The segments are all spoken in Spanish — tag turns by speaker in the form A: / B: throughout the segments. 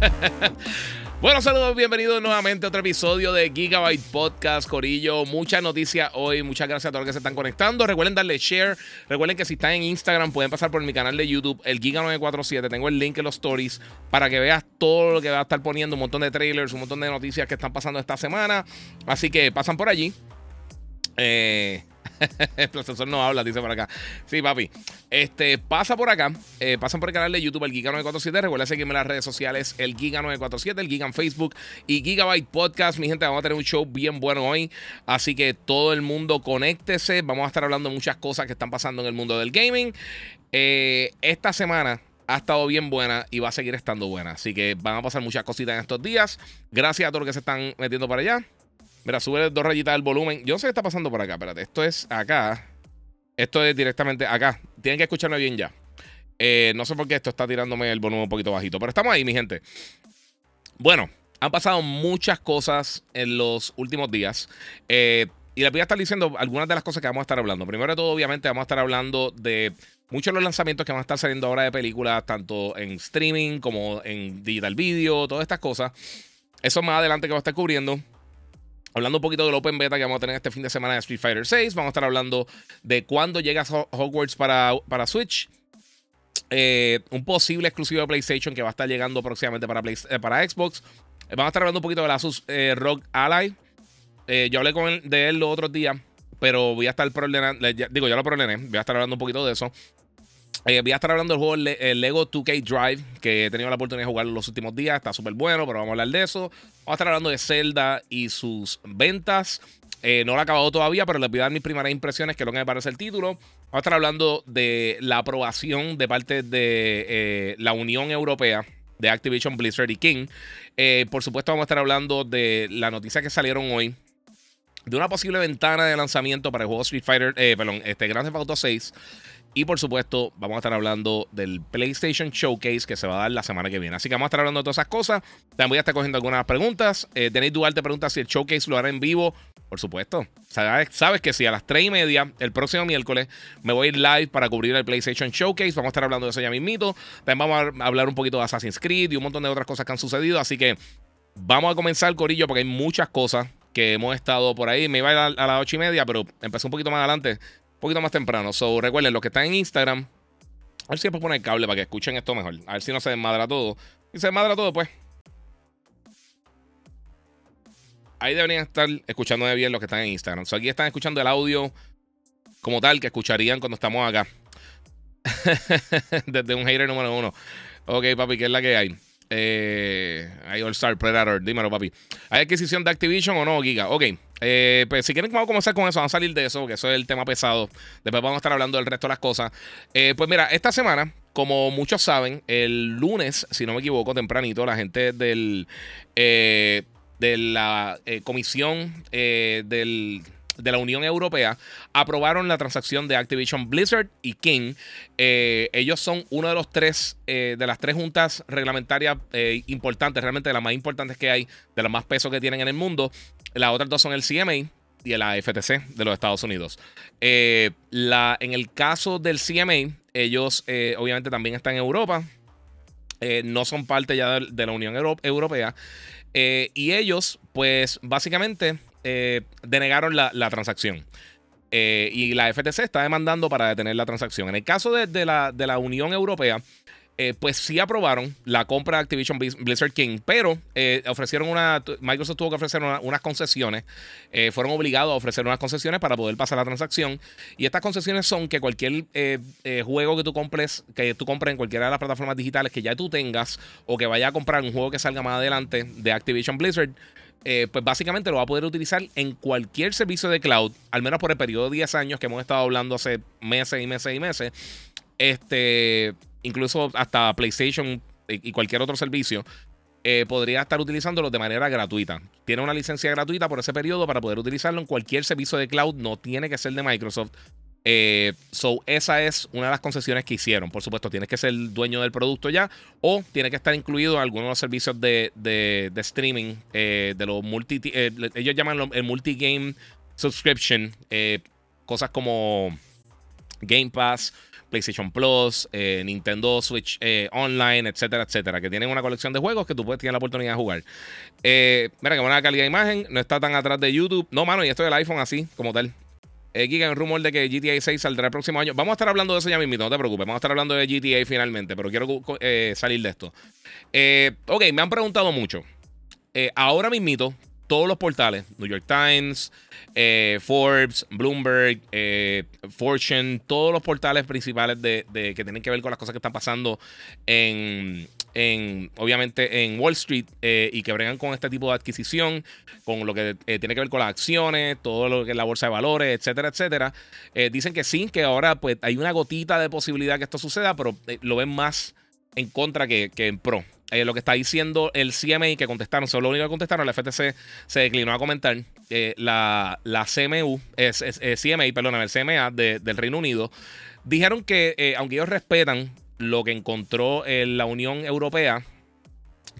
A: Bueno, saludos, bienvenidos nuevamente a otro episodio de Gigabyte Podcast, Corillo. Muchas noticias hoy, muchas gracias a todos los que se están conectando. Recuerden darle share. Recuerden que si están en Instagram pueden pasar por mi canal de YouTube, el Giga947. Tengo el link en los stories para que veas todo lo que va a estar poniendo, un montón de trailers, un montón de noticias que están pasando esta semana. Así que pasan por allí. Eh, el profesor no habla, dice por acá. Sí, papi. Este, pasa por acá. Eh, pasan por el canal de YouTube, el Giga947. Recuerda seguirme en las redes sociales, el Giga947, el Giga en Facebook y Gigabyte Podcast. Mi gente, vamos a tener un show bien bueno hoy. Así que todo el mundo conéctese. Vamos a estar hablando de muchas cosas que están pasando en el mundo del gaming. Eh, esta semana ha estado bien buena y va a seguir estando buena. Así que van a pasar muchas cositas en estos días. Gracias a todos los que se están metiendo para allá. Mira, sube dos rayitas del volumen. Yo no sé qué está pasando por acá. Espérate, esto es acá. Esto es directamente acá. Tienen que escucharme bien ya. Eh, no sé por qué esto está tirándome el volumen un poquito bajito. Pero estamos ahí, mi gente. Bueno, han pasado muchas cosas en los últimos días. Eh, y les voy a estar diciendo algunas de las cosas que vamos a estar hablando. Primero de todo, obviamente, vamos a estar hablando de muchos de los lanzamientos que van a estar saliendo ahora de películas, tanto en streaming como en digital video, todas estas cosas. Eso más adelante que va a estar cubriendo. Hablando un poquito del Open Beta que vamos a tener este fin de semana de Street Fighter 6. Vamos a estar hablando de cuándo llega Hogwarts para, para Switch. Eh, un posible exclusivo de PlayStation que va a estar llegando próximamente para, eh, para Xbox. Eh, vamos a estar hablando un poquito de Asus Rock Ally. yo hablé con él, de él los otros días, pero voy a estar problemando. Digo, ya lo problemé. Voy a estar hablando un poquito de eso. Eh, voy a estar hablando del juego el Lego 2K Drive, que he tenido la oportunidad de jugar los últimos días. Está súper bueno, pero vamos a hablar de eso. Vamos a estar hablando de Zelda y sus ventas. Eh, no lo he acabado todavía, pero les voy a dar mis primeras impresiones, que es lo que me parece el título. Vamos a estar hablando de la aprobación de parte de eh, la Unión Europea de Activision Blizzard y King. por supuesto, vamos a estar hablando de la noticia que salieron hoy de una posible ventana de lanzamiento para el juego Street Fighter, perdón, este Grand Theft Auto 6. Y por supuesto, vamos a estar hablando del PlayStation Showcase que se va a dar la semana que viene. Así que vamos a estar hablando de todas esas cosas. También voy a estar cogiendo algunas preguntas. Eh, Denis te pregunta si el showcase lo hará en vivo. Por supuesto. Sabes, que si a las 3 y media, el próximo miércoles, me voy a ir live para cubrir el PlayStation Showcase. Vamos a estar hablando de eso ya mismito. También vamos a hablar un poquito de Assassin's Creed y un montón de otras cosas que han sucedido. Así que vamos a comenzar, Corillo, porque hay muchas cosas que hemos estado por ahí. Me iba a a, las 8 y media, pero empecé un poquito más adelante poquito más temprano. So, recuerden, los que están en Instagram, a ver si puedo poner cable para que escuchen esto mejor. A ver si no se desmadra todo. Y se desmadra todo, pues. Ahí deberían estar escuchándome bien los que están en Instagram. So, aquí están escuchando el audio como tal que escucharían cuando estamos acá. Desde un hater número uno. Ok, papi, ¿qué es la que hay? Eh, hay All Star Predator, dímelo, papi. ¿Hay adquisición de Activision o no, Giga? Ok. Eh, pues si quieren vamos a comenzar con eso, vamos a salir de eso, que eso es el tema pesado. Después vamos a estar hablando del resto de las cosas. Eh, pues mira, esta semana, como muchos saben, el lunes, si no me equivoco, tempranito, la gente del eh, de la comisión del de la Unión Europea aprobaron la transacción de Activision Blizzard y King. Eh, ellos son uno de los tres, eh, de las tres juntas reglamentarias eh, importantes, realmente de las más importantes que hay, de las más pesos que tienen en el mundo. Las otras dos son el CMA y el AFTC de los Estados Unidos. la, en el caso del CMA, ellos obviamente también están en Europa. no son parte ya de, la Unión Europea. y ellos, pues básicamente eh, denegaron la, transacción. Eh, y la FTC está demandando para detener la transacción. En el caso de, la, Unión Europea, eh, pues sí aprobaron la compra de Activision Blizzard King, pero ofrecieron una. Microsoft tuvo que ofrecer unas concesiones. fueron obligados a ofrecer unas concesiones para poder pasar la transacción. Y estas concesiones son que cualquier juego que tú compres, que tú compres en cualquiera de las plataformas digitales que ya tú tengas, o que vaya a comprar un juego que salga más adelante de Activision Blizzard, eh, pues básicamente lo va a poder utilizar en cualquier servicio de cloud, al menos por el periodo de 10 años que hemos estado hablando hace meses y meses y meses. Este, incluso hasta PlayStation y cualquier otro servicio, eh, podría estar utilizándolo de manera gratuita. Tiene una licencia gratuita por ese periodo para poder utilizarlo en cualquier servicio de cloud. No tiene que ser de Microsoft. Eh, so, esa es una de las concesiones que hicieron. Por supuesto, tienes que ser dueño del producto ya o tiene que estar incluido en algunos de los servicios de, de, streaming eh, de los multi. Eh, ellos llaman el multi-game subscription. cosas como Game Pass, PlayStation Plus, Nintendo Switch Online, etcétera, etcétera. Que tienen una colección de juegos que tú puedes tener la oportunidad de jugar. mira, que buena calidad de imagen. No está tan atrás de YouTube. No, mano, y esto del iPhone así, como tal. Eh, Giga, un rumor de que GTA 6 saldrá el próximo año. Vamos a estar hablando de eso ya mismo, no te preocupes. Vamos a estar hablando de GTA finalmente, pero quiero eh, salir de esto. Eh, ok, me han preguntado mucho. Eh, ahora mismito, todos los portales, New York Times, Forbes, Bloomberg, Fortune, todos los portales principales de, que tienen que ver con las cosas que están pasando en, en, obviamente en Wall Street eh, y que bregan con este tipo de adquisición, con lo que eh, tiene que ver con las acciones, todo lo que es la bolsa de valores, etcétera, etcétera. Eh, dicen que sí, que ahora pues hay una gotita de posibilidad que esto suceda, pero lo ven más en contra que, en pro. lo que está diciendo el CMA que contestaron, solo lo único que contestaron, la FTC se declinó a comentar. la, la CMU, es, CMA, perdón, el CMA del Reino Unido, dijeron que aunque ellos respetan lo que encontró en la Unión Europea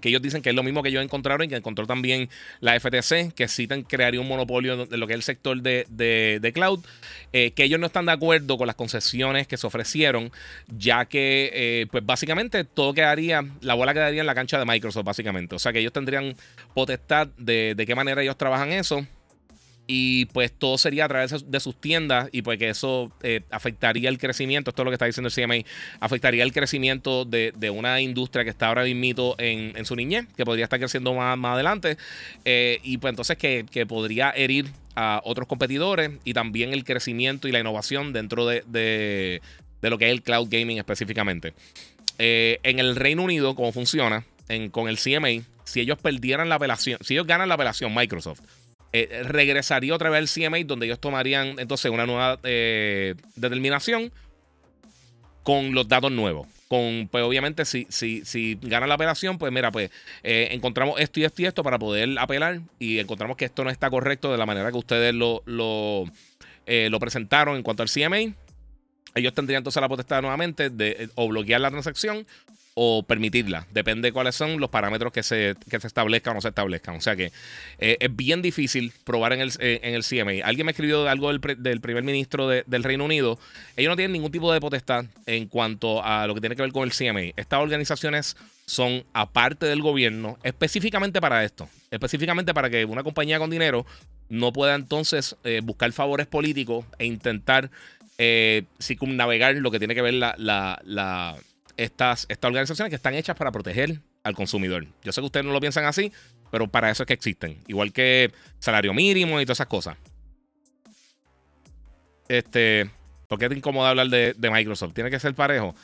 A: que ellos dicen que es lo mismo que ellos encontraron y que encontró también la FTC, que sí crearía un monopolio de lo que es el sector de, cloud, eh, que ellos no están de acuerdo con las concesiones que se ofrecieron, ya que eh, pues básicamente todo quedaría, la bola quedaría en la cancha de Microsoft, básicamente. O sea que ellos tendrían potestad de, de qué manera ellos trabajan eso y pues todo sería a través de sus tiendas y pues que eso eh, afectaría el crecimiento, esto es lo que está diciendo el CMA, afectaría el crecimiento de, una industria que está ahora mismo en, en, su niñez, que podría estar creciendo más, más adelante eh, y pues entonces que, podría herir a otros competidores y también el crecimiento y la innovación dentro de, lo que es el cloud gaming específicamente. Eh, en el Reino Unido, ¿cómo funciona? con el CMA, si ellos perdieran la apelación, si ellos ganan la apelación, Microsoft, eh, regresaría otra vez al CMA, donde ellos tomarían entonces una nueva eh, determinación con los datos nuevos. Con, pues obviamente, si, si, si gana la apelación, pues mira, pues eh, encontramos esto y esto y esto para poder apelar y encontramos que esto no está correcto de la manera que ustedes lo, lo, presentaron en cuanto al CMA. Ellos tendrían entonces la potestad nuevamente de o bloquear la transacción o permitirla. Depende de cuáles son los parámetros que se, que se establezcan o no se establezcan. O sea que eh, es bien difícil probar en el, eh, en el CMA. Alguien me escribió algo del, del primer ministro del Reino Unido. Ellos no tienen ningún tipo de potestad en cuanto a lo que tiene que ver con el CMA. Estas organizaciones son aparte del gobierno específicamente para esto. Específicamente para que una compañía con dinero no pueda entonces eh, buscar favores políticos e intentar circunnavegar lo que tiene que ver la, la estas, estas organizaciones que están hechas para proteger al consumidor. Yo sé que ustedes no lo piensan así, pero para eso es que existen. Igual que salario mínimo y todas esas cosas. Este, ¿por qué te incomoda hablar de, Microsoft? Tiene que ser parejo.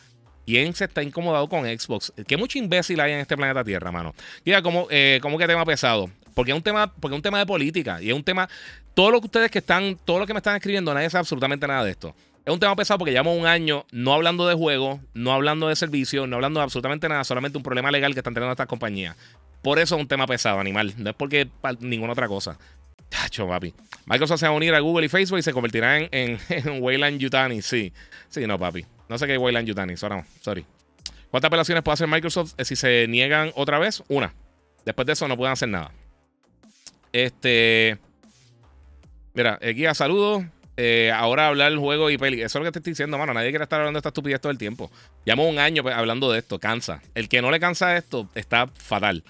A: ¿Quién se está incomodado con Xbox? ¿Qué mucho imbécil hay en este planeta Tierra, mano? Mira, como, eh, como que tema pesado. Porque es un tema, porque es un tema de política. Y es un tema. Todo lo que ustedes que están, todo lo que me están escribiendo, nadie sabe absolutamente nada de esto. Es un tema pesado porque llevamos un año no hablando de juegos, no hablando de servicios, no hablando de absolutamente nada, solamente un problema legal que están teniendo estas compañías. Por eso es un tema pesado, animal. No es porque ninguna otra cosa. Tacho, papi. Microsoft se va a unir a Google y Facebook y se convertirá en, en, Wayland Yutani. Sí. Sí, no, papi. No sé qué es Wayland Yutani. Sorry. ¿Cuántas apelaciones puede hacer Microsoft eh, si se niegan otra vez? Una. Después de eso no pueden hacer nada. Este. Mira, guía, saludos. Eh, ahora hablar del juego y peli. Eso es lo que te estoy diciendo, mano. Nadie quiere estar hablando de esta estupidez todo el tiempo. Llevamos un año pues, hablando de esto. Cansa. El que no le cansa esto está fatal.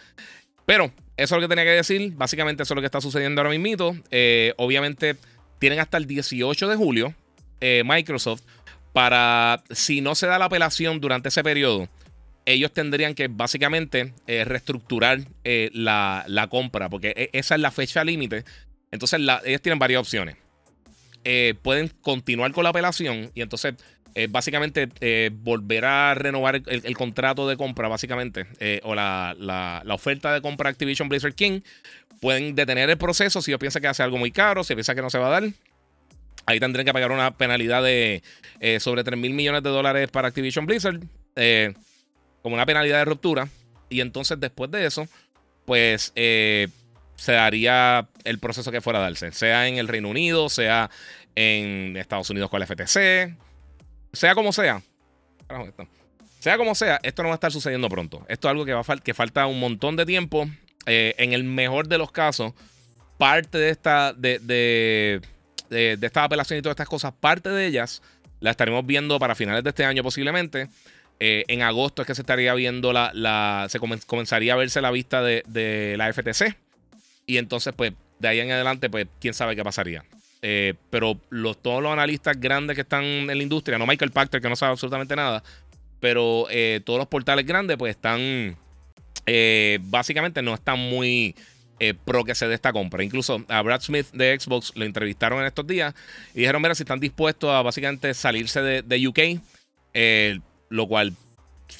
A: Pero eso es lo que tenía que decir. Básicamente eso es lo que está sucediendo ahora mismo. Eh, obviamente tienen hasta el 18 de julio eh, Microsoft para, si no se da la apelación durante ese periodo, ellos tendrían que básicamente reestructurar la, compra, porque e, esa es la fecha límite. Entonces ellos tienen varias opciones eh, pueden continuar con la apelación y entonces eh, básicamente eh, volver a renovar el, contrato de compra, básicamente, o la, oferta de compra Activision Blizzard King. Pueden detener el proceso si ellos piensan que hace algo muy caro, si piensan que no se va a dar. Ahí tendrían que pagar una penalidad de sobre 3 mil millones de dólares para Activision Blizzard, como una penalidad de ruptura. Y entonces después de eso, pues se daría el proceso que fuera a darse, sea en el Reino Unido, sea en Estados Unidos con la FTC, sea como sea. Sea como sea, esto no va a estar sucediendo pronto. Esto es algo que, va que falta un montón de tiempo. Eh, en el mejor de los casos, parte de esta, de, de, de, esta apelación y todas estas cosas, parte de ellas la estaremos viendo para finales de este año posiblemente. Eh, en agosto es que se estaría viendo la. la se comenzaría a verse la vista de, de, la FTC. Y entonces, pues, de ahí en adelante, pues, quién sabe qué pasaría. Eh, pero todos los analistas grandes que están en la industria, no Michael Pachter, que no sabe absolutamente nada, pero eh, todos los portales grandes, pues están. Eh, básicamente no están muy pro que se dé esta compra. Incluso a Brad Smith de Xbox lo entrevistaron en estos días y dijeron: Mira, si están dispuestos a básicamente salirse de, de UK, lo cual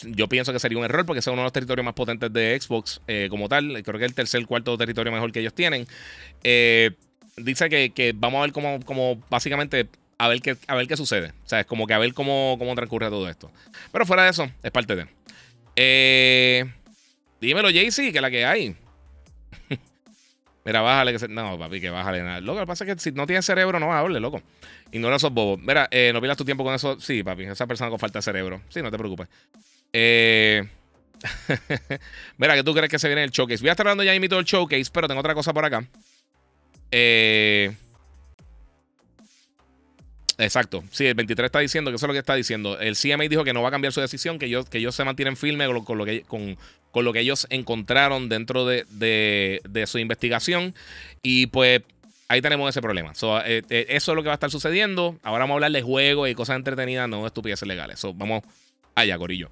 A: yo pienso que sería un error porque es uno de los territorios más potentes de Xbox como tal. Creo que es el tercer, cuarto territorio mejor que ellos tienen. Eh, dice que, vamos a ver cómo, cómo básicamente a ver qué, a ver qué sucede. O sea, es como que a ver cómo, cómo transcurre todo esto. Pero fuera de eso, es parte de. Eh, dímelo, Jaycee, que la que hay. Mira, bájale que se... No, papi, que bájale nada. Lo que pasa es que si no tienes cerebro, no hable, loco. Ignora esos bobos. Mira, eh, no pierdas tu tiempo con eso. Sí, papi, esa persona con falta de cerebro. Sí, no te preocupes. Eh... Mira, que tú crees que se viene el showcase. Voy a estar hablando ya de todo el showcase, pero tengo otra cosa por acá. Eh, exacto. Sí, el 23 está diciendo que eso es lo que está diciendo. El CMA dijo que no va a cambiar su decisión, que ellos, que ellos se mantienen firmes con lo, que, con, lo que ellos encontraron dentro de, su investigación. Y pues ahí tenemos ese problema. Eh, eh, eso es lo que va a estar sucediendo. Ahora vamos a hablar de juegos y cosas entretenidas, no estupideces legales. vamos allá, Corillo.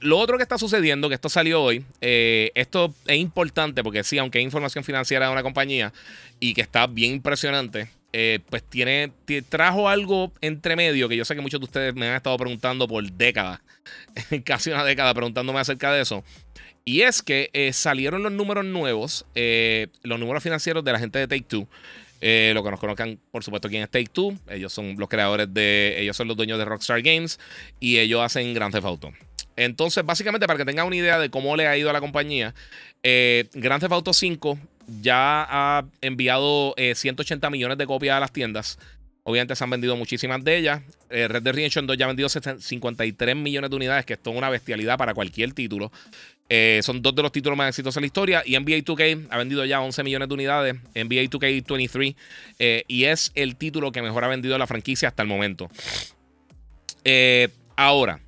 A: lo otro que está sucediendo, que esto salió hoy, esto es importante porque sí, aunque hay información financiera de una compañía, y que está bien impresionante. Eh, pues tiene, trajo algo entre medio que yo sé que muchos de ustedes me han estado preguntando por décadas, casi una década preguntándome acerca de eso. Y es que eh, salieron los números nuevos, eh, los números financieros de la gente de Take Two. Lo que nos conozcan, por supuesto, quién es Take Two. Ellos son los creadores de. Ellos son los dueños de Rockstar Games. Y ellos hacen Grand Theft Auto. Entonces, básicamente, para que tengan una idea de cómo le ha ido a la compañía, Grand Theft Auto 5 ya ha enviado 180 eh, millones de copias a las tiendas. Obviamente se han vendido muchísimas de ellas. Eh, Red Dead Redemption 2 ya ha vendido 53 millones de unidades, que esto es una bestialidad para cualquier título. Eh, son dos de los títulos más exitosos de la historia. Y NBA 2K ha vendido ya 11 millones de unidades. NBA 2K 23. y es el título que mejor ha vendido la franquicia hasta el momento. ahora,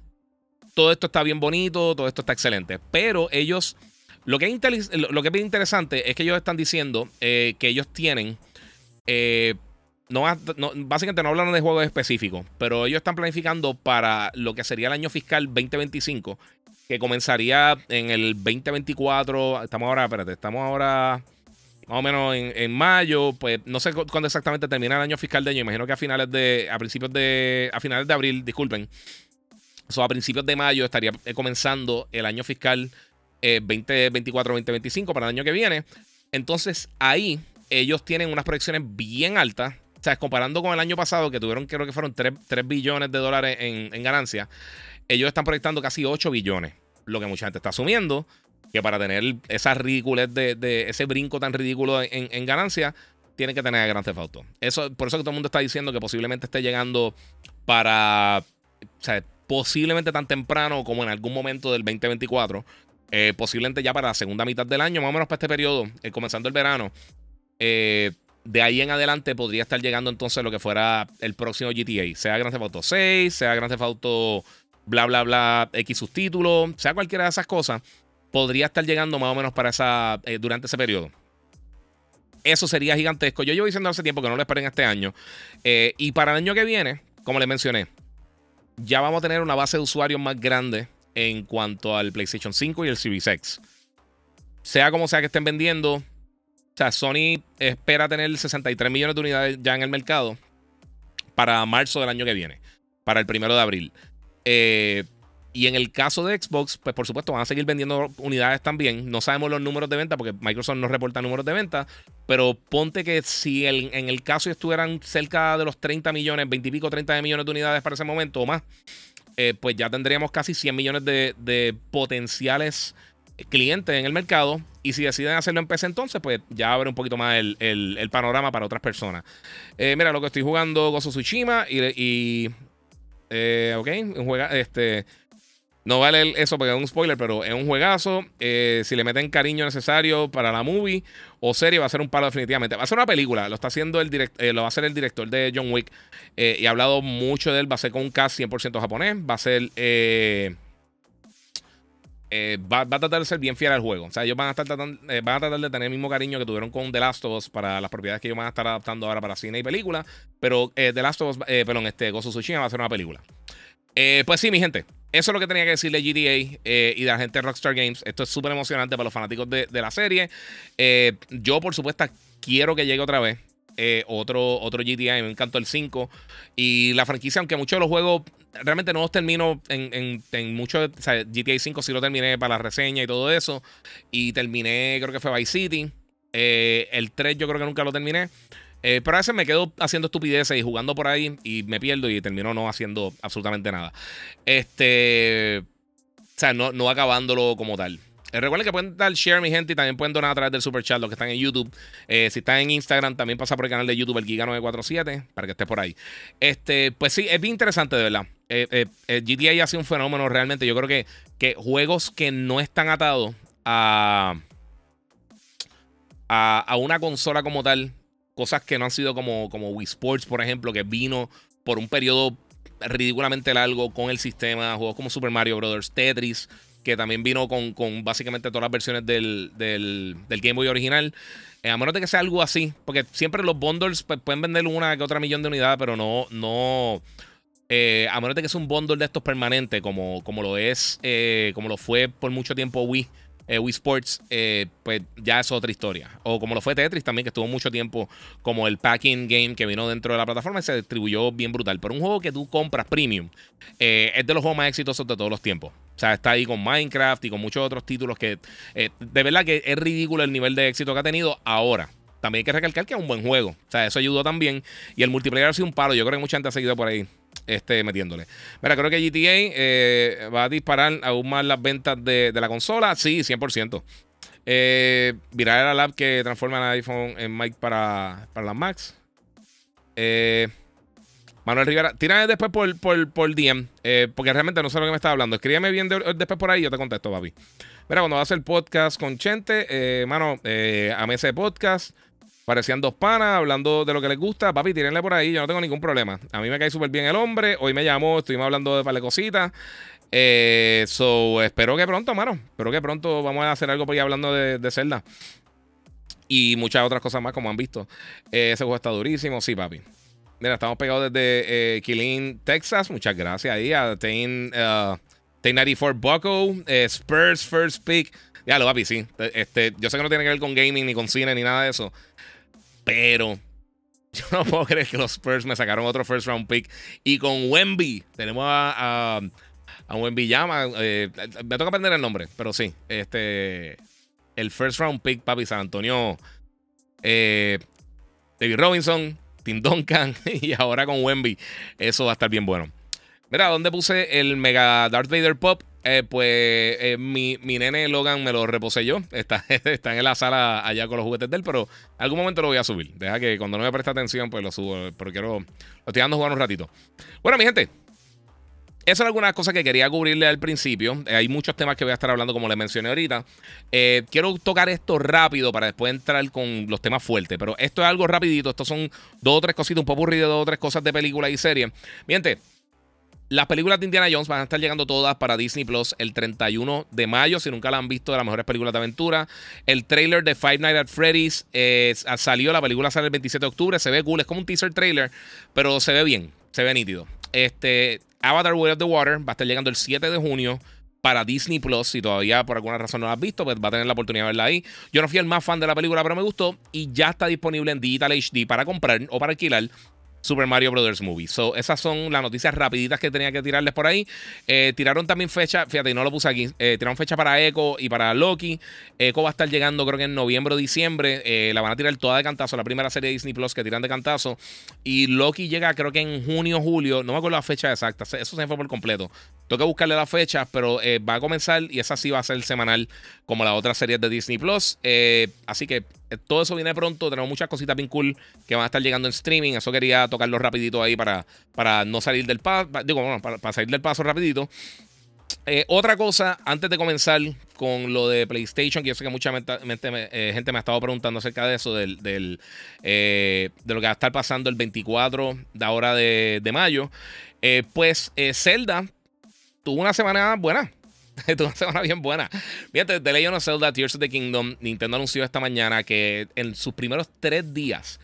A: todo esto está bien bonito, todo esto está excelente. Pero ellos lo que es, lo que es interesante es que ellos están diciendo eh, que ellos tienen. No, básicamente no hablan de juegos específicos, pero ellos están planificando para lo que sería el año fiscal 2025, que comenzaría en el 2024. Estamos ahora, espérate, estamos ahora más o menos en, mayo, pues no sé cuándo exactamente termina el año fiscal de año, imagino que a finales de, a principios de, a finales de abril, disculpen. O a principios de mayo estaría eh, comenzando el año fiscal 2024, eh, 2025 para el año que viene. Entonces ahí ellos tienen unas proyecciones bien altas. Sea, comparando con el año pasado, que tuvieron, creo que fueron 3, billones de dólares en, en ganancias, ellos están proyectando casi 8 billones. Lo que mucha gente está asumiendo, que para tener esa ridiculez de, ese brinco tan ridículo en, en ganancias, tienen que tener Grand Theft Auto. Eso, por eso que todo el mundo está diciendo que posiblemente esté llegando para. O sea, posiblemente tan temprano como en algún momento del 2024. Eh, posiblemente ya para la segunda mitad del año, más o menos para este periodo, eh, comenzando el verano. Eh, de ahí en adelante podría estar llegando entonces lo que fuera el próximo GTA, sea Grand Theft Auto 6, sea Grand Theft Auto bla bla bla X subtítulo, sea cualquiera de esas cosas, podría estar llegando más o menos para esa durante ese periodo. Eso sería gigantesco. Yo llevo diciendo hace tiempo que no lo esperen este año. y para el año que viene, como les mencioné, ya vamos a tener una base de usuarios más grande en cuanto al PlayStation 5 y el Series X. Sea como sea que estén vendiendo, sea, Sony espera tener 63 millones de unidades ya en el mercado para marzo del año que viene, para el primero de abril. Eh, Y en el caso de Xbox, pues por supuesto van a seguir vendiendo unidades también. No sabemos los números de venta porque Microsoft no reporta números de venta. Pero ponte que si en el caso estuvieran cerca de los 30 millones, 20 y pico, 30 millones de unidades para ese momento o más, eh, pues ya tendríamos casi 100 millones de, potenciales clientes en el mercado. Y si deciden hacerlo en PC entonces, pues ya abre un poquito más el, panorama para otras personas. Eh, mira, lo que estoy jugando Gozo Tsushima y, y eh, ok, un juego, este, no vale eso porque es un spoiler, pero es un juegazo. Eh, si le meten cariño necesario para la movie o serie, va a ser un palo definitivamente. Va a ser una película. Lo está haciendo el eh, lo va a hacer el director de John Wick. Y ha hablado mucho de él. Va a ser con un cast 100% japonés. Va a ser. Va, a tratar de ser bien fiel al juego. O sea, ellos van a, estar tratando, van a tratar de tener el mismo cariño que tuvieron con The Last of Us para las propiedades que ellos van a estar adaptando ahora para cine y película. Pero The Last of Us, perdón, este Gozo Tsushima va a ser una película. pues sí, mi gente. Eso es lo que tenía que decir de GTA eh, y de la gente de Rockstar Games. Esto es súper emocionante para los fanáticos de, la serie. Eh, yo, por supuesto, quiero que llegue otra vez. Eh, otro, otro GTA, me encantó el 5. Y la franquicia, aunque muchos de los juegos realmente no los termino en, en, muchos. O sea, GTA 5 sí lo terminé para la reseña y todo eso. Y terminé, creo que fue Vice City. el 3 yo creo que nunca lo terminé. Eh, pero a veces me quedo haciendo estupideces y jugando por ahí y me pierdo y termino no haciendo absolutamente nada. Este. O sea, no, no acabándolo como tal. Eh, recuerden que pueden dar share, mi gente, y también pueden donar a través del super chat los que están en YouTube. Eh, si están en Instagram, también pasa por el canal de YouTube, el Giga947, para que estés por ahí. Este, pues sí, es bien interesante, de verdad. GTA ha sido un fenómeno realmente. Yo creo que, que juegos que no están atados a, a, a una consola como tal Cosas que no han sido como, como Wii Sports, por ejemplo, que vino por un periodo ridículamente largo con el sistema. Juegos como Super Mario Bros. Tetris, que también vino con, con básicamente todas las versiones del, del, Game Boy original. Eh, a menos de que sea algo así, porque siempre los bundles pues, pueden vender una que otra millón de unidades, pero no, no, eh, a menos de que sea un bundle de estos permanentes, como, como lo es, eh, como lo fue por mucho tiempo Wii eh, Wii Sports, eh, pues ya es otra historia. O como lo fue Tetris también, que estuvo mucho tiempo como el packing game que vino dentro de la plataforma y se distribuyó bien brutal. Pero un juego que tú compras premium es de los juegos más exitosos de todos los tiempos. O sea, está ahí con Minecraft y con muchos otros títulos que de verdad que es ridículo el nivel de éxito que ha tenido ahora. También hay que recalcar que es un buen juego. O sea, eso ayudó también. Y el multiplayer ha sido un palo. Yo creo que mucha gente ha seguido por ahí este, metiéndole. Mira, creo que GTA eh, va a disparar aún más las ventas de, la consola. Sí, 100%. Eh, virar la lab que transforma el iPhone en mic para, para las Macs. Eh, Manuel Rivera, tírame después por, por, por DM, eh, porque realmente no sé lo que me está hablando. Escríbeme bien después por ahí y yo te contesto, papi. Mira, cuando vas a hacer podcast con Chente, eh, mano, eh, a mesa de podcast. Parecían dos panas hablando de lo que les gusta. Papi, tírenle por ahí, yo no tengo ningún problema. A mí me cae súper bien el hombre. Hoy me llamó, estuvimos hablando de par de cositas. Eh, so, espero que pronto, mano. Espero que pronto vamos a hacer algo por ahí hablando de, de Zelda. Y muchas otras cosas más, como han visto. Eh, ese juego está durísimo, sí, papi. Mira, estamos pegados desde eh, Texas. Muchas gracias ahí a Tain, uh, 94 Bucko, eh, Spurs First Pick. Ya lo, papi, sí. Este, yo sé que no tiene que ver con gaming, ni con cine, ni nada de eso. Pero yo no puedo creer que los Spurs me sacaron otro first round pick. Y con Wemby, tenemos a, a, Wemby Llama. Eh, me toca aprender el nombre, pero sí. Este, el first round pick, papi, San Antonio. Eh, David Robinson, Tim Duncan y ahora con Wemby. Eso va a estar bien bueno. Mira, ¿dónde puse el Mega Darth Vader Pop? Eh, pues eh, mi, nene Logan me lo reposé yo. Está, está en la sala allá con los juguetes de él, pero algún momento lo voy a subir. Deja que cuando no me preste atención, pues lo subo. Pero quiero. Lo estoy dando a jugar un ratito. Bueno, mi gente. Esas son algunas cosas que quería cubrirle al principio. Eh, hay muchos temas que voy a estar hablando, como les mencioné ahorita. quiero tocar esto rápido para después entrar con los temas fuertes. Pero esto es algo rapidito. Estos son dos o tres cositas, un poco aburrido, dos o tres cosas de película y serie. Mi gente, las películas de Indiana Jones van a estar llegando todas para Disney Plus el 31 de mayo. Si nunca la han visto, de las mejores películas de aventura. El trailer de Five Nights at Freddy's eh, salió. La película sale el 27 de octubre. Se ve cool. Es como un teaser trailer, pero se ve bien. Se ve nítido. Este, Avatar Way of the Water va a estar llegando el 7 de junio para Disney Plus. Si todavía por alguna razón no la has visto, pues va a tener la oportunidad de verla ahí. Yo no fui el más fan de la película, pero me gustó. Y ya está disponible en Digital HD para comprar o para alquilar Super Mario Brothers Movie. So, esas son las noticias rapiditas que tenía que tirarles por ahí. Eh, tiraron también fecha, fíjate, no lo puse aquí, eh, tiraron fecha para Echo y para Loki. Echo va a estar llegando creo que en noviembre o diciembre. Eh, la van a tirar toda de cantazo, la primera serie de Disney Plus que tiran de cantazo. Y Loki llega creo que en junio, julio, no me acuerdo la fecha exacta, eso se me fue por completo. Tengo que buscarle la fecha, pero va a comenzar y esa sí va a ser semanal como la otra serie de Disney Plus. así que todo eso viene pronto. Tenemos muchas cositas bien cool que van a estar llegando en streaming. Eso quería tocarlo rapidito ahí para, para no salir del paso. Digo, bueno, para, salir del paso rapidito. Eh, otra cosa, antes de comenzar con lo de PlayStation, que yo sé que mucha eh, gente me ha estado preguntando acerca de eso, del, eh, de lo que va a estar pasando el 24 de ahora de, de mayo. pues Zelda tuvo una semana buena. Tuvo una semana bien buena. Fíjate, The Legend of Zelda Tears of the Kingdom, Nintendo anunció esta mañana que en sus primeros tres días,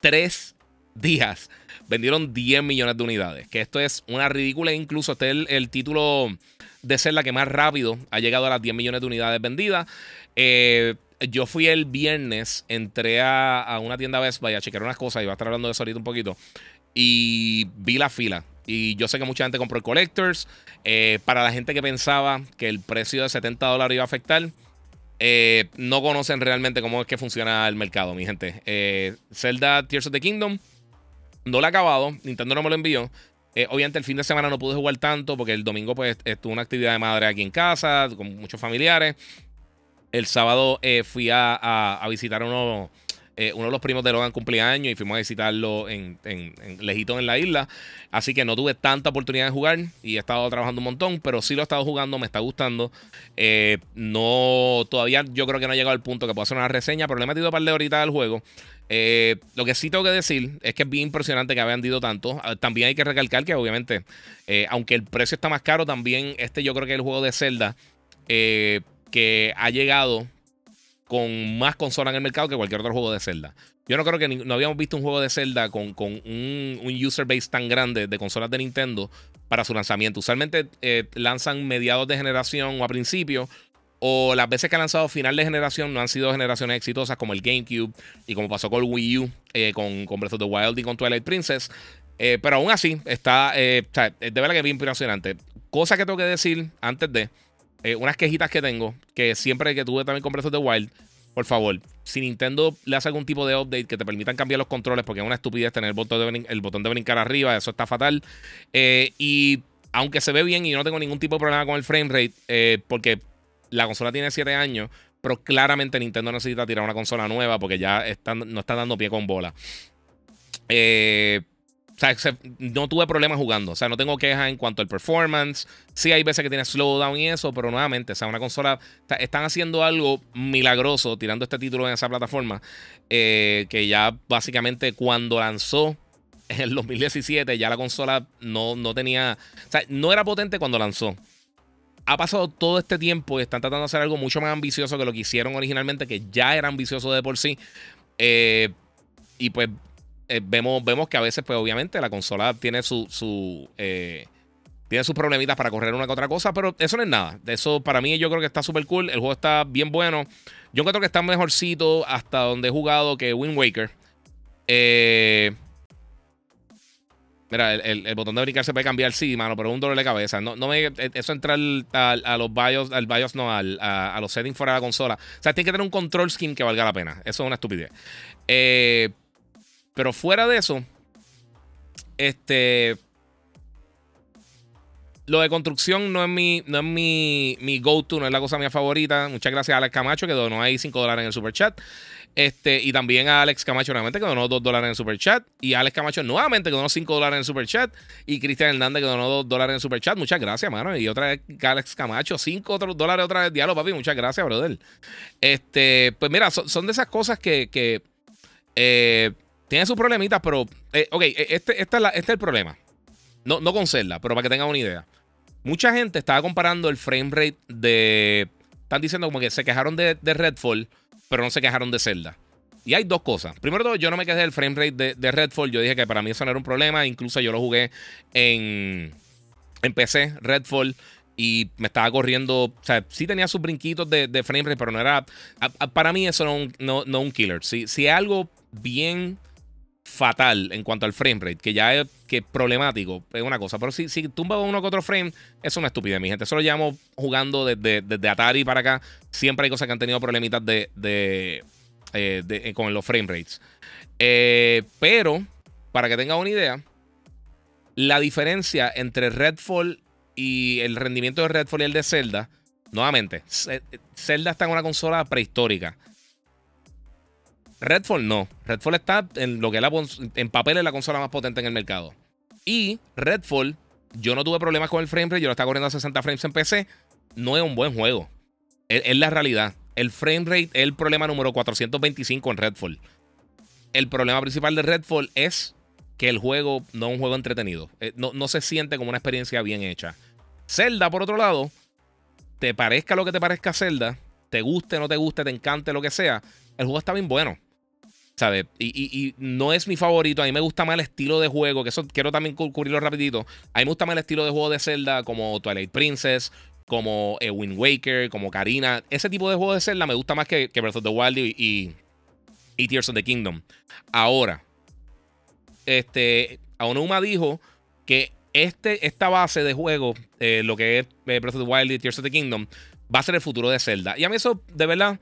A: tres días, vendieron 10 millones de unidades. Que esto es una ridícula. Incluso este es el, título de Zelda que más rápido ha llegado a las 10 millones de unidades vendidas. Eh, yo fui el viernes, entré a, una tienda Best Buy a chequear unas cosas y voy a estar hablando de eso ahorita un poquito. Y vi la fila. Y yo sé que mucha gente compró el Collectors. Eh, para la gente que pensaba que el precio de 70 dólares iba a afectar, eh, no conocen realmente cómo es que funciona el mercado, mi gente. Eh, Zelda Tears of the Kingdom no lo ha acabado. Nintendo no me lo envió. obviamente el fin de semana no pude jugar tanto porque el domingo pues estuve una actividad de madre aquí en casa con muchos familiares. El sábado fui a, a, a visitar uno, eh, uno de los primos de Logan cumpleaños y fuimos a visitarlo en, en, lejito en la isla. Así que no tuve tanta oportunidad de jugar y he estado trabajando un montón, pero sí lo he estado jugando, me está gustando. Eh, no, todavía yo creo que no ha llegado al punto que pueda hacer una reseña, pero le he metido un par de horitas al juego. Eh, lo que sí tengo que decir es que es bien impresionante que haya vendido tanto. Ah, también hay que recalcar que obviamente, aunque el precio está más caro, también este yo creo que es el juego de Zelda que ha llegado con más consolas en el mercado que cualquier otro juego de Zelda. Yo no creo que no habíamos visto un juego de Zelda con, un, user base tan grande de consolas de Nintendo para su lanzamiento. Usualmente eh, lanzan mediados de generación o a principio, o las veces que han lanzado final de generación no han sido generaciones exitosas como el GameCube y como pasó con el Wii U, eh, con, con, Breath of the Wild y con Twilight Princess. Eh, pero aún así, está, de verdad que es bien impresionante. Cosa que tengo que decir antes de eh, unas quejitas que tengo, que siempre que tuve también con Breath of Wild, por favor, si Nintendo le hace algún tipo de update que te permitan cambiar los controles, porque es una estupidez tener el botón de, el botón de brincar arriba, eso está fatal. Eh, y aunque se ve bien y yo no tengo ningún tipo de problema con el frame rate, eh, porque la consola tiene 7 años, pero claramente Nintendo necesita tirar una consola nueva porque ya no está dando pie con bola. Eh, sea, no tuve problemas jugando. O sea, no tengo quejas en cuanto al performance. Sí hay veces que tiene slowdown y eso, pero nuevamente, o sea, una consola... están haciendo algo milagroso tirando este título en esa plataforma. Eh, que ya básicamente cuando lanzó en el 2017, ya la consola no, no tenía... O sea, no era potente cuando lanzó. Ha pasado todo este tiempo y están tratando de hacer algo mucho más ambicioso que lo que hicieron originalmente, que ya era ambicioso de por sí. Eh, y pues eh, vemos, vemos que a veces, pues obviamente, la consola tiene su, eh, tiene sus problemitas para correr una que otra cosa, pero eso no es nada. Eso para mí yo creo que está súper cool. El juego está bien bueno. Yo creo que está mejorcito hasta donde he jugado que Wind Waker. Eh, mira, el, botón de brincar se puede cambiar, sí, mano, pero es un dolor de cabeza. No, no me, eso entrar a los BIOS, al BIOS no, al, a, a, los settings fuera de la consola. O sea, tiene que tener un control scheme que valga la pena. Eso es una estupidez. Eh, pero fuera de eso, este. Lo de construcción no es mi, no mi, mi go-to, no es la cosa mía favorita. Muchas gracias a Alex Camacho que donó ahí 5 dólares en el super chat. Este, y también a Alex Camacho nuevamente que donó 2 dólares en el super chat. Y Alex Camacho nuevamente que donó 5 dólares en el super chat. Y Cristian Hernández que donó 2 dólares en el super chat. Muchas gracias, mano. Y otra vez Alex Camacho, 5 dólares otra vez. Diálogo, papi. Muchas gracias, brother. Este, pues mira, son, de esas cosas que, que eh, tiene sus problemitas, pero. Eh, ok, e, este, este, es el problema. No, no con Zelda, pero para que tengan una idea. Mucha gente estaba comparando el frame rate de. Están diciendo como que se quejaron de, Redfall, pero no se quejaron de Zelda. Y hay dos cosas. Primero todo, yo no me quejé del frame rate de, Redfall. Yo dije que para mí eso no era un problema. Incluso yo lo jugué en, en PC, Redfall. Y me estaba corriendo. O sea, sí tenía sus brinquitos de, frame rate, pero no era. para mí eso no, no, no un killer. Si, si es algo bien fatal en cuanto al frame rate, que ya es, que problemático, es una cosa. Pero si, si tumba uno que otro frame, es una estupidez, mi gente. Eso lo llevamos jugando desde, desde, Atari para acá. Siempre hay cosas que han tenido problemitas de, de, eh, eh, con los frame rates. Eh, pero, para que tengan una idea, la diferencia entre Redfall y el rendimiento de Redfall y el de Zelda, nuevamente, Zelda está en una consola prehistórica. Redfall no. Redfall está en lo que es la, en papel es la consola más potente en el mercado. Y Redfall, yo no tuve problemas con el frame rate, yo lo estaba corriendo a 60 frames en PC. No es un buen juego. Es, la realidad. El frame rate es el problema número 425 en Redfall. El problema principal de Redfall es que el juego no es un juego entretenido. Eh, no, no se siente como una experiencia bien hecha. Zelda, por otro lado, te parezca lo que te parezca Zelda, te guste, no te guste, te encante, lo que sea, el juego está bien bueno. Y, no es mi favorito. A mí me gusta más el estilo de juego, que eso quiero también cubrirlo rapidito. A mí me gusta más el estilo de juego de Zelda como Twilight Princess, como eh, Wind Waker, como Karina. Ese tipo de juego de Zelda me gusta más que, Breath of the Wild y, y, Tears of the Kingdom. Ahora, este, Aonuma dijo que este, esta base de juego, eh, lo que es eh, Breath of the Wild y Tears of the Kingdom, va a ser el futuro de Zelda. Y a mí eso, de verdad,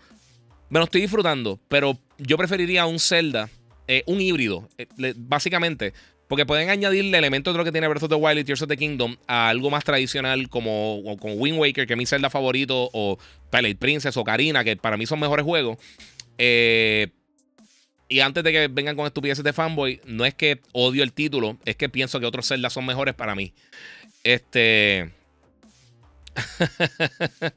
A: me lo estoy disfrutando, pero yo preferiría un Zelda, eh, un híbrido, eh, básicamente. Porque pueden añadirle elementos de lo que tiene Breath of the Wild y Tears of the Kingdom a algo más tradicional como, como Wind Waker, que es mi Zelda favorito, o Twilight Princess o Karina, que para mí son mejores juegos. Eh, y antes de que vengan con estupideces de fanboy, no es que odio el título, es que pienso que otros Zelda son mejores para mí. Este.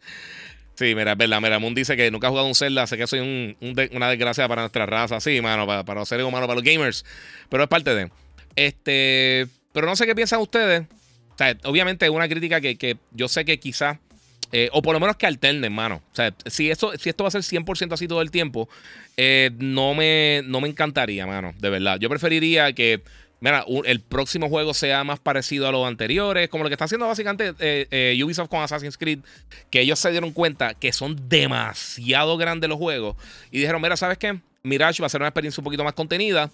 A: Sí, mira, verdad. Mira, Moon dice que nunca ha jugado un Zelda. Sé que soy una desgracia para nuestra raza. Sí, mano, para, para los seres humanos, para los gamers. Pero es parte de. Este. Pero no sé qué piensan ustedes. O sea, obviamente es una crítica que, yo sé que quizás. Eh, o por lo menos que alternen, mano. O sea, si esto, si esto va a ser 100% así todo el tiempo, eh, no, me, no me encantaría, mano. De verdad. Yo preferiría que mira, el próximo juego sea más parecido a los anteriores, como lo que está haciendo básicamente eh, eh, Ubisoft con Assassin's Creed, que ellos se dieron cuenta que son demasiado grandes los juegos y dijeron, mira, ¿sabes qué? Mirage va a ser una experiencia un poquito más contenida,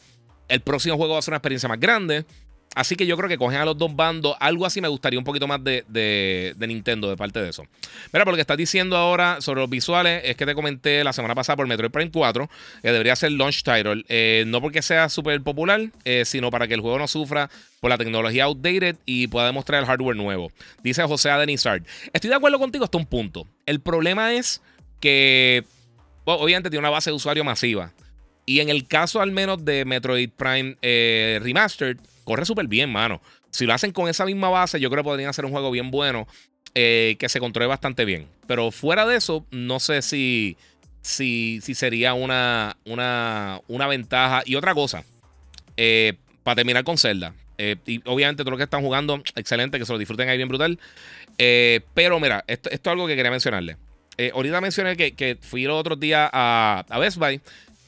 A: el próximo juego va a ser una experiencia más grande. Así que yo creo que cogen a los dos bandos. Algo así me gustaría un poquito más de, Nintendo de parte de eso. Mira, por lo que estás diciendo ahora sobre los visuales, es que te comenté la semana pasada por Metroid Prime 4, que debería ser launch title. Eh, no porque sea súper popular, eh, sino para que el juego no sufra por la tecnología outdated y pueda demostrar el hardware nuevo. Dice José Adenizard. Estoy de acuerdo contigo hasta un punto. El problema es que, obviamente, tiene una base de usuario masiva. Y en el caso al menos de Metroid Prime eh, Remastered, corre súper bien, mano. Si lo hacen con esa misma base, yo creo que podrían hacer un juego bien bueno eh, que se controle bastante bien. Pero fuera de eso, no sé si, si, si sería una, una, una ventaja. Y otra cosa, eh, para terminar con Zelda. Eh, y obviamente todos los que están jugando, excelente, que se lo disfruten ahí bien brutal. pero mira, esto, es algo que quería mencionarle. ahorita mencioné que, que, fui el otro día a, a Best Buy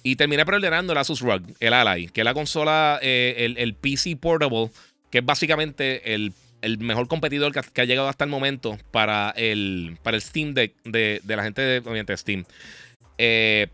A: y terminé preordenando el Asus ROG, el Ally, que es la consola, eh, el, PC Portable, que es básicamente el, mejor competidor que, ha llegado hasta el momento para el, para el Steam Deck de, la gente de, obviamente, Steam. Eh,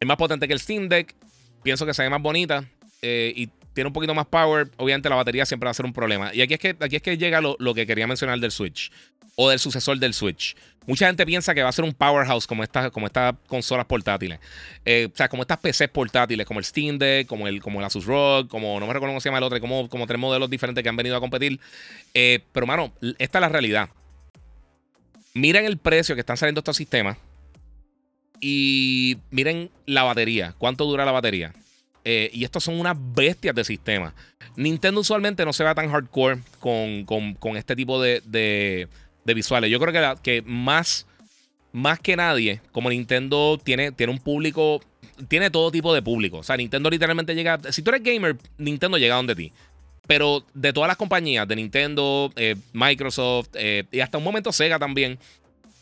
A: es más potente que el Steam Deck. Pienso que se ve más bonita. Eh, y tiene un poquito más power. Obviamente la batería siempre va a ser un problema. Y aquí es que, aquí es que llega lo, lo que quería mencionar del Switch. O del sucesor del Switch. Mucha gente piensa que va a ser un powerhouse como estas como consolas portátiles. Eh, o sea, como estas PCs portátiles, como el Steam Deck, como el, como el Asus ROG, como no me recuerdo cómo se llama el otro, como, como tres modelos diferentes que han venido a competir. Eh, pero, mano, esta es la realidad. Miren el precio que están saliendo estos sistemas. Y miren la batería. ¿Cuánto dura la batería? Eh, y estos son unas bestias de sistema. Nintendo usualmente no se va tan hardcore con, este tipo de de visuales. Yo creo que, que más, más que nadie, como Nintendo tiene, tiene un público, tiene todo tipo de público. O sea, Nintendo literalmente llega. Si tú eres gamer, Nintendo llega donde ti. Pero de todas las compañías, de Nintendo, eh, Microsoft eh, y hasta un momento Sega también,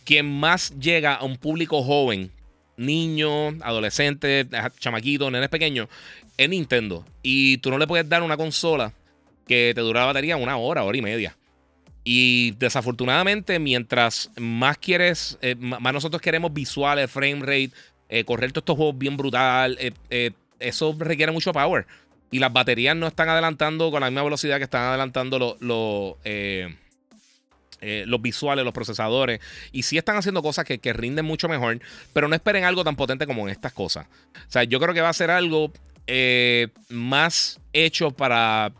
A: quien más llega a un público joven, niño, adolescente, chamaquito, nenes pequeños, es Nintendo. Y tú no le puedes dar una consola que te dura la batería una hora, hora y media. Y desafortunadamente, mientras más quieres, eh, más nosotros queremos visuales, frame rate, eh, correr todos estos juegos bien brutal, eh, eso requiere mucho power. y las baterías no están adelantando con la misma velocidad que están adelantando los, eh, eh, los visuales, los procesadores. Y sí están haciendo cosas que, rinden mucho mejor, pero no esperen algo tan potente como en estas cosas. O sea, yo creo que va a ser algo eh, más hecho para,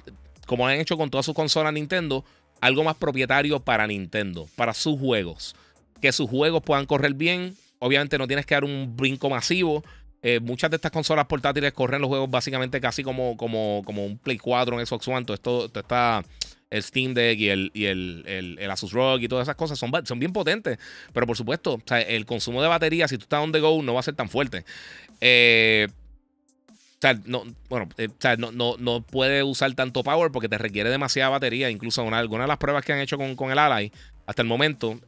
A: como han hecho con todas sus consolas Nintendo, algo más propietario para Nintendo, para sus juegos. Que sus juegos puedan correr bien. Obviamente no tienes que dar un brinco masivo eh, muchas de estas consolas portátiles corren los juegos básicamente casi como, como, como un Play 4, en Xbox One. Todo esto, está el Steam Deck y el, y el, Asus ROG y todas esas cosas son, son bien potentes. Pero por supuesto, el consumo de batería, si tú estás on the go, no va a ser tan fuerte. Eh, o sea, no, bueno, eh, no, no, puede usar tanto power porque te requiere demasiada batería. Incluso una, algunas de las pruebas que han hecho con, con el Ally hasta el momento,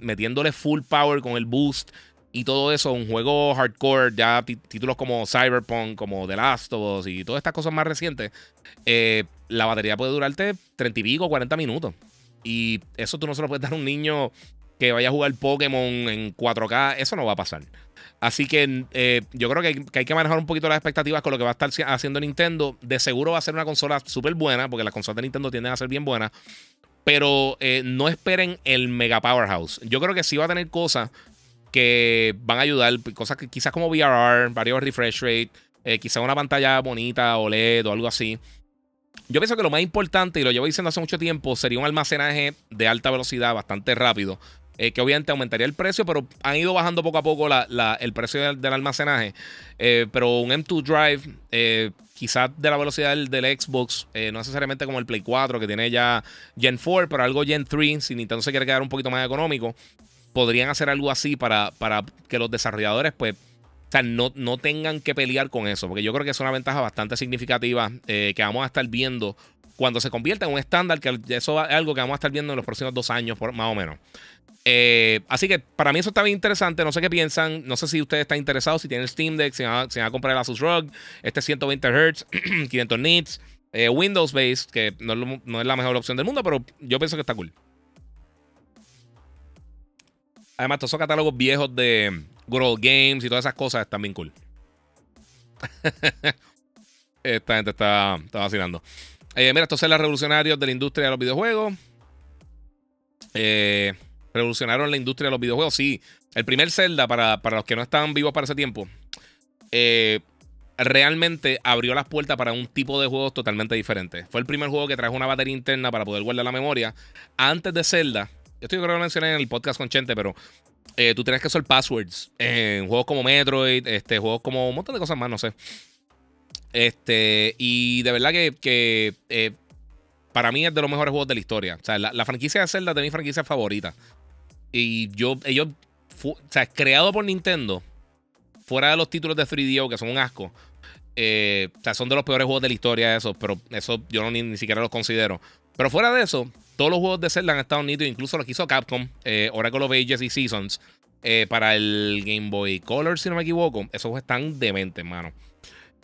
A: metiéndole full power con el boost y todo eso, un juego hardcore, ya títulos como Cyberpunk, como The Last of Us y todas estas cosas más recientes, eh, la batería puede durarte 30 y pico, 40 minutos. Y eso tú no se lo puedes dar a un niño que vaya a jugar Pokémon en 4K, eso no va a pasar. Así que eh, yo creo que hay, que manejar un poquito las expectativas con lo que va a estar haciendo Nintendo. De seguro va a ser una consola súper buena, porque las consolas de Nintendo tienden a ser bien buenas. Pero eh, no esperen el mega powerhouse. Yo creo que sí va a tener cosas que van a ayudar, cosas que quizás como VRR, varios refresh rate, eh, quizás una pantalla bonita, OLED o algo así. Yo pienso que lo más importante, y lo llevo diciendo hace mucho tiempo, sería un almacenaje de alta velocidad bastante rápido. Eh, que obviamente aumentaría el precio, pero han ido bajando poco a poco el precio del, almacenaje. Eh, pero un M2 Drive, quizás de la velocidad del, Xbox, no necesariamente como el Play 4, que tiene ya Gen 4, pero algo Gen 3, si Nintendo se quiere quedar un poquito más económico podrían hacer algo así para, para que los desarrolladores, pues, no, no, tengan que pelear con eso. Porque yo creo que es una ventaja bastante significativa eh, que vamos a estar viendo cuando se convierta en un estándar, que eso es algo que vamos a estar viendo en los próximos dos años, por, más o menos. Eh, así que para mí eso está bien interesante. No sé qué piensan. No sé si ustedes están interesados, si tienen Steam Deck, si van, a, comprar el Asus ROG, este 120 Hz, 500 nits, eh, Windows based, que no, no es la mejor opción del mundo, pero yo pienso que está cool. Además, todos esos catálogos viejos de Good Games y todas esas cosas están bien cool. Esta gente está, vacilando. Eh, mira, estos son revolucionarios de la industria de los videojuegos. Eh, revolucionaron la industria de los videojuegos. Sí, el primer Zelda, para, los que no estaban vivos para ese tiempo, eh, realmente abrió las puertas para un tipo de juegos totalmente diferente. Fue el primer juego que trajo una batería interna para poder guardar la memoria. Antes de Zelda, esto yo creo que lo mencioné en el podcast con Chente, pero eh, tú tienes que usar passwords en juegos como Metroid, este, juegos como un montón de cosas más, no sé. Este, y de verdad que, eh, para mí es de los mejores juegos de la historia. O sea, la, franquicia de Zelda es de mi franquicia favorita. Y yo, ellos, o sea, creado por Nintendo, fuera de los títulos de 3DO, que son un asco. Eh, o sea, son de los peores juegos de la historia esos, pero eso yo no, ni, ni siquiera los considero. Pero fuera de eso, todos los juegos de Zelda han estado nítidos, incluso los que hizo Capcom, eh, Oracle of Ages y Seasons, eh, para el Game Boy Color, si no me equivoco. Esos juegos están dementes, hermano.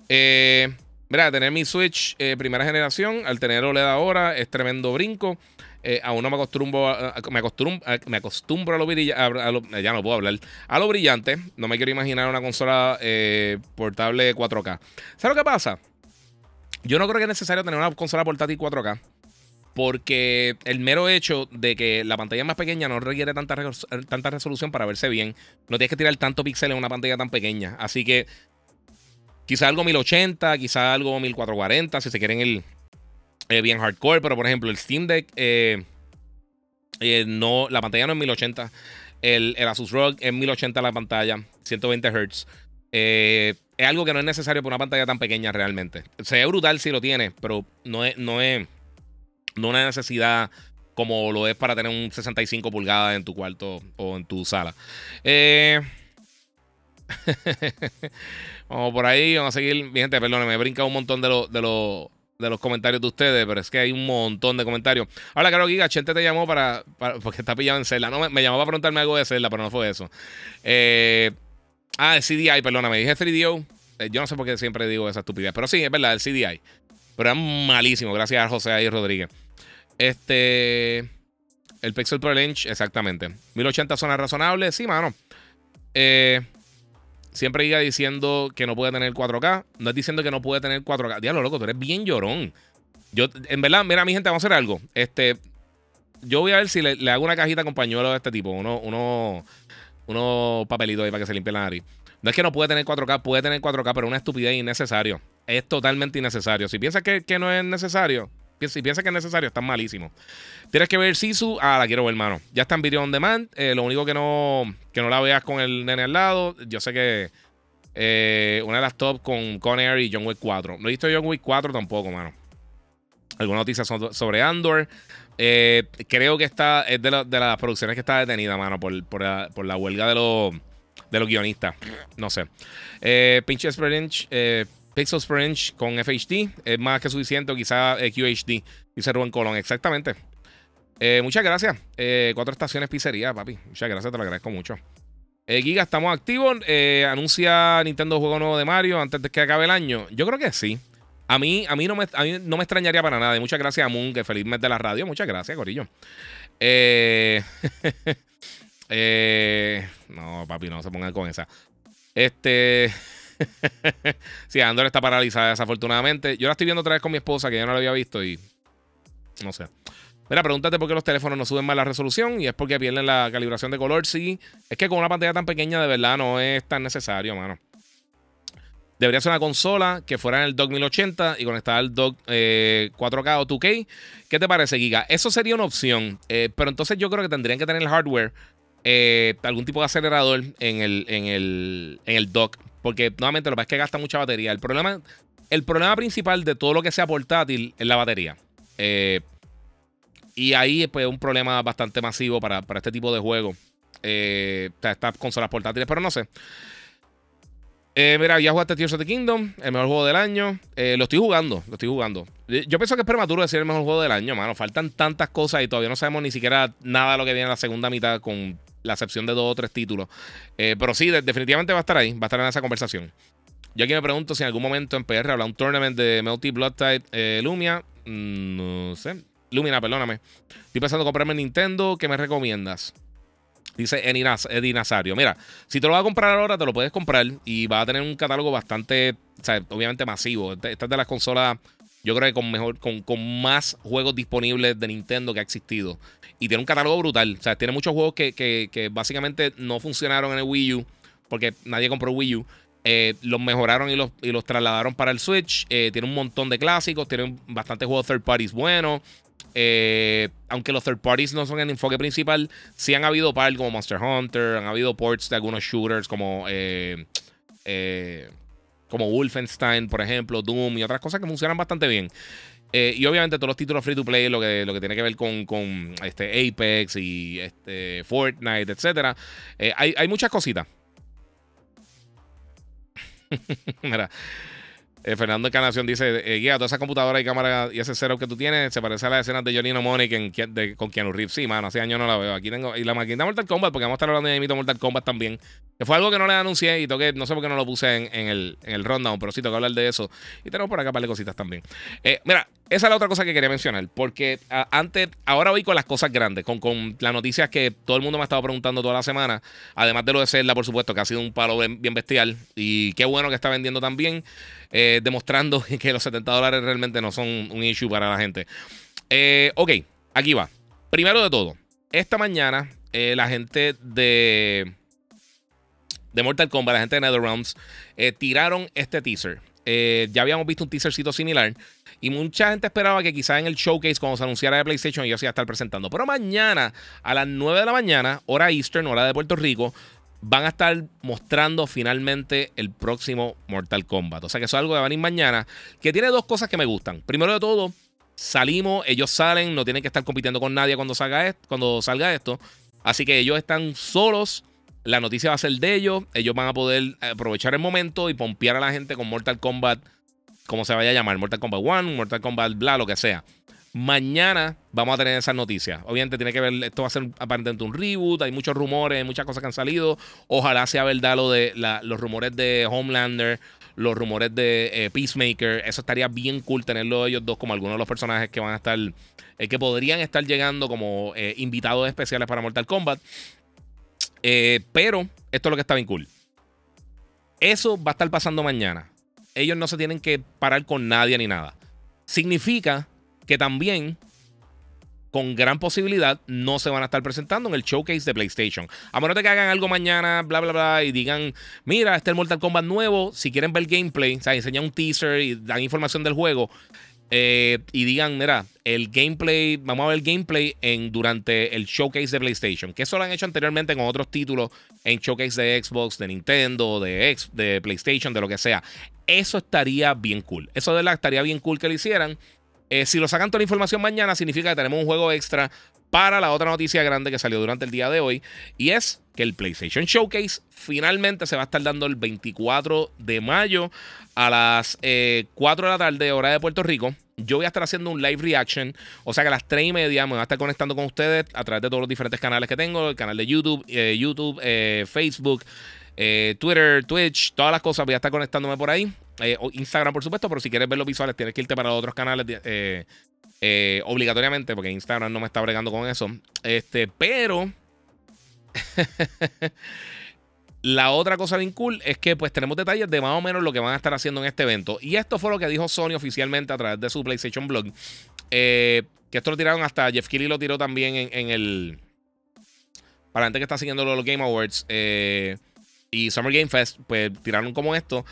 A: Eh, mira, tener mi Switch eh, primera generación, al tener OLED ahora, es tremendo brinco. aún no me acostumbro, a, me acostumbro, me acostumbro a lo brillante, ya no puedo hablar, a lo brillante. No me quiero imaginar una consola portable 4K. ¿Sabes lo que pasa? Yo no creo que es necesario tener una consola portátil 4K. Porque el mero hecho de que la pantalla más pequeña no requiere tanta, tanta resolución para verse bien. No tienes que tirar tanto píxeles en una pantalla tan pequeña. Así que quizá algo 1080, quizá algo 1440, si se quieren el eh, bien hardcore. Pero por ejemplo, el Steam Deck, eh, eh, no, la pantalla no es 1080. El, el, Asus ROG es 1080 la pantalla, 120 Hz. es algo que no es necesario para una pantalla tan pequeña realmente. Se ve brutal si lo tiene, pero no es, no es, no una necesidad como lo es para tener un 65 pulgadas en tu cuarto o en tu sala. Eh, vamos por ahí, vamos a seguir. Mi gente, perdón, me he brincado un montón de, de, de los comentarios de ustedes, pero es que hay un montón de comentarios. Hola, claro, Giga, Chente te llamó para, porque está pillado en Zelda. No, me, llamó para preguntarme algo de Zelda, pero no fue eso. Eh, ah, el CDI, perdóname, dije 3DO. Eh, yo no sé por qué siempre digo esa estupidez, pero sí, es verdad, el CDI. Pero es malísimo, gracias a José y Rodríguez. Este. El Pixel Pro Lynch, exactamente. 1080 zona razonable, sí, mano. Eh, Siempre Giga diciendo que no puede tener 4K. No es diciendo que no puede tener 4K. Diablo, loco, tú eres bien llorón. Yo, en verdad, mira, mi gente, vamos a hacer algo. Este, yo voy a ver si le, hago una cajita con pañuelo de este tipo. Uno, uno, unos papelitos ahí para que se limpie la nariz. No es que no puede tener 4K, puede tener 4K, pero una estupidez innecesario. Es totalmente innecesario. Si piensas que, no es necesario, si piensas que es necesario, está malísimo. Tienes que ver Sisu. Ah, la quiero ver, hermano. Ya está en video on demand. Eh, lo único que no, que no la veas con el nene al lado. Yo sé que eh, una de las top con Conair y John Wick 4. No he visto John Wick 4 tampoco, mano. Algunas noticias sobre Andor. Eh, creo que esta es de, las producciones que está detenida, mano, por, la, huelga de los, de los guionistas. No sé. Eh, pinches per inch, eh, pixels per inch con FHD es más que suficiente, o quizá eh, QHD. Dice Rubén Colón, exactamente. muchas gracias. cuatro estaciones pizzería, papi. Muchas gracias, te lo agradezco mucho. Giga, estamos activos. anuncia Nintendo juego nuevo de Mario antes de que acabe el año. Yo creo que sí. A mí, a mí, no, me, no me extrañaría para nada. Y muchas gracias a Moon, que feliz mes de la radio. Muchas gracias, Corillo. Eh, eh, no, papi, no se pongan con esa. Este. sí, Andor está paralizada, desafortunadamente. Yo la estoy viendo otra vez con mi esposa, que ya no la había visto y. No sé. Mira, pregúntate por qué los teléfonos no suben más la resolución y es porque pierden la calibración de color. Sí, es que con una pantalla tan pequeña de verdad no es tan necesario, mano. Debería ser una consola que fuera en el dock 1080 y conectada al dock 4K eh, o 2K. ¿Qué te parece, Giga? Eso sería una opción. Eh, pero entonces yo creo que tendrían que tener el hardware, eh, algún tipo de acelerador en el, en el, en el dock. Porque nuevamente lo que pasa es que gasta mucha batería. El problema, el problema principal de todo lo que sea portátil es la batería. y ahí es pues, un problema bastante masivo para, este tipo de juegos. estas consolas portátiles, pero no sé. Eh, mira, ya jugaste Tears of the Kingdom, el mejor juego del año. Eh, lo estoy jugando, lo estoy jugando. Yo pienso que es prematuro decir el mejor juego del año, mano. Faltan tantas cosas y todavía no sabemos ni siquiera nada de lo que viene en la segunda mitad, con la excepción de dos o tres títulos. Eh, pero sí, definitivamente va a estar ahí, va a estar en esa conversación. Yo aquí me pregunto si en algún momento en PR habrá un tournament de Multi Blood Type Lumia. Mm, no sé. Lumina, perdóname. Estoy pensando en comprarme Nintendo. ¿Qué me recomiendas? Dice Eddie Nazario. Mira, si te lo vas a comprar ahora, te lo puedes comprar y va a tener un catálogo bastante, o sea, obviamente masivo. Esta es de las consolas, yo creo que con mejor, con, con, más juegos disponibles de Nintendo que ha existido. Y tiene un catálogo brutal. O sea, tiene muchos juegos que, que, básicamente no funcionaron en el Wii U, porque nadie compró Wii U. Eh, los mejoraron y los, y los, trasladaron para el Switch. Eh, tiene un montón de clásicos, tiene bastantes juegos third parties buenos. Eh, aunque los third parties no son el enfoque principal, sí han habido par como Monster Hunter, han habido ports de algunos shooters como, como Wolfenstein, por ejemplo, Doom y otras cosas que funcionan bastante bien. y obviamente todos los títulos free to play, lo que, lo que tiene que ver con, con este Apex y este Fortnite, etc. hay, hay muchas cositas. Mira, eh, Fernando Encarnación dice: eh, Guía, toda esa computadora y cámara y ese cero que tú tienes se parece a las escenas de Johnny No Money con Keanu Reeves. Sí, mano, hace años no la veo. Aquí tengo. Y la máquina Mortal Kombat, porque vamos a estar hablando de mito Mortal Kombat también. Que fue algo que no le anuncié y toqué, no sé por qué no lo puse en, el, en el rundown, pero sí tengo que hablar de eso. Y tenemos por acá un par de cositas también. Eh, mira, esa es la otra cosa que quería mencionar, porque antes, ahora voy con las cosas grandes, con, con las noticias que todo el mundo me ha estado preguntando toda la semana, además de lo de Zelda, por supuesto, que ha sido un palo bien, bestial, y qué bueno que está vendiendo también, eh, demostrando que los 70 dólares realmente no son un issue para la gente. Eh, ok, aquí va. Primero de todo, esta mañana eh, la gente de, de Mortal Kombat, la gente de NetherRealms, tiraron este teaser. ya habíamos visto un teasercito similar y mucha gente esperaba que quizás en el showcase, cuando se anunciara de PlayStation, ellos iban a estar presentando. Pero mañana, a las 9 de la mañana, hora Eastern, hora de Puerto Rico, van a estar mostrando finalmente el próximo Mortal Kombat. O sea que eso es algo que va a venir mañana, que tiene dos cosas que me gustan. Primero de todo, salimos, ellos salen, no tienen que estar compitiendo con nadie cuando. Cuando salga esto. Así que ellos están solos. La noticia va a ser de ellos. Ellos van a poder aprovechar el momento y pompear a la gente con Mortal Kombat como se vaya a llamar, Mortal Kombat 1, Mortal Kombat bla, lo que sea. Mañana vamos a tener esas noticias. Obviamente tiene que ver, esto va a ser aparentemente un reboot, hay muchos rumores, muchas cosas que han salido. Ojalá sea verdad lo de los rumores de Homelander, los rumores de eh, Peacemaker. Eso estaría bien cool tenerlo ellos dos como algunos de los personajes que van a estar, eh, que podrían estar llegando como eh, invitados especiales para Mortal Kombat. pero esto es lo que está bien cool. Eso va a estar pasando mañana. Ellos no se tienen que parar con nadie ni nada. Significa que también con gran posibilidad no se van a estar presentando en el showcase de PlayStation. A menos de que hagan algo mañana, bla, bla, bla, y digan, mira, este es el Mortal Kombat nuevo, si quieren ver gameplay, o enseñan un teaser y dan información del juego, eh, y digan, mira, el gameplay, vamos a ver el gameplay en, durante el showcase de PlayStation, que eso lo han hecho anteriormente con otros títulos en showcase de Xbox, de Nintendo, de, de PlayStation, de lo que sea. Eso estaría bien cool. Eso de verdad estaría bien cool que lo hicieran. Eh, si lo sacan toda la información mañana, significa que tenemos un juego extra para la otra noticia grande que salió durante el día de hoy. Y es que el PlayStation Showcase finalmente se va a estar dando el 24 de mayo a las 4 eh, de la tarde, hora de Puerto Rico. Yo voy a estar haciendo un live reaction. O sea que a las 3 y media me voy a estar conectando con ustedes a través de todos los diferentes canales que tengo: el canal de YouTube, eh, YouTube, Facebook. Twitter, Twitch, todas las cosas. Voy a estar conectándome por ahí. Eh, Instagram, por supuesto, pero si quieres ver los visuales, tienes que irte para otros canales eh, eh, obligatoriamente, porque Instagram no me está bregando con eso. Este, pero. La otra cosa bien cool es que pues tenemos detalles de más o menos lo que van a estar haciendo en este evento. Y esto fue lo que dijo Sony oficialmente a través de su PlayStation Blog. que esto lo tiraron hasta Jeff Kelly lo tiró también en, el... Para la gente que está siguiendo los Game Awards y Summer Game Fest, pues tiraron como esto.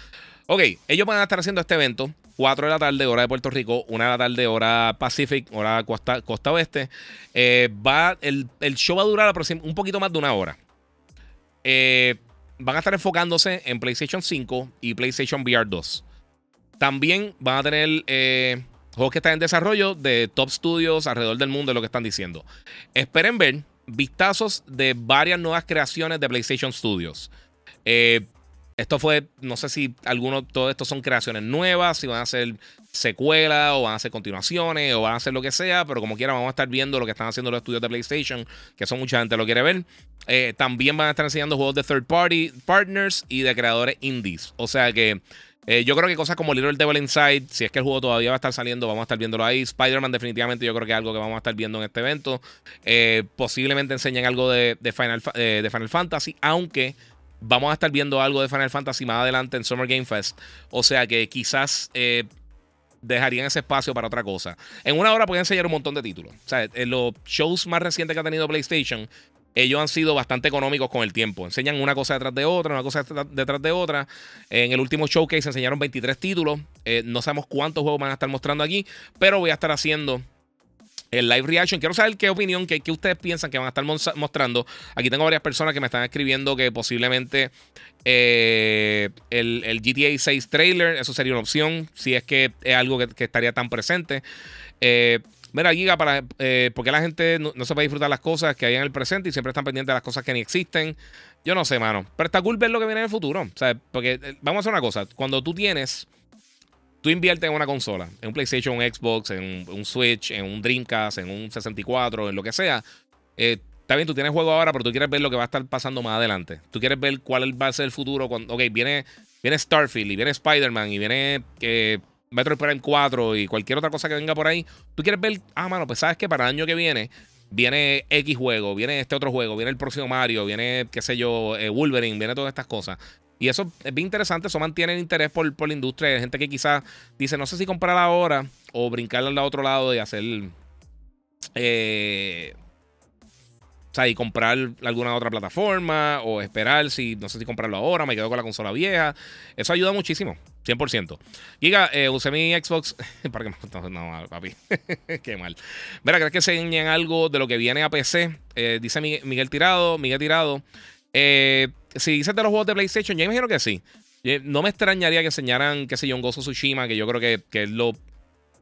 A: Ok, ellos van a estar haciendo este evento. 4 de la tarde, hora de Puerto Rico, 1 de la tarde, hora Pacific, hora costa, costa oeste. Eh, va, el, show va a durar un poquito más de una hora. Eh, van a estar enfocándose en PlayStation 5 y PlayStation VR 2. También van a tener eh, juegos que están en desarrollo de top studios alrededor del mundo, es lo que están diciendo. Esperen ver vistazos de varias nuevas creaciones de PlayStation Studios. Esto fue, no sé si algunos, todo esto son creaciones nuevas, si van a ser secuelas o van a ser continuaciones o van a ser lo que sea, pero como quiera vamos a estar viendo lo que están haciendo los estudios de PlayStation, que son mucha gente lo quiere ver. Eh, también van a estar enseñando juegos de third party partners y de creadores indies. O sea que eh, yo creo que cosas como Little Devil Inside, si es que el juego todavía va a estar saliendo, vamos a estar viéndolo ahí. Spider-Man definitivamente yo creo que es algo que vamos a estar viendo en este evento. Eh, posiblemente enseñen algo de, Final, de Final Fantasy, aunque vamos a estar viendo algo de Final Fantasy más adelante en Summer Game Fest. O sea que quizás eh, dejarían ese espacio para otra cosa. En una hora pueden enseñar un montón de títulos. O sea, en los shows más recientes que ha tenido PlayStation, ellos han sido bastante económicos con el tiempo. Enseñan una cosa detrás de otra, una cosa detrás de otra. En el último showcase enseñaron 23 títulos. Eh, no sabemos cuántos juegos van a estar mostrando aquí, pero voy a estar haciendo el live reaction. Quiero saber qué opinión, qué, ustedes piensan que van a estar mostrando. Aquí tengo varias personas que me están escribiendo que posiblemente eh, el, GTA 6 trailer, eso sería una opción, si es que es algo que, estaría tan presente. Eh, mira, Giga, para, eh, porque la gente no, se puede disfrutar las cosas que hay en el presente y siempre están pendientes de las cosas que ni existen. Yo no sé, mano. Pero está cool ver lo que viene en el futuro. Sea, porque vamos a hacer una cosa. Cuando tú tienes tú inviertes en una consola, en un PlayStation, un Xbox, en un, Switch, en un Dreamcast, en un 64, en lo que sea, eh, está bien, tú tienes juego ahora, pero tú quieres ver lo que va a estar pasando más adelante. Tú quieres ver cuál va a ser el futuro. Cuando, ok, viene, viene Starfield y viene Spider-Man y viene eh, Metroid Prime 4 y cualquier otra cosa que venga por ahí. Tú quieres ver, ah, mano, pues sabes que para el año que viene viene X juego, viene este otro juego, viene el próximo Mario, viene, qué sé yo, eh, Wolverine, viene todas estas cosas. Y eso es bien interesante, eso mantiene el interés por, la industria. Hay gente que quizás dice, no sé si comprar ahora o brincar al otro lado y hacer... Eh, o sea, y comprar alguna otra plataforma o esperar si, no sé si comprarlo ahora, me quedo con la consola vieja. Eso ayuda muchísimo, 100%. Giga, eh, usé mi Xbox para que no, no papi, qué mal. Mira, ¿crees que se enseñan algo de lo que viene a PC? Eh, dice Miguel Tirado, Miguel Tirado. Eh, si dices de los juegos de PlayStation, yo imagino que sí. No me extrañaría que enseñaran, qué sé yo, un Gozo Tsushima, que yo creo que, que lo.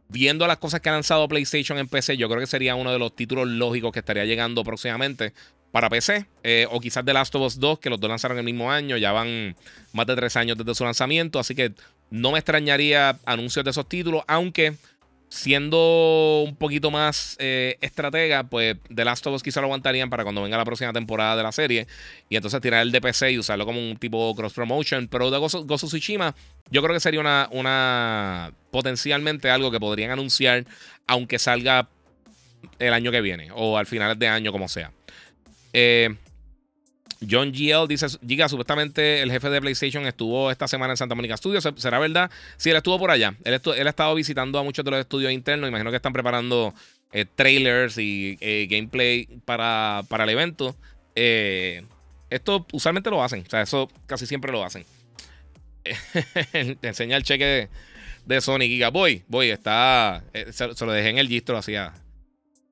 A: Viendo las cosas que ha lanzado PlayStation en PC, yo creo que sería uno de los títulos lógicos que estaría llegando próximamente para PC. Eh, o quizás The Last of Us 2, que los dos lanzaron el mismo año. Ya van más de tres años desde su lanzamiento. Así que no me extrañaría anuncios de esos títulos. Aunque siendo un poquito más eh, estratega, pues The Last of Us quizá lo aguantarían para cuando venga la próxima temporada de la serie. Y entonces tirar el DPC y usarlo como un tipo cross promotion. Pero de Gozo, Tsushima, yo creo que sería una, una potencialmente algo que podrían anunciar, aunque salga el año que viene o al final de año, como sea. Eh, John GL dice, Giga, supuestamente el jefe de PlayStation estuvo esta semana en Santa Mónica Studios. ¿Será verdad? Sí, él estuvo por allá. Él, él ha estado visitando a muchos de los estudios internos. Imagino que están preparando eh, trailers y eh, gameplay para, para el evento. Eh, esto usualmente lo hacen. O sea, eso casi siempre lo hacen. Te enseña el cheque de, Sony Giga. Voy, voy, está. Se, lo dejé en el gistro así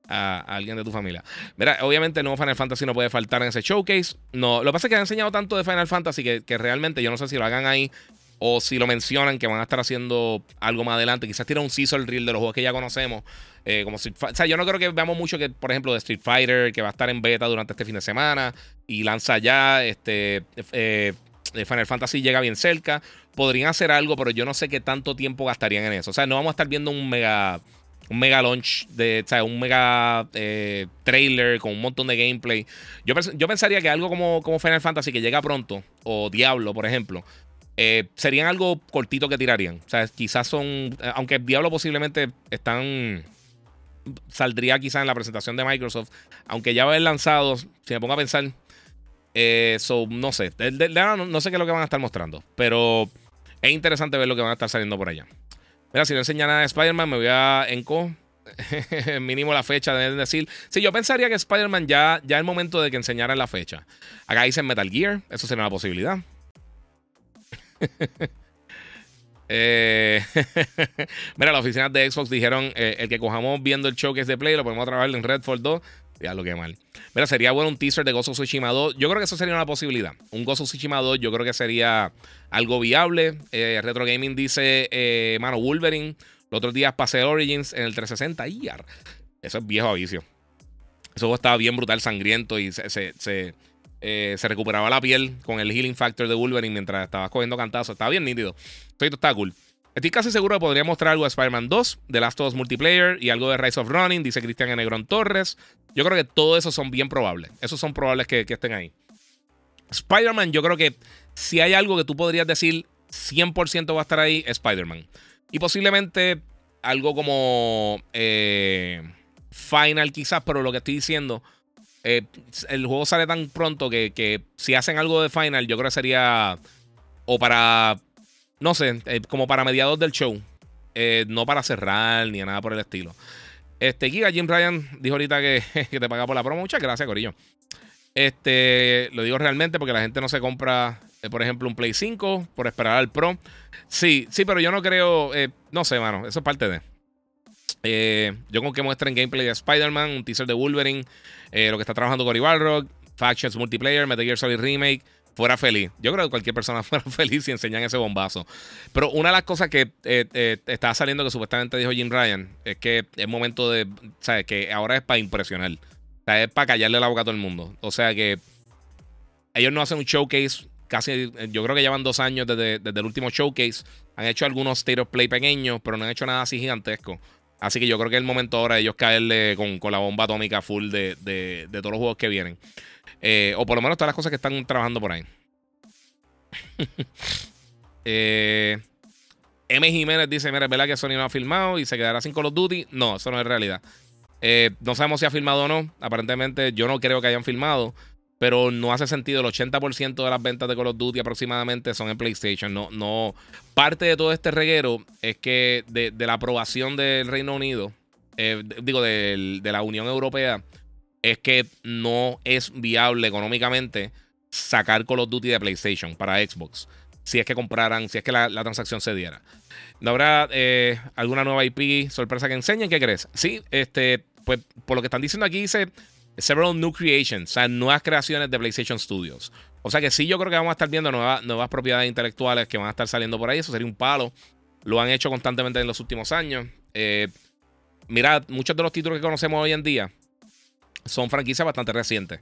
A: a, alguien de tu familia. Mira, obviamente el nuevo Final Fantasy no puede faltar en ese showcase. No, lo que pasa es que han enseñado tanto de Final Fantasy que, que realmente yo no sé si lo hagan ahí o si lo mencionan que van a estar haciendo algo más adelante. Quizás tiran un season reel de los juegos que ya conocemos. Eh, como o sea, yo no creo que veamos mucho que, por ejemplo, de Street Fighter, que va a estar en beta durante este fin de semana y lanza ya. Este, eh, Final Fantasy llega bien cerca. Podrían hacer algo, pero yo no sé qué tanto tiempo gastarían en eso. O sea, no vamos a estar viendo un mega. Un mega launch de, o sea, un mega eh, trailer con un montón de gameplay. Yo, yo pensaría que algo como, como Final Fantasy que llega pronto, o Diablo, por ejemplo, eh, serían algo cortito que tirarían. O sea, quizás son. Eh, aunque Diablo posiblemente están. Saldría quizás en la presentación de Microsoft. Aunque ya va a haber lanzado. Si me pongo a pensar. Eh, no sé. no, sé qué es lo que van a estar mostrando. Pero es interesante ver lo que van a estar saliendo por allá. Mira, si no enseñan nada de Spider-Man, me voy a enco. mínimo la fecha, deben decir. Sí, yo pensaría que Spider-Man ya, ya es el momento de que enseñaran la fecha. Acá dicen Metal Gear, eso sería una posibilidad. Eh, mira, las oficinas de Xbox dijeron: eh, el que cojamos viendo el show que es de Play, lo podemos trabajar en Redfall 2. Ya lo que mal. Mira, sería bueno un teaser de Gozo Tsushima 2. Yo creo que eso sería una posibilidad. Un Gozo Tsushima 2, yo creo que sería algo viable. Eh, Retro Gaming dice: Mano, Wolverine. Los otros días pasé Origins en el 360. IAR. Eso es viejo aviso. Eso estaba bien brutal, sangriento y se eh, se recuperaba la piel con el healing factor de Wolverine mientras estabas cogiendo cantazos. Estaba bien nítido. Esto está cool. Estoy casi seguro que podría mostrar algo de Spider-Man 2, The Last of Us Multiplayer y algo de Rise of Running, dice Cristian Negrón Torres. Yo creo que todo eso son bien probables. Esos son probables que, estén ahí. Spider-Man, yo creo que si hay algo que tú podrías decir 100% va a estar ahí, Spider-Man. Y posiblemente algo como eh, Final quizás, pero lo que estoy diciendo eh, el juego sale tan pronto que, si hacen algo de final, yo creo que sería o para, no sé, eh, como para mediados del show. No para cerrar ni nada por el estilo. Este, Giga Jim Ryan dijo ahorita que, te paga por la promo. Muchas gracias, Corillo. Este, lo digo realmente porque la gente no se compra, por ejemplo, un Play 5 por esperar al Pro. Sí, sí, pero yo no creo, no sé, mano, eso es parte de. yo con que muestren gameplay de Spider-Man, un teaser de Wolverine eh, lo que está trabajando Cory Balrog, Factions Multiplayer, Metal Gear Solid Remake, fuera feliz. Yo creo que cualquier persona fuera feliz si enseñan ese bombazo. Pero una de las cosas que eh, eh, estaba saliendo que supuestamente dijo Jim Ryan es que es momento de, ¿sabes? Que ahora es para impresionar. O sea, es para callarle la boca a todo el mundo. O sea que ellos no hacen un showcase casi, yo creo que llevan dos años desde, desde el último showcase. Han hecho algunos state of play pequeños, pero no han hecho nada así gigantesco. Así que yo creo que es el momento ahora de ellos caerle con, la bomba atómica full de, todos los juegos que vienen. Eh, o por lo menos todas las cosas que están trabajando por ahí. eh, M. Jiménez dice: Mira, es verdad que Sony no ha filmado y se quedará sin Call of Duty. No, eso no es realidad. Eh, no sabemos si ha filmado o no. Aparentemente, yo no creo que hayan filmado pero no hace sentido. El 80% de las ventas de Call of Duty aproximadamente son en PlayStation. No, no. Parte de todo este reguero es que de, la aprobación del Reino Unido, digo, de, la Unión Europea, es que no es viable económicamente sacar Call of Duty de PlayStation para Xbox. Si es que compraran, si es que la, transacción se diera. ¿No habrá eh, alguna nueva IP sorpresa que enseñen? ¿Qué crees? Sí, este, pues por lo que están diciendo aquí dice several new creations, o sea, nuevas creaciones de PlayStation Studios. O sea que sí, yo creo que vamos a estar viendo nuevas, nuevas propiedades intelectuales que van a estar saliendo por ahí. Eso sería un palo. Lo han hecho constantemente en los últimos años. Eh, mirad, muchos de los títulos que conocemos hoy en día son franquicias bastante recientes.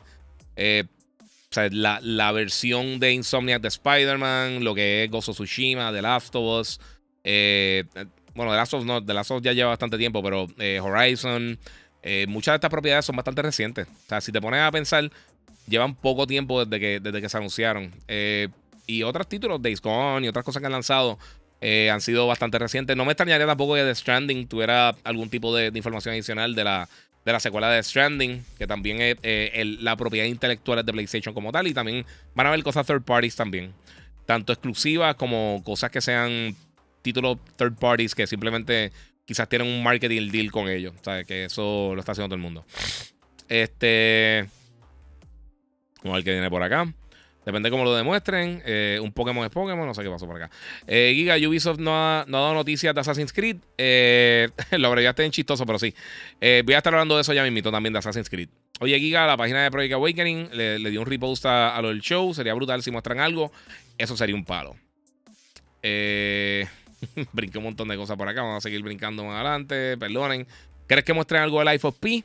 A: Eh, o sea, la, versión de Insomniac de Spider-Man, lo que es Gozo Tsushima, The Last of Us. Eh, bueno, The Last of Us no, The Last of Us ya lleva bastante tiempo, pero Horizon. Eh, muchas de estas propiedades son bastante recientes. O sea, si te pones a pensar, llevan poco tiempo desde que, desde que se anunciaron. Y otros títulos, Days Gone y otras cosas que han lanzado, han sido bastante recientes. No me extrañaría tampoco que The Stranding tuviera algún tipo de, información adicional de la, de la secuela de Stranding, que también es la propiedad intelectual de PlayStation como tal. Y también van a haber cosas third parties también. Tanto exclusivas como cosas que sean títulos third parties que simplemente quizás tienen un marketing deal con ellos. Sea, que eso lo está haciendo todo el mundo. Este. Vamos a ver qué viene por acá. Depende de cómo lo demuestren. Eh, un Pokémon es Pokémon. No sé qué pasó por acá. Eh, Giga, Ubisoft no ha, dado noticias de Assassin's Creed. Eh, lo abreviaste en chistoso, pero sí. Eh, voy a estar hablando de eso ya mismito también de Assassin's Creed. Oye, Giga, la página de Project Awakening le, dio un repost a, lo del show. Sería brutal si muestran algo. Eso sería un palo. Eh, brinqué un montón de cosas por acá. Vamos a seguir brincando más adelante. Perdonen. ¿Crees que muestren algo del Life of P?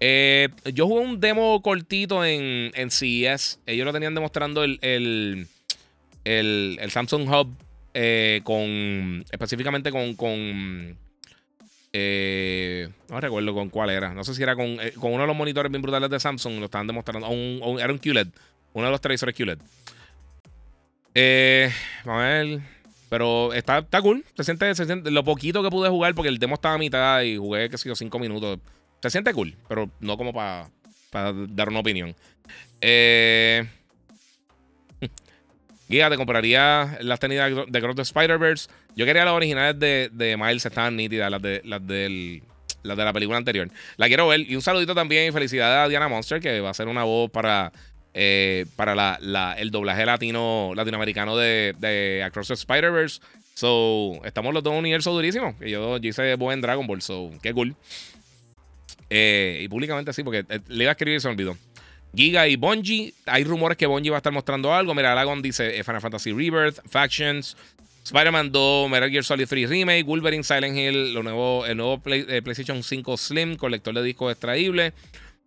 A: Eh, yo jugué un demo cortito en, en CES. Ellos lo tenían demostrando el, el, el, Samsung Hub eh, con. Específicamente con. con eh, no recuerdo con cuál era. No sé si era con, con, uno de los monitores bien brutales de Samsung. Lo estaban demostrando. era un QLED. Uno de los televisores QLED. vamos a ver. Pero está, está cool. Se siente, se siente, Lo poquito que pude jugar, porque el demo estaba a mitad y jugué, qué sé yo, 5 minutos. Se siente cool, pero no como para dar una opinión. Eh. Guía, te compraría las tenidas de Cross the Spider-Verse. Yo quería las originales de, de Miles, estaban nítidas, las de, de la película anterior. La quiero ver. Y un saludito también y felicidades a Diana Monster, que va a ser una voz para, eh, el doblaje latino, latinoamericano de, de Across the Spider-Verse. So, estamos los dos en un universo durísimo. yo, yo hice buen Dragon Ball, so, qué cool. Eh, y públicamente sí, porque eh, le iba a escribir y se olvidó. Giga y Bungie. Hay rumores que Bungie va a estar mostrando algo. Mira, Alagon dice eh, Final Fantasy Rebirth, Factions, Spider-Man 2, Metal Gear Solid 3 Remake, Wolverine Silent Hill, lo nuevo, el nuevo PlayStation 5 Slim con lector de disco extraíble.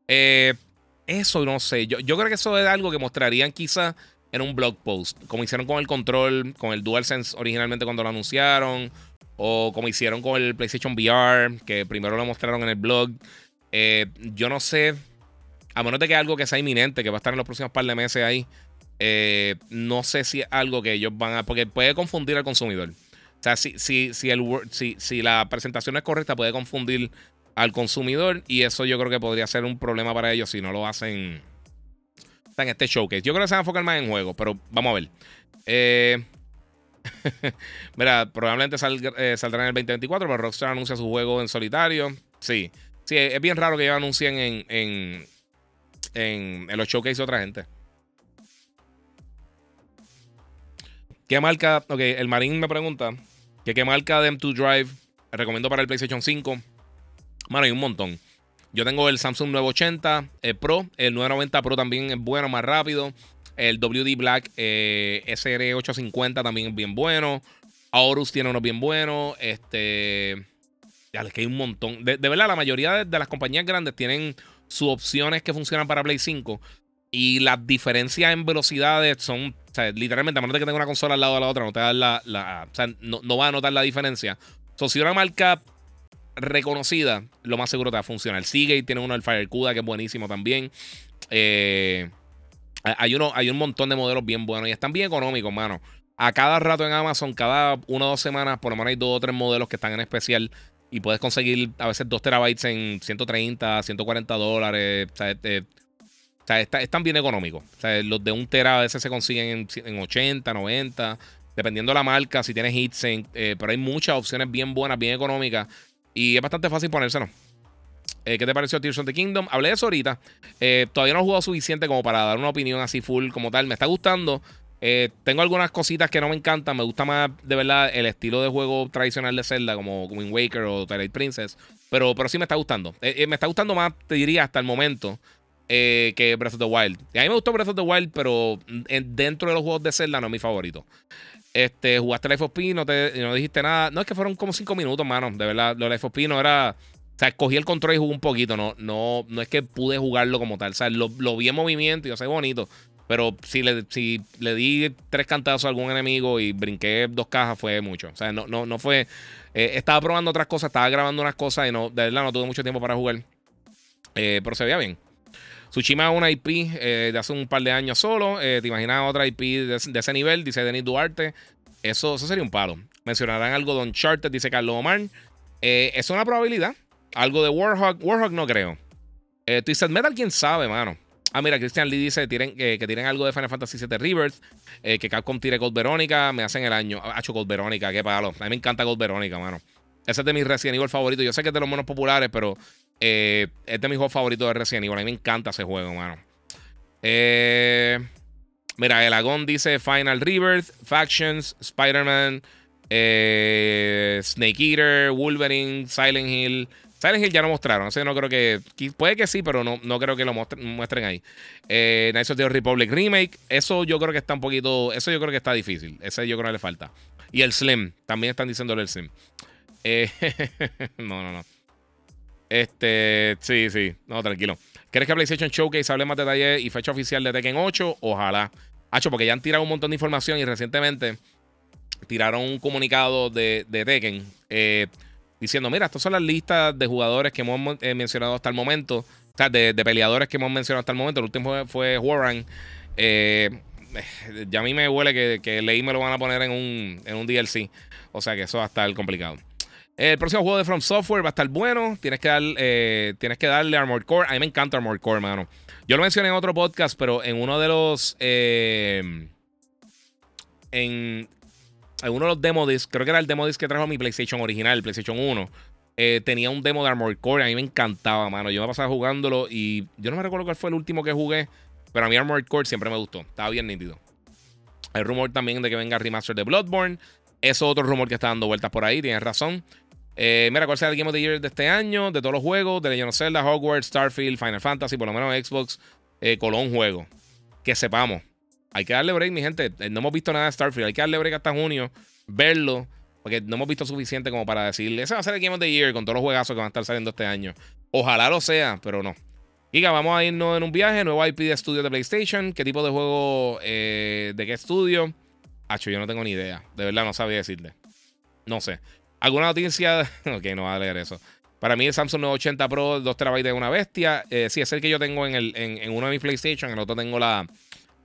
A: eso no sé. Yo, yo creo que eso es algo que mostrarían quizá en un blog post. Como hicieron con el control, con el DualSense originalmente cuando lo anunciaron. O como hicieron con el PlayStation VR, que primero lo mostraron en el blog. Eh, yo no sé, a menos de que algo que sea inminente, que va a estar en los próximos par de meses ahí, eh, no sé si es algo que ellos van a. Porque puede confundir al consumidor. O sea, si, si, si, el, si, si la presentación es correcta, puede confundir al consumidor. Y eso yo creo que podría ser un problema para ellos si no lo hacen en este showcase. Yo creo que se van a enfocar más en juegos, pero vamos a ver. Eh, mira, probablemente saldrá en el 2024, pero Rockstar anuncia su juego en solitario. Sí. Sí, es bien raro que ellos anuncien en, en, en, los showcase de otra gente. ¿Qué marca? Ok, el Marín me pregunta qué marca de M2 Drive recomiendo para el PlayStation 5. Mano, hay un montón. Yo tengo el Samsung 980 el Pro, el 990 Pro también es bueno, más rápido. El WD Black eh, SR850 también es bien bueno. Aorus tiene uno bien bueno. Este. Ya les que hay un montón. De, verdad, la mayoría de, las compañías grandes tienen sus opciones que funcionan para Play 5. Y las diferencias en velocidades son, o sea, literalmente, a menos de que tenga una consola al lado de la otra, no te da la, o sea, no, va a notar la diferencia. So, si una marca reconocida, lo más seguro te va a funcionar. Y tiene uno el FireCuda, que es buenísimo también. Eh, hay, uno, hay un montón de modelos bien buenos y están bien económicos, mano. A cada rato en Amazon, cada una o dos semanas, por lo menos hay dos o tres modelos que están en especial y puedes conseguir a veces 2 terabytes en 130, 140 dólares. O sea, este, están bien económicos. O sea, los de un tera a veces se consiguen en, 80, 90, dependiendo de la marca, si tienes heatsink. Eh, pero hay muchas opciones bien buenas, bien económicas. Y es bastante fácil ponérselo. Eh, ¿Qué te pareció Tears of the Kingdom? Hablé de eso ahorita. Eh, todavía no he jugado suficiente como para dar una opinión así full como tal. Me está gustando. Eh, tengo algunas cositas que no me encantan. Me gusta más, de verdad, el estilo de juego tradicional de Zelda, como Wind Waker o Twilight Princess. Pero, pero sí me está gustando. Eh, eh, me está gustando más, te diría, hasta el momento, que Breath of the Wild. A mí me gustó Breath of the Wild, pero dentro de los juegos de Zelda no es mi favorito. Este, jugaste Life of P, no, te, no dijiste nada. No es que fueron como 5 minutos, mano. De verdad, lo Life of P no era. O sea, cogí el control y jugué un poquito. No, no, no es que pude jugarlo como tal. O sea, lo, lo vi en movimiento y yo sé bonito. Pero si le, si le di tres cantazos a algún enemigo y brinqué dos cajas, fue mucho. O sea, no, no, no fue. Eh, estaba probando otras cosas, estaba grabando unas cosas y no, de verdad no tuve mucho tiempo para jugar. Eh, pero se veía bien. Tsushima es una IP eh, de hace un par de años solo. ¿Te imaginas otra IP de, ese nivel? Dice Denis Duarte. Eso, eso sería un palo. Mencionarán algo de Uncharted, dice Carlos Omar. es una probabilidad. Algo de Warhawk. Warhawk no creo. Eh, Twisted Metal, quién sabe, mano. Ah, mira, Christian Lee dice que tienen algo de Final Fantasy VII Rebirth. Eh, que Capcom tire Gold Verónica. Me hacen el año. Ha hecho Gold Verónica, qué palo. A mí me encanta Gold Verónica, mano. Ese es de mis Resident Evil favoritos. Yo sé que es de los menos populares, pero eh, es de mis juegos favoritos de Resident Evil. A mí me encanta ese juego, mano. Eh, mira, el Agón dice Final Rebirth, Factions, Spider-Man, eh, Snake Eater, Wolverine, Silent Hill. Silent Hill ya lo mostraron, así no creo que. Puede que sí, pero no, no creo que lo muestren, ahí. Eh, Knights of the Republic Remake. Eso yo creo que está un poquito. Eso yo creo que está difícil. Ese yo creo que le falta. Y el Slim. También están diciéndole el Slim. Eh, no, no, no. Este. Sí, sí. No, tranquilo. ¿Quieres que PlayStation Showcase hable más detalles y fecha oficial de Tekken 8? Ojalá. Hacho, porque ya han tirado un montón de información y recientemente tiraron un comunicado de, de Tekken eh, diciendo: Mira, estas son las listas de jugadores que hemos eh, mencionado hasta el momento. O sea, de, peleadores que hemos mencionado hasta el momento. El último fue Warren. Eh, ya a mí me huele que, que Leí me lo van a poner en un, en un DLC. O sea que eso va a estar complicado. El próximo juego de From Software va a estar bueno. Tienes que, dar, tienes que darle Armored Core. A mí me encanta Armored Core, mano. Yo lo mencioné en otro podcast, pero en uno de los. en, en uno de los demo discs, creo que era el demo disc que trajo mi PlayStation original, el PlayStation 1, eh, tenía un demo de Armored Core. A mí me encantaba, mano. Yo me pasaba jugándolo y yo no me recuerdo cuál fue el último que jugué, pero a mí Armored Core siempre me gustó. Estaba bien nítido. Hay rumor también de que venga remaster de Bloodborne. Eso es otro rumor que está dando vueltas por ahí, tienes razón. Eh, mira, ¿cuál será el Game of the Year de este año? De todos los juegos, de Legend of Zelda, Hogwarts, Starfield, Final Fantasy, por lo menos Xbox, eh, Colón juego. Que sepamos. Hay que darle break, mi gente. Eh, no hemos visto nada de Starfield. Hay que darle break hasta junio, verlo, porque no hemos visto suficiente como para decirle, ese va a ser el Game of the Year con todos los juegazos que van a estar saliendo este año. Ojalá lo sea, pero no. Giga, vamos a irnos en un viaje, nuevo IP de estudio de PlayStation. ¿Qué tipo de juego? Eh, ¿De qué estudio? Hacho, yo no tengo ni idea. De verdad, no sabía decirle. No sé. ¿Alguna noticia? ok, no va a leer eso. Para mí el Samsung 980 Pro 2 TB de una bestia. Eh, sí, es el que yo tengo en, el, en, uno de mis PlayStation. En el otro tengo la,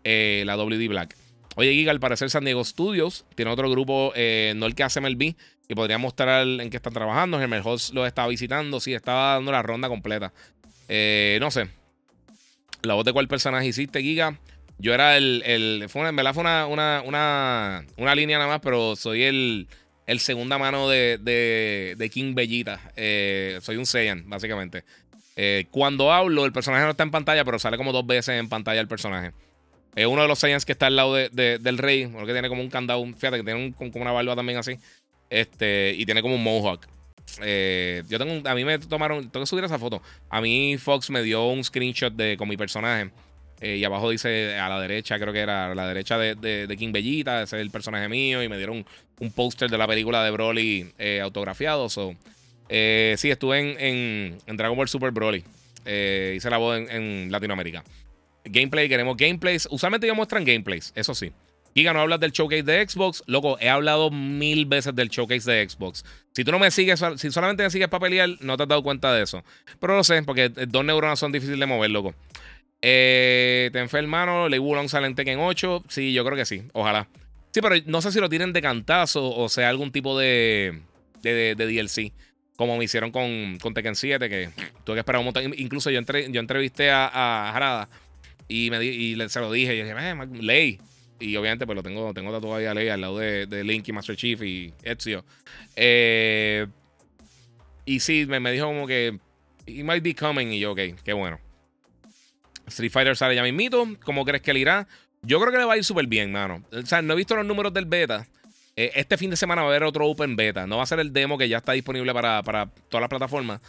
A: eh, la WD Black. Oye, Giga, al parecer San Diego Studios tiene otro grupo, eh, no el que hace MLB, que podría mostrar en qué están trabajando. el Host lo estaba visitando, sí, estaba dando la ronda completa. Eh, no sé. La voz de cuál personaje hiciste, Giga. Yo era el. el fue en verdad fue una, una, una, línea nada más, pero soy el, el segunda mano de, de, King Bellita. soy un Saiyan, básicamente. cuando hablo, el personaje no está en pantalla, pero sale como dos veces en pantalla el personaje. Es uno de los Saiyans que está al lado del rey. Uno que tiene como un candado. Fíjate que tiene como una barba también así. Este, y tiene como un mohawk. Eh, yo tengo a mí me tomaron, tengo que subir esa foto. A mí Fox me dio un screenshot de, con mi personaje. Eh, y abajo dice a la derecha, creo que era a la derecha de, King Bellita, es el personaje mío. Y me dieron un, póster de la película de Broly eh, autografiado. So, sí, estuve en, en, Dragon Ball Super Broly. hice la voz en Latinoamérica. Gameplay, queremos gameplays. Usualmente ya muestran gameplays, eso sí. Giga, no hablas del showcase de Xbox. Loco, he hablado mil veces del showcase de Xbox. Si tú no me sigues, si solamente me sigues para pelear, no te has dado cuenta de eso. Pero lo sé, porque dos neuronas son difíciles de mover, loco. Eh, ¿Te hermano? ¿Le Wulong sale en Tekken 8? Sí, yo creo que sí. Ojalá. Sí, pero no sé si lo tienen de cantazo o sea algún tipo de, de, DLC. Como me hicieron con, con Tekken 7, que tuve que esperar un montón. Incluso yo, yo entrevisté a, a Harada y, me y se lo dije. Y yo dije, eh, Ley. Y obviamente, pues lo tengo, tengo todavía Ley al lado de, de, Link y Master Chief y Ezio. Eh, y sí, me, me, dijo como que. It might be coming. Y yo, ok, qué bueno. Street Fighter sale ya mismito. ¿Cómo crees que le irá? Yo creo que le va a ir súper bien, mano. O sea, no he visto los números del beta. Eh, este fin de semana va a haber otro Open Beta. No va a ser el demo que ya está disponible para, para todas las plataformas.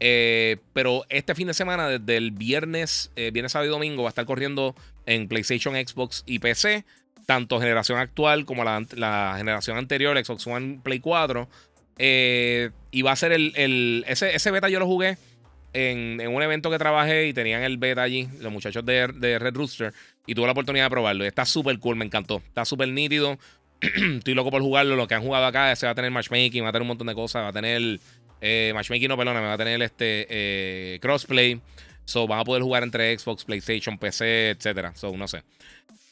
A: Eh, pero este fin de semana, desde el viernes, eh, viernes, sábado y domingo, va a estar corriendo en PlayStation, Xbox y PC. Tanto generación actual como la, generación anterior, Xbox One, Play 4. Eh, y va a ser el. ese, beta yo lo jugué en, un evento que trabajé y tenían el beta allí, los muchachos de, Red Rooster. Y tuve la oportunidad de probarlo. Está súper cool, me encantó. Está súper nítido. Estoy loco por jugarlo. Lo que han jugado acá, se va a tener matchmaking, va a tener un montón de cosas, va a tener eh, matchmaking no, perdona, me va a tener este eh, crossplay. So, van a poder jugar entre Xbox, PlayStation, PC, etc. So, no sé.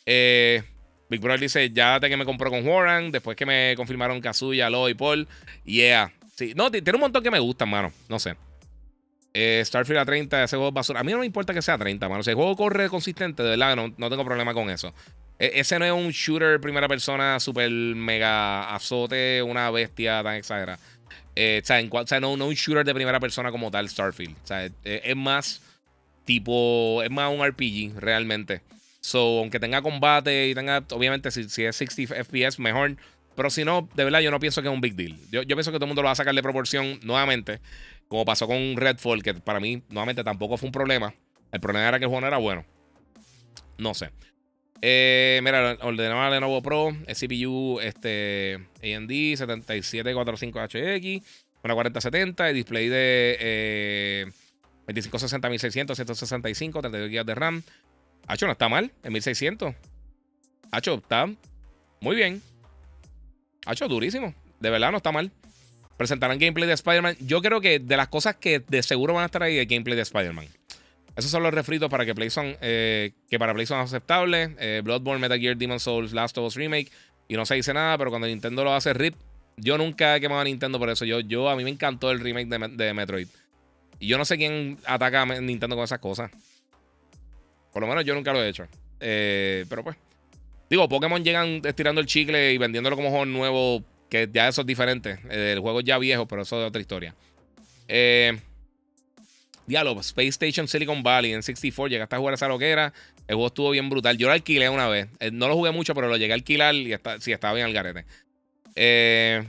A: Eh, Big Brother dice: Ya te que me compró con Warren. Después que me confirmaron Kazuya, Lo y Paul. Yeah. Sí, no, tiene un montón que me gustan, mano. No sé. Starfield a 30, ese juego basura. A mí no me importa que sea a 30, mano. Si el juego corre consistente, de verdad, no, no tengo problema con eso. E, ese no es un shooter primera persona super mega azote, una bestia tan exagerada. Eh, o, sea, no, no, un shooter de primera persona como tal, Starfield. O sea, es, más tipo, es más un RPG realmente. So, aunque tenga combate y tenga, obviamente, si, si es 60 FPS, mejor. Pero si no, de verdad, yo no pienso que es un big deal. Yo, yo pienso que todo el mundo lo va a sacar de proporción nuevamente. Como pasó con Redfall, que para mí, nuevamente, tampoco fue un problema. El problema era que el juego no era bueno. No sé. Eh, mira, ordenaba Lenovo Pro, CPU este, AMD 7745HX, una 4070, el display de eh, 2560 165, 32 GB de RAM. Hacho, no está mal, en 1600. Hacho, está muy bien. Hacho, durísimo. De verdad, no está mal. Presentarán gameplay de Spider-Man. Yo creo que de las cosas que de seguro van a estar ahí, el gameplay de Spider-Man. Esos son los refritos para que PlayStation, eh, que para PlayStation son aceptables. Eh, Bloodborne, Metal Gear, Demon Souls, Last of Us Remake. Y no se dice nada, pero cuando Nintendo lo hace RIP, yo nunca he quemado a Nintendo por eso. Yo, yo, a mí me encantó el remake de, Metroid. Y yo no sé quién ataca a Nintendo con esas cosas. Por lo menos yo nunca lo he hecho. Eh, pero pues. Digo, Pokémon llegan estirando el chicle y vendiéndolo como juego nuevo que ya eso es diferente. El juego es ya viejo, pero eso es otra historia. Eh, diálogo, Space Station Silicon Valley en 64. Llegaste a jugar esa loquera. El juego estuvo bien brutal. Yo lo alquilé una vez. Eh, no lo jugué mucho, pero lo llegué a alquilar y está, sí, estaba bien al garete. Eh,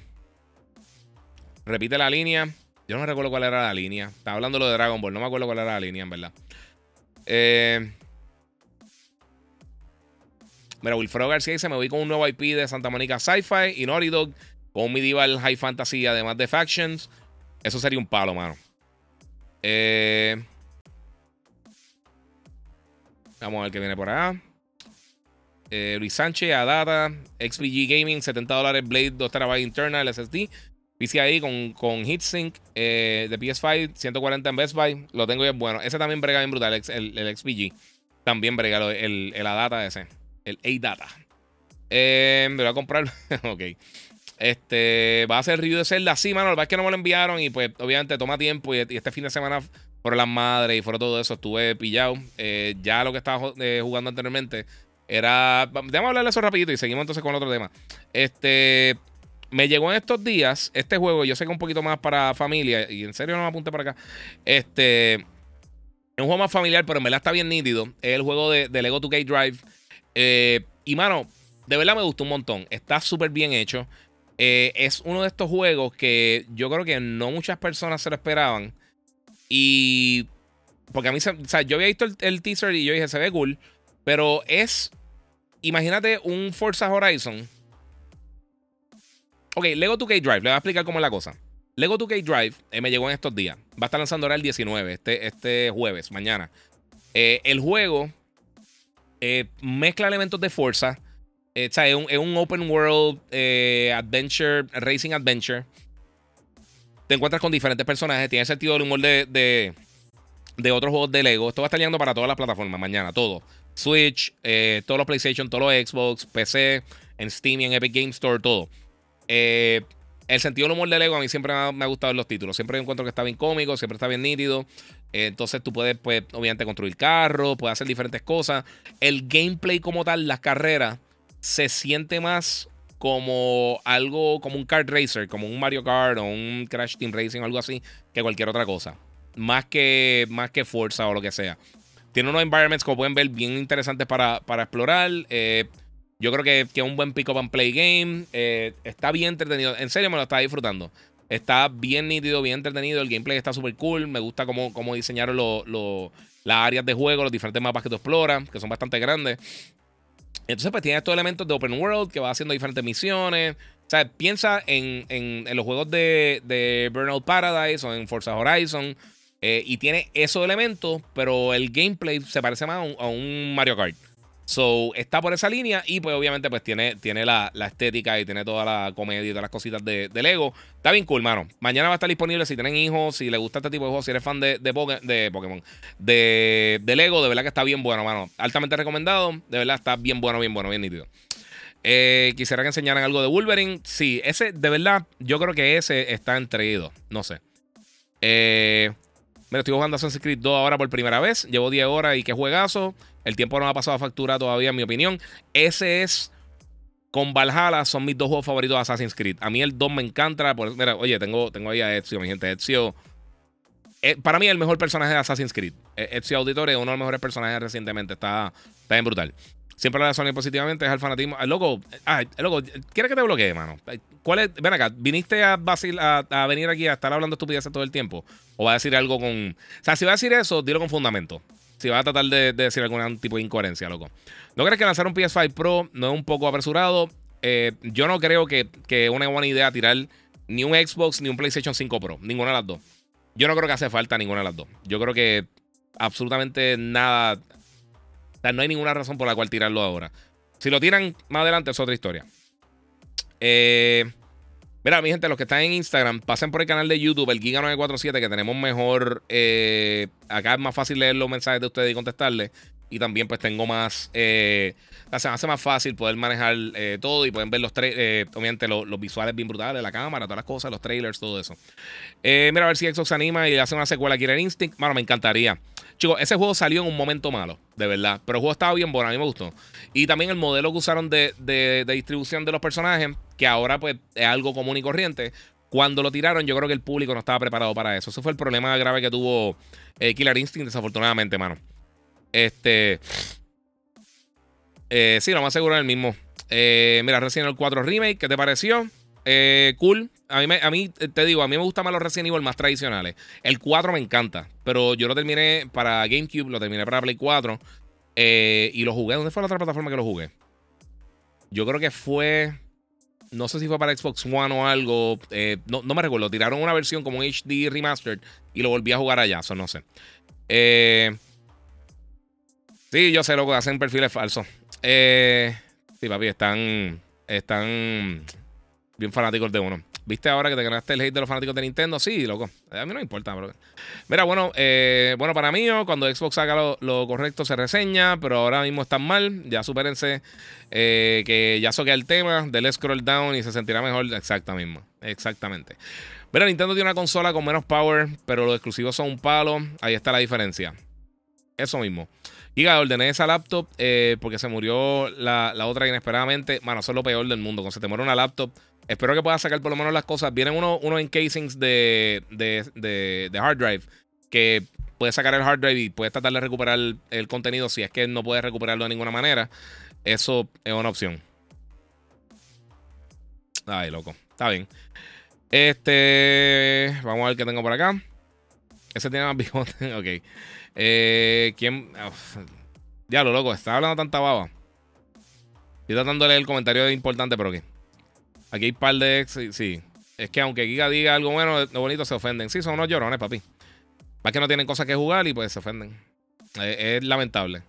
A: repite la línea. Yo no recuerdo cuál era la línea. Estaba hablando lo de Dragon Ball. No me acuerdo cuál era la línea, en verdad. Eh, Mira, Wilfredo García dice: Me voy con un nuevo IP de Santa Mónica Sci-Fi y Naughty Dog con un medieval high fantasy, además de factions. Eso sería un palo, mano. Eh, vamos a ver qué viene por acá. Eh, Luis Sánchez, Adata, XPG Gaming, 70 dólares, Blade 2 TB internal, SSD. PCIe con, con Heatsink eh, de PS5, 140 en Best Buy. Lo tengo bien bueno. Ese también brega bien brutal, el, el, XPG. También brega el, el Adata ese el A-Data. Eh, me voy a comprar. ok. Este, va a ser review de Zelda. Sí, mano, la verdad es que no me lo enviaron y pues obviamente toma tiempo y, este fin de semana por las madres y fuera todo eso estuve pillado. Eh, ya lo que estaba eh, jugando anteriormente era... Déjame hablarle de eso rapidito y seguimos entonces con otro tema. Este, me llegó en estos días este juego, yo sé que un poquito más para familia y en serio no me apunte para acá. Este, es un juego más familiar, pero en verdad está bien nítido. Es el juego de, de Lego 2K Drive. Eh, y mano, de verdad me gustó un montón. Está súper bien hecho. Eh, es uno de estos juegos que yo creo que no muchas personas se lo esperaban. Y. Porque a mí, o sea, yo había visto el, teaser y yo dije, se ve cool. Pero es. Imagínate un Forza Horizon. Ok, Lego 2K Drive, le voy a explicar cómo es la cosa. Lego 2K Drive eh, me llegó en estos días. Va a estar lanzando ahora el 19, este, este jueves, mañana. el juego eh, mezcla elementos de fuerza. Eh, es, un, open world eh, adventure, racing adventure. Te encuentras con diferentes personajes. Tiene sentido del humor de, de, otros juegos de Lego. Esto va a estar llegando para todas las plataformas mañana, todo. Switch, todos los PlayStation, todos los Xbox, PC, en Steam y en Epic Game Store, todo. el sentido del humor de Lego a mí siempre me ha, gustado en los títulos. Siempre encuentro que está bien cómico, siempre está bien nítido. Entonces tú puedes, pues, obviamente, construir carros, puedes hacer diferentes cosas. El gameplay como tal, las carreras, se siente más como algo, como un kart racer, como un Mario Kart o un Crash Team Racing o algo así, que cualquier otra cosa. Más que, más que Forza o lo que sea. Tiene unos environments, como pueden ver, bien interesantes para, para explorar. Eh, yo creo que, es un buen pick up and play game. Eh, está bien entretenido. En serio, me lo estaba disfrutando. Está bien nítido, bien entretenido. El gameplay está súper cool. Me gusta cómo, cómo diseñaron las áreas de juego, los diferentes mapas que tú exploras, que son bastante grandes. Entonces, pues tiene estos elementos de open world que va haciendo diferentes misiones. O sea, piensa en, los juegos de, de, Burnout Paradise o en Forza Horizon. Eh, y tiene esos elementos, pero el gameplay se parece más a un Mario Kart. So, está por esa línea y pues obviamente pues tiene, tiene la, estética y tiene toda la comedia y todas las cositas de, Lego. Está bien cool, mano. Mañana va a estar disponible si tienen hijos, si les gusta este tipo de juegos, si eres fan de, de, Pokémon, de, Lego, de verdad que está bien bueno, mano. Altamente recomendado, de verdad está bien bueno, bien bueno, bien nítido. Eh, quisiera que enseñaran algo de Wolverine. Sí, ese, de verdad, yo creo que ese está entreído. No sé. Eh, Mira, estoy jugando Assassin's Creed 2 ahora por primera vez. Llevo 10 horas y qué juegazo. El tiempo no me ha pasado a factura todavía, en mi opinión. Ese es. Con Valhalla son mis dos juegos favoritos de Assassin's Creed. A mí el 2 me encanta. mira, oye, tengo, tengo ahí a Ezio, mi gente. Ezio. Eh, para mí, el mejor personaje de Assassin's Creed. Eh, Ezio Auditore es uno de los mejores personajes recientemente. Está, está bien brutal. Siempre la Sony positivamente es el fanatismo. El loco, ah, loco, ¿quieres que te bloquee, mano? ¿Cuál es? Ven acá, ¿viniste a, venir aquí a estar hablando estupideces todo el tiempo? ¿O va a decir algo con. O sea, si va a decir eso, dilo con fundamento. Si va a tratar de, decir algún tipo de incoherencia, loco. ¿No crees que lanzar un PS5 Pro no es un poco apresurado? Eh, yo no creo que, que una buena idea tirar ni un Xbox ni un PlayStation 5 Pro. Ninguna de las dos. Yo no creo que hace falta ninguna de las dos. Yo creo que absolutamente nada no hay ninguna razón por la cual tirarlo ahora. Si lo tiran más adelante es otra historia. Eh, mira, mi gente, los que están en Instagram, pasen por el canal de YouTube, el Giga947, que tenemos mejor. Eh, acá es más fácil leer los mensajes de ustedes y contestarles. Y también, pues tengo más. Eh, hace más fácil poder manejar eh, todo y pueden ver los obviamente los, visuales bien brutales, la cámara, todas las cosas, los trailers, todo eso. mira, a ver si se anima y hace una secuela Killer Instinct. Bueno, me encantaría. Chicos, ese juego salió en un momento malo, de verdad. Pero el juego estaba bien bueno, a mí me gustó. Y también el modelo que usaron de, distribución de los personajes, que ahora pues es algo común y corriente. Cuando lo tiraron, yo creo que el público no estaba preparado para eso. Ese fue el problema grave que tuvo eh, Killer Instinct, desafortunadamente, mano. Este. Eh, sí, lo más seguro es el mismo. Eh, mira, Resident Evil 4 Remake, ¿qué te pareció? Eh, cool. A mí, a mí, te digo, a mí me gustan más los Resident Evil más tradicionales. El 4 me encanta, pero yo lo terminé para GameCube, lo terminé para Play 4 eh, y lo jugué. ¿Dónde fue la otra plataforma que lo jugué? Yo creo que fue. No sé si fue para Xbox One o algo. Eh, no, me recuerdo. Tiraron una versión como HD Remastered y lo volví a jugar allá. Eso no sé. sí, yo sé lo que hacen perfiles falsos. sí, papi, están. Están bien fanáticos de uno. ¿Viste ahora que te ganaste el hate de los fanáticos de Nintendo? Sí, loco. A mí no me importa, bro. Mira, bueno, eh, bueno, para mí, cuando Xbox haga lo, correcto se reseña, pero ahora mismo están mal. Ya supérense eh, que ya soquea el tema del scroll down y se sentirá mejor. Exacto mismo. Exactamente. Mira, Nintendo tiene una consola con menos power, pero los exclusivos son un palo. Ahí está la diferencia. Eso mismo. Giga, ordené esa laptop eh, porque se murió la, la, otra inesperadamente. Mano, eso es lo peor del mundo. Cuando se te muere una laptop, Espero que puedas sacar por lo menos las cosas. Vienen unos uno encasings de, de, de, hard drive que puedes sacar el hard drive y puedes tratar de recuperar el, contenido si es que no puedes recuperarlo de ninguna manera. Eso es una opción. Ay, loco. Está bien. Este. Vamos a ver qué tengo por acá. Ese tiene más bigote. ok. Eh, ¿Quién? Ya lo loco. Está hablando tanta baba. Estoy tratando de leer el comentario importante, pero ¿qué? Aquí hay un par de ex. Sí. Es que aunque Giga diga algo bueno, lo bonito, se ofenden. Sí, son unos llorones, papi. Más que no tienen cosas que jugar y pues se ofenden. Es, lamentable.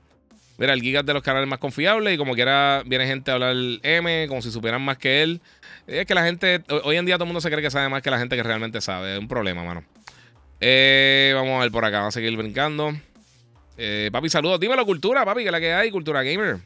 A: Mira, el Giga es de los canales más confiables y como quiera viene gente a hablar M como si supieran más que él. Es que la gente, hoy en día todo el mundo se cree que sabe más que la gente que realmente sabe. Es un problema, mano. Eh, vamos a ver por acá, vamos a seguir brincando. Eh, papi, saludos. Dime la cultura, papi, que la que hay, cultura gamer.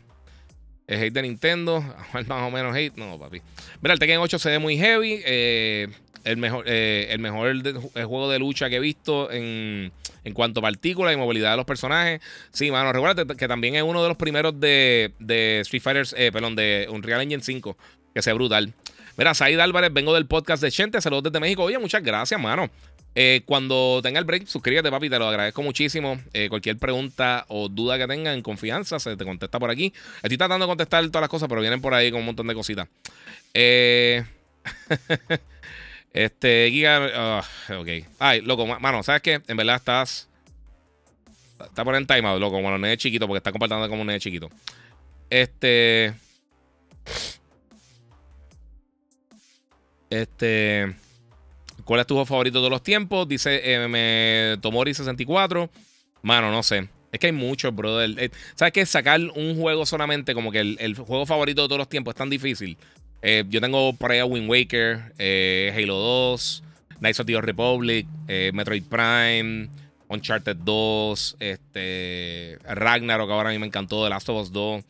A: El hate de Nintendo, más o menos hate. No, papi. Mira, el Tekken 8 se ve muy heavy. Eh, el mejor, eh, el mejor juego de lucha que he visto en, en, cuanto a partículas y movilidad de los personajes. Sí, mano, recuerda que también es uno de los primeros de, de Street Fighter, eh, perdón, de Unreal Engine 5, que sea brutal. Mira, Said Álvarez, vengo del podcast de Chente, saludos desde México. Oye, muchas gracias, mano. Eh, cuando tenga el break, suscríbete, papi, te lo agradezco muchísimo. Eh, cualquier pregunta o duda que tengan en confianza, se te contesta por aquí. Estoy tratando de contestar todas las cosas, pero vienen por ahí con un montón de cositas. Eh, este, Giga. Ah, ok. Ay, loco, mano, ¿sabes qué? En verdad estás. Está poniendo timeout, loco, como los nenes chiquitos, porque está compartiendo como un nene chiquito. Este. Este. ¿Cuál es tu juego favorito de todos los tiempos? Dice eh, Tomori64. Mano, no sé. Es que hay muchos, brother. Eh, ¿Sabes qué? Sacar un juego solamente, como que el, juego favorito de todos los tiempos es tan difícil. Eh, yo tengo por ahí a Wind Waker, eh, Halo 2, Knights of the Republic, Metroid Prime, Uncharted 2, este, Ragnarok, ahora a mí me encantó, The Last of Us 2.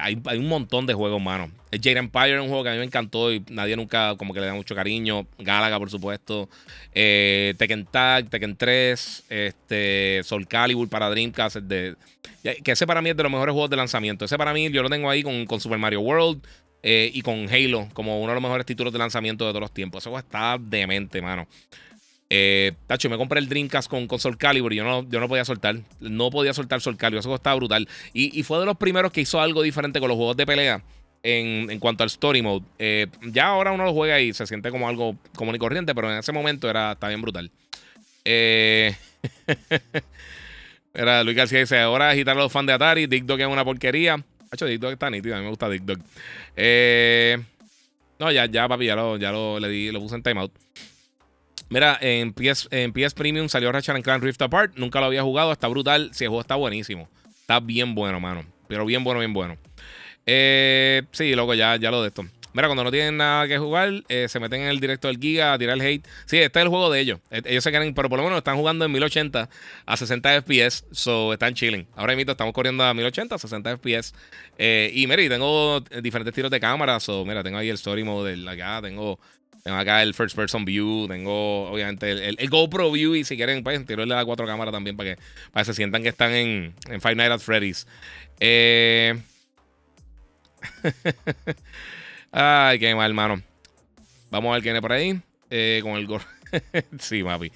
A: Hay, un montón de juegos, mano. El Jade Empire es un juego que a mí me encantó y nadie nunca como que le da mucho cariño. Galaga, por supuesto. Eh, Tekken Tag, Tekken 3, este, Soul Calibur para Dreamcast. De, que ese para mí es de los mejores juegos de lanzamiento. Ese para mí yo lo tengo ahí con, Super Mario World eh, y con Halo como uno de los mejores títulos de lanzamiento de todos los tiempos. Ese juego está demente, mano. Eh, tacho, me compré el Dreamcast con, con Soul Calibur y yo no, yo no podía soltar. No podía soltar Soul Calibur. Eso estaba brutal. Y, fue de los primeros que hizo algo diferente con los juegos de pelea en, cuanto al story mode. Eh, ya ahora uno lo juega y se siente como algo común y corriente, pero en ese momento era, estaba bien brutal. Eh, era Luis García dice: Ahora agitar a los fans de Atari. Dick Dog es una porquería. Hacho, Dick Dog está nítido. A mí me gusta Dick Dog. Eh, no, ya, ya, papi, ya lo, ya lo, le di, lo puse en timeout. Mira, en PS, en PS Premium salió Ratchet Clank Rift Apart. Nunca lo había jugado. Está brutal. Si el juego está buenísimo. Está bien bueno, mano. Pero bien bueno, bien bueno. Eh, sí, loco, ya, ya lo de esto. Mira, cuando no tienen nada que jugar, eh, se meten en el directo del Giga a tirar el hate. Sí, este es el juego de ellos. E, ellos se quieren, pero por lo menos están jugando en 1080 a 60 FPS. So están chilling. Ahora mismo estamos corriendo a 1080 a 60 FPS. Y mira, tengo diferentes tiros de cámara. So, mira, tengo ahí el story mode acá. Tengo tengo acá el first person view, tengo obviamente el, GoPro view y si quieren, pues tirarle a cuatro cámaras también para que, para que se sientan que están en, en Five Nights at Freddy's. Eh... Ay, qué mal, hermano. Vamos a ver quién es por ahí. Eh, con el gorro. sí, papi.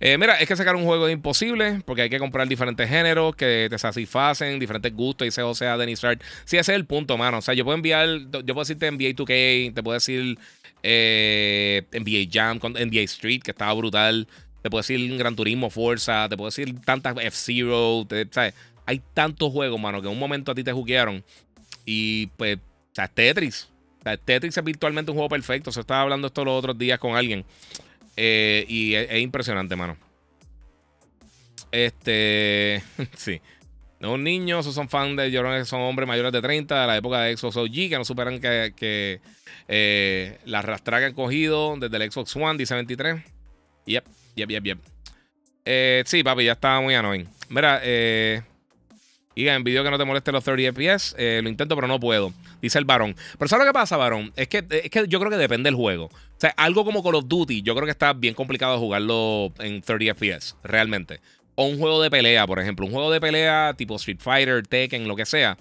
A: Eh, mira, es que sacar un juego es imposible porque hay que comprar diferentes géneros que te satisfacen, diferentes gustos y sea o sea Dennis Hart. Sí, ese es el punto, mano. O sea, yo puedo enviar, yo puedo decirte NBA 2K, te puedo decir eh, NBA Jam, NBA Street, que estaba brutal. Te puedo decir Gran Turismo, Forza, te puedo decir tantas F-Zero, ¿sabes? Hay tantos juegos, mano, que en un momento a ti te juquearon. Y pues, o sea, Tetris. Tetris es virtualmente un juego perfecto. Se estaba hablando esto los otros días con alguien. Eh, y es, impresionante, mano. Este. sí. No niños, son fans de llorones, son hombres mayores de 30 de la época de Xbox OG que no superan que, eh, la rastra que han cogido desde el Xbox One, dice 23. Yep, yep, yep, yep. Eh, sí, papi, ya estaba muy annoying. Mira, eh, y en vídeo que no te moleste los 30 FPS, eh, lo intento, pero no puedo. Dice el varón. Pero ¿sabes lo que pasa, varón? Es que, es que yo creo que depende del juego. O sea, algo como Call of Duty, yo creo que está bien complicado jugarlo en 30 FPS, realmente. O un juego de pelea, por ejemplo. Un juego de pelea tipo Street Fighter, Tekken, lo que sea.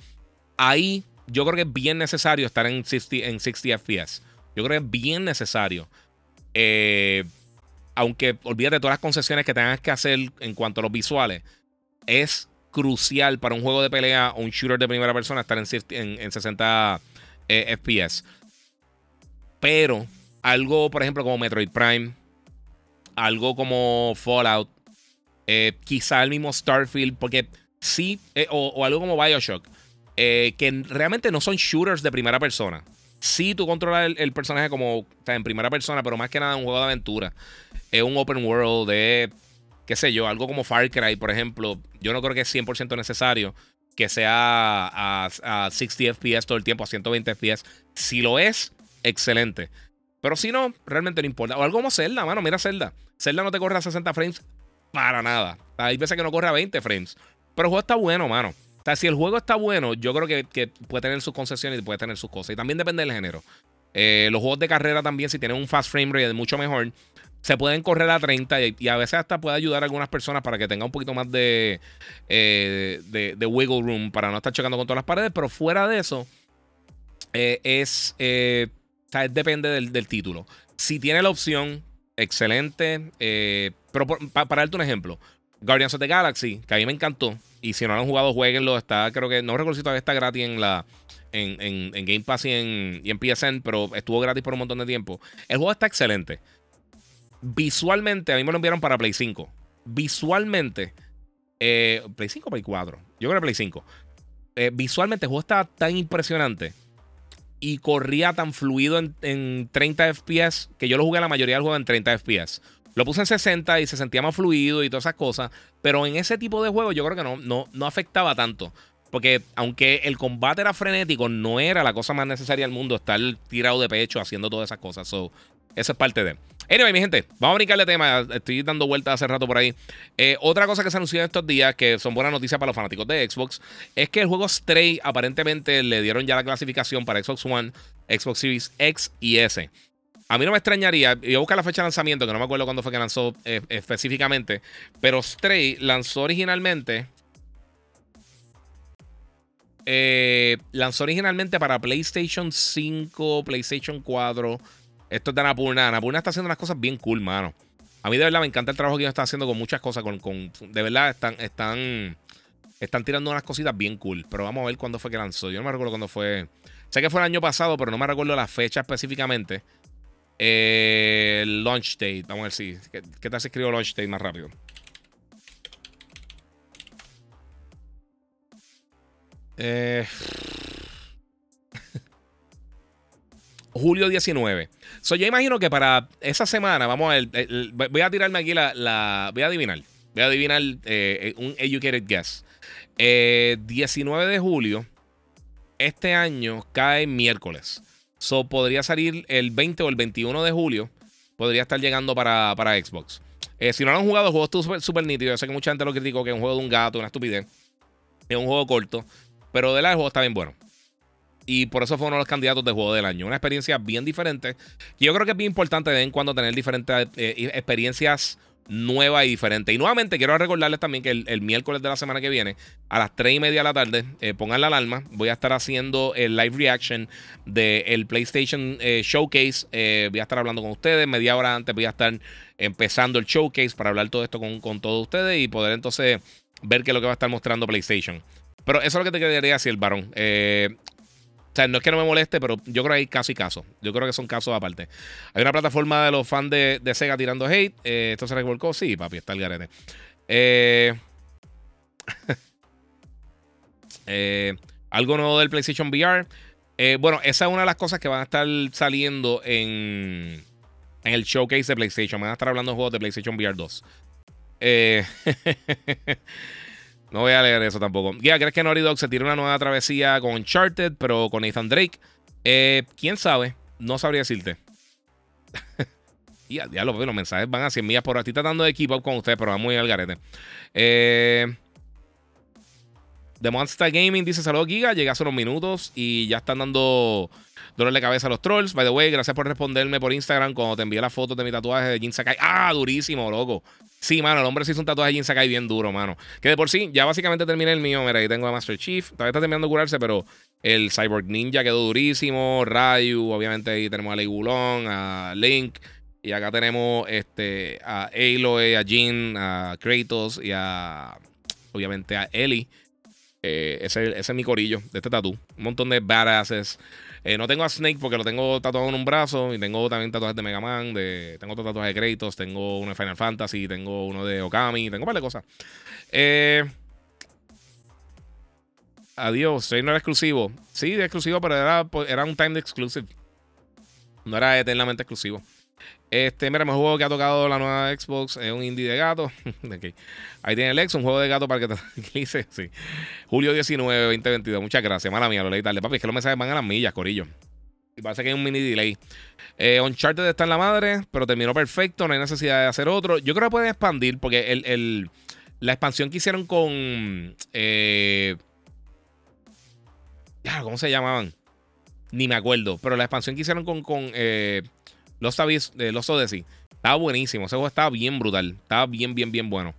A: Ahí yo creo que es bien necesario estar en 60, en 60 FPS. Yo creo que es bien necesario. Eh, aunque olvídate todas las concesiones que tengas que hacer en cuanto a los visuales. Es crucial para un juego de pelea o un shooter de primera persona estar en, en, 60 eh, FPS. Pero algo, por ejemplo, como Metroid Prime, algo como Fallout, eh, quizá el mismo Starfield, porque sí, eh, o, algo como Bioshock, que realmente no son shooters de primera persona. Sí, tú controlas el, personaje como en primera persona, pero más que nada un juego de aventura. Es un open world de qué sé yo, algo como Far Cry, por ejemplo, yo no creo que es 100% necesario que sea a, 60 FPS todo el tiempo, a 120 FPS. Si lo es, excelente. Pero si no, realmente no importa. O algo como Zelda, mano, mira Zelda. Zelda no te corre a 60 frames para nada. Hay veces que no corre a 20 frames. Pero el juego está bueno, mano. O sea, si el juego está bueno, yo creo que, puede tener sus concesiones y puede tener sus cosas. Y también depende del género. Eh, los juegos de carrera también, si tienen un fast frame rate, mucho mejor se pueden correr a 30 y, a veces hasta puede ayudar a algunas personas para que tengan un poquito más de, eh, de, wiggle room para no estar chocando con todas las paredes, pero fuera de eso, eh, es, eh, depende del, título. Si tiene la opción, excelente. pero para darte un ejemplo, Guardians of the Galaxy, que a mí me encantó, y si no lo han jugado, jueguenlo. Está, creo que, no recuerdo si todavía está gratis en la. En, en, Game Pass y en, en PSN, pero estuvo gratis por un montón de tiempo. El juego está excelente. Visualmente, a mí me lo enviaron para Play 5. Visualmente, eh, Play 5 o Play 4. Yo creo que Play 5. Eh, visualmente, el juego estaba tan impresionante y corría tan fluido en, 30 FPS que yo lo jugué la mayoría del juego en 30 FPS. Lo puse en 60 y se sentía más fluido y todas esas cosas. Pero en ese tipo de juego yo creo que no, no, no afectaba tanto. Porque aunque el combate era frenético, no era la cosa más necesaria del mundo estar tirado de pecho haciendo todas esas cosas. So, eso es parte de. Anyway, mi gente, vamos a brincarle tema. Estoy dando vueltas hace rato por ahí. Eh, otra cosa que se anunció en estos días, que son buenas noticias para los fanáticos de Xbox, es que el juego Stray aparentemente le dieron ya la clasificación para Xbox One, Xbox Series X y S. A mí no me extrañaría, yo buscar la fecha de lanzamiento, que no me acuerdo cuándo fue que lanzó eh, específicamente, pero Stray lanzó originalmente. Eh, lanzó originalmente para PlayStation 5, PlayStation 4. Esto es de Anapurna. Anapurna está haciendo unas cosas bien cool, mano. A mí de verdad me encanta el trabajo que ellos están haciendo con muchas cosas. Con, de verdad están, están, están tirando unas cositas bien cool. Pero vamos a ver cuándo fue que lanzó. Yo no me recuerdo cuándo fue. Sé que fue el año pasado, pero no me recuerdo la fecha específicamente. Eh, launch date. Vamos a ver si. ¿Qué, qué tal si escribo launch date más rápido? Eh, julio 19. So, yo imagino que para esa semana, vamos a ver, voy a tirarme aquí la, voy a adivinar, voy a adivinar eh, un educated guess. 19 de julio, este año cae miércoles. So, podría salir el 20 o el 21 de julio. Podría estar llegando para, para Xbox. Eh, si no lo han jugado, el juego está súper nítido. Yo sé que mucha gente lo criticó, que es un juego de un gato, una estupidez. Es un juego corto. Pero de la el juego está bien bueno. Y por eso fue uno de los candidatos de juego del año. Una experiencia bien diferente. Y yo creo que es bien importante de vez en cuando tener diferentes eh, experiencias nueva y diferente. Y nuevamente quiero recordarles también que el, miércoles de la semana que viene, a las 3 y media de la tarde, eh, pongan la alarma. Voy a estar haciendo el live reaction del PlayStation eh, Showcase. Voy a estar hablando con ustedes. Media hora antes voy a estar empezando el showcase para hablar todo esto con, con todos ustedes y poder entonces ver qué es lo que va a estar mostrando PlayStation. Pero eso es lo que te quedaría decir, varón. Eh, o sea, no es que no me moleste, pero yo creo que hay caso y caso. Yo creo que son casos aparte. Hay una plataforma de los fans de, Sega tirando hate. Eh, ¿Esto se revolcó? Sí, papi, está el garete. Eh, eh, algo nuevo del PlayStation VR. bueno, esa es una de las cosas que van a estar saliendo en, en el showcase de PlayStation. Van a estar hablando de juegos de PlayStation VR 2. Eh. No voy a leer eso tampoco. Ya, ¿crees que Naughty Dog se tire una nueva travesía con Uncharted, pero con Nathan Drake? Eh, ¿Quién sabe? No sabría decirte. y ya lo los mensajes van a 100 millas por hora. Estoy tratando de keep up con ustedes, pero va muy al garete. Eh, The Monster Gaming dice: Saludos, Giga. Llegué hace unos minutos y ya están dando dolor de cabeza a los trolls. By the way, gracias por responderme por Instagram cuando te envié la foto de mi tatuaje de Jin Sakai. Ah, durísimo, loco. Sí, mano, el hombre se hizo un tatuaje de Jin bien duro, mano. Que de por sí, ya básicamente terminé el mío. Mira, ahí tengo a Master Chief. Todavía está terminando de curarse, pero el Cyborg Ninja quedó durísimo. Ryu, obviamente ahí tenemos a Lei a Link. Y acá tenemos este, a Aloy, a Jin, a Kratos y a. Obviamente a Ellie. Eh, ese, ese, es mi corillo de este tatu. Un montón de badasses. Eh, no tengo a Snake porque lo tengo tatuado en un brazo. Y tengo también tatuajes de Mega Man. De, tengo otro tatuaje de Kratos. Tengo uno de Final Fantasy. Tengo uno de Okami. Tengo un par de cosas. Eh, adiós. Soy no era exclusivo. Sí, exclusivo, pero era, era un time exclusive. No era eternamente exclusivo. Este, mira, un juego que ha tocado la nueva Xbox es un indie de gato. Ahí tiene el ex, un juego de gato para que te dice. Sí. Julio 19, 2022. Muchas gracias. Mala mía, lo leí tarde. Papi, es que los mensajes van a las millas, corillo. Y parece que hay un mini delay. Eh, Uncharted está en la madre, pero terminó perfecto. No hay necesidad de hacer otro. Yo creo que pueden expandir porque el, la expansión que hicieron con. Eh, ¿Cómo se llamaban? Ni me acuerdo. Pero la expansión que hicieron con. con eh, los de los Odyssey. Estaba buenísimo. Ese juego estaba bien brutal. Estaba bien, bien, bien bueno.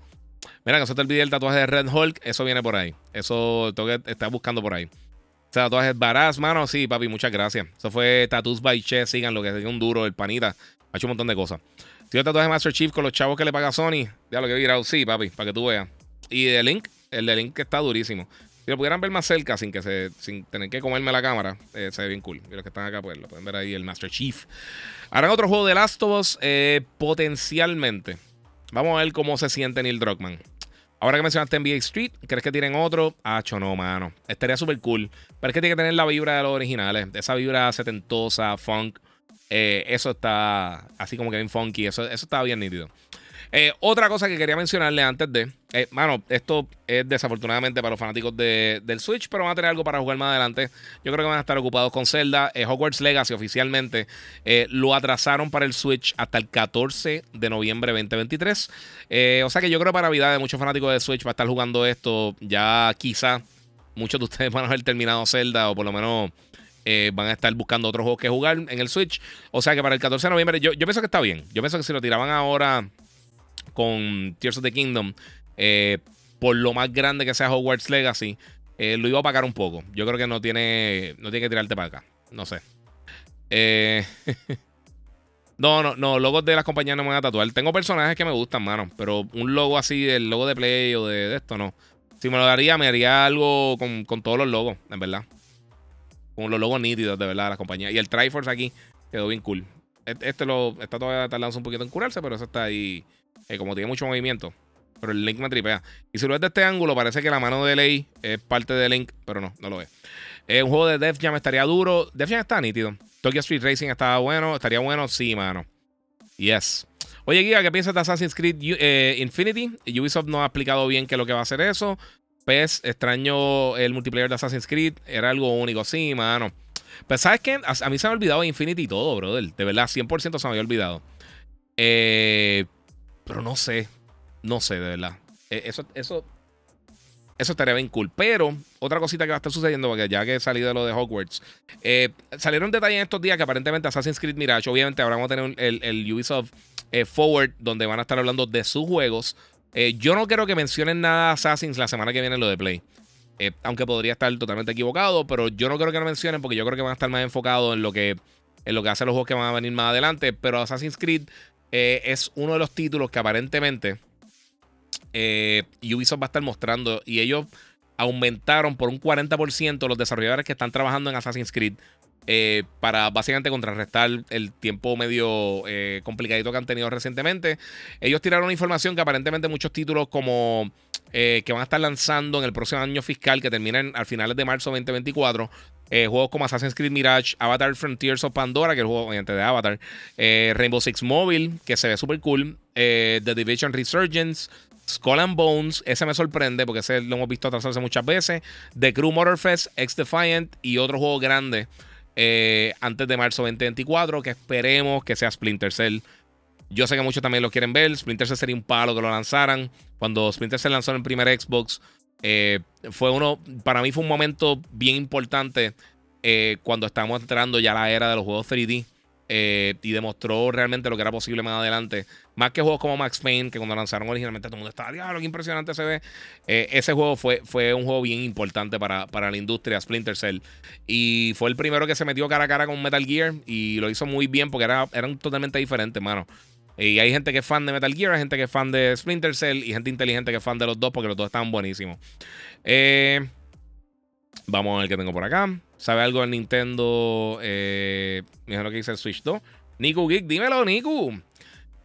A: Mira, que eso te olvidé el tatuaje de Red Hulk. Eso viene por ahí. Eso tengo que estar buscando por ahí. Ese tatuaje es baraz, mano. Sí, papi, muchas gracias. Eso fue Tattoos by Che. Sigan lo que es un duro, el panita. Ha hecho un montón de cosas. Tío, tatuaje de Master Chief con los chavos que le paga Sony. Ya lo que he virado. Sí, papi, para que tú veas. Y de Link, el de Link está durísimo. Si lo pudieran ver más cerca sin que se sin tener que comerme la cámara, eh, se ve bien cool. Y los que están acá, pues lo pueden ver ahí el Master Chief. Harán otro juego de Last of Us eh, potencialmente. Vamos a ver cómo se siente Neil Druckmann. Ahora que mencionaste NBA Street, ¿crees que tienen otro? Hacho, no, mano. Estaría súper cool. Pero es que tiene que tener la vibra de los originales. Esa vibra setentosa, funk. Eh, eso está así como que bien funky. Eso, eso está bien nítido. Eh, otra cosa que quería mencionarle antes de. Eh, mano, esto es desafortunadamente para los fanáticos del Switch, pero van a tener algo para jugar más adelante. Yo creo que van a estar ocupados con Zelda. Eh, Hogwarts Legacy oficialmente lo atrasaron para el Switch hasta el 14 de noviembre 2023. o sea que yo creo que para Navidad de muchos fanáticos de Switch va a estar jugando esto. Ya quizá muchos de ustedes van a haber terminado Zelda o por lo menos. van a estar buscando otros juegos que jugar en el Switch. O sea que para el 14 de noviembre, yo pienso que está bien. Yo pienso que si lo tiraban ahora con Tears of the Kingdom, eh, por lo más grande que sea Hogwarts Legacy, eh, lo iba a pagar un poco. Yo creo que no tiene, no tiene que tirarte para acá. No sé. Eh, no, no, no, logos de las compañías no me van a tatuar. Tengo personajes que me gustan, mano, pero un logo así, el logo de Play o de, esto, no. Si me lo daría, me haría algo con, todos los logos, en verdad. Con los logos nítidos, de verdad, de las compañías. Y el Triforce aquí quedó bien cool. Este, este lo está todavía tardando un poquito en curarse, pero eso está ahí eh, como tiene mucho movimiento. Pero el Link me tripea. Y si lo ves de este ángulo, parece que la mano de Ley es parte de Link, pero no, no lo es. Eh, un juego de Def Jam estaría duro. Def Jam está nítido. Tokyo Street Racing estaba bueno. Estaría bueno, sí, mano. Yes. Oye, Giga, ¿qué piensas de Assassin's Creed eh, Infinity? Ubisoft no ha explicado bien qué es lo que va a hacer eso. PES, extraño el multiplayer de Assassin's Creed. Era algo único, sí, mano. Pero ¿sabes qué? A, mí se me ha olvidado Infinity todo, brother. De verdad, 100% se me había olvidado. Eh, pero no sé. No sé, de verdad. E, eso, eso, eso estaría bien cool. Pero otra cosita que va a estar sucediendo, porque ya que salido de lo de Hogwarts, eh, salieron detalles en estos días que aparentemente Assassin's Creed Mirage, obviamente ahora vamos a tener el, el Ubisoft eh, Forward, donde van a estar hablando de sus juegos. Eh, yo no quiero que mencionen nada de Assassin's la semana que viene lo de Play. aunque podría estar totalmente equivocado, pero yo no quiero que lo mencionen porque yo creo que van a estar más enfocados en lo que, en lo que hacen los juegos que van a venir más adelante. Pero Assassin's Creed eh, es uno de los títulos que aparentemente eh, Ubisoft va a estar mostrando y ellos aumentaron por un 40% los desarrolladores que están trabajando en Assassin's Creed eh, para básicamente contrarrestar el tiempo medio complicadito que han tenido recientemente. Ellos tiraron información que aparentemente muchos títulos como que van a estar lanzando en el próximo año fiscal que termina al finales de marzo 2024 eh, juegos como Assassin's Creed Mirage, Avatar Frontiers of Pandora, que es el juego obviamente de Avatar, eh, Rainbow Six Mobile, que se ve súper cool, eh, The Division Resurgence, Skull and Bones, ese me sorprende porque ese lo hemos visto atrasarse muchas veces, The Crew Motorfest, X Defiant y otro juego grande antes de marzo 2024 que esperemos que sea Splinter Cell. Yo sé que muchos también lo quieren ver. Splinter Cell sería un palo que lo lanzaran. Cuando Splinter Cell lanzó en el primer Xbox, eh, fue uno, para mí fue un momento bien importante eh, cuando estábamos entrando ya la era de los juegos 3D eh, y demostró realmente lo que era posible más adelante. Más que juegos como Max Payne, que cuando lanzaron originalmente todo el mundo estaba, diablo, qué impresionante se ve. ese juego fue, fue un juego bien importante para, para la industria, Splinter Cell. Y fue el primero que se metió cara a cara con Metal Gear y lo hizo muy bien porque era, eran totalmente diferentes, mano. Y hay gente que es fan de Metal Gear, hay gente que es fan de Splinter Cell y gente inteligente que es fan de los dos porque los dos están buenísimos. Eh, vamos a ver qué tengo por acá. ¿Sabe algo del Nintendo? Eh, mira lo que dice el Switch 2. Niku Geek, dímelo, Niku.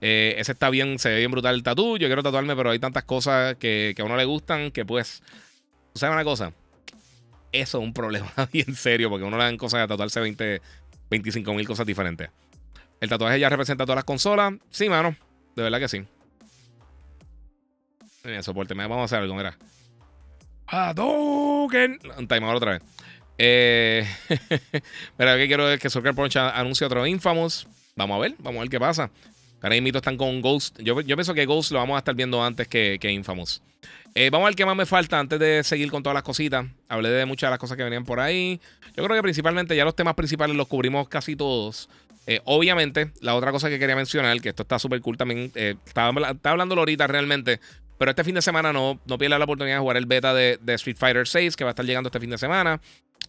A: Eh, ese está bien, se ve bien brutal el tatu. Yo quiero tatuarme, pero hay tantas cosas que, a uno le gustan que pues. ¿Sabes una cosa? Eso es un problema bien serio porque a uno le dan cosas de tatuarse 20, 25 mil cosas diferentes. El tatuaje ya representa todas las consolas. Sí, mano. De verdad que sí. Mira, soporte. Vamos a hacer algo, mira. Hadouken. Un timer otra vez. Eh, mira, lo que quiero es que Soccer Punch anuncie otro Infamous. Vamos a ver, vamos a ver qué pasa. Ahora mismo están con Ghost. Yo, yo, pienso que Ghost lo vamos a estar viendo antes que, que Infamous. Eh, vamos a ver qué más me falta antes de seguir con todas las cositas. Hablé de muchas de las cosas que venían por ahí. Yo creo que principalmente ya los temas principales los cubrimos casi todos. Eh, obviamente, la otra cosa que quería mencionar, que esto está súper cool también, eh, estaba, hablándolo ahorita realmente, pero este fin de semana no, no pierda la oportunidad de jugar el beta de, Street Fighter 6, que va a estar llegando este fin de semana.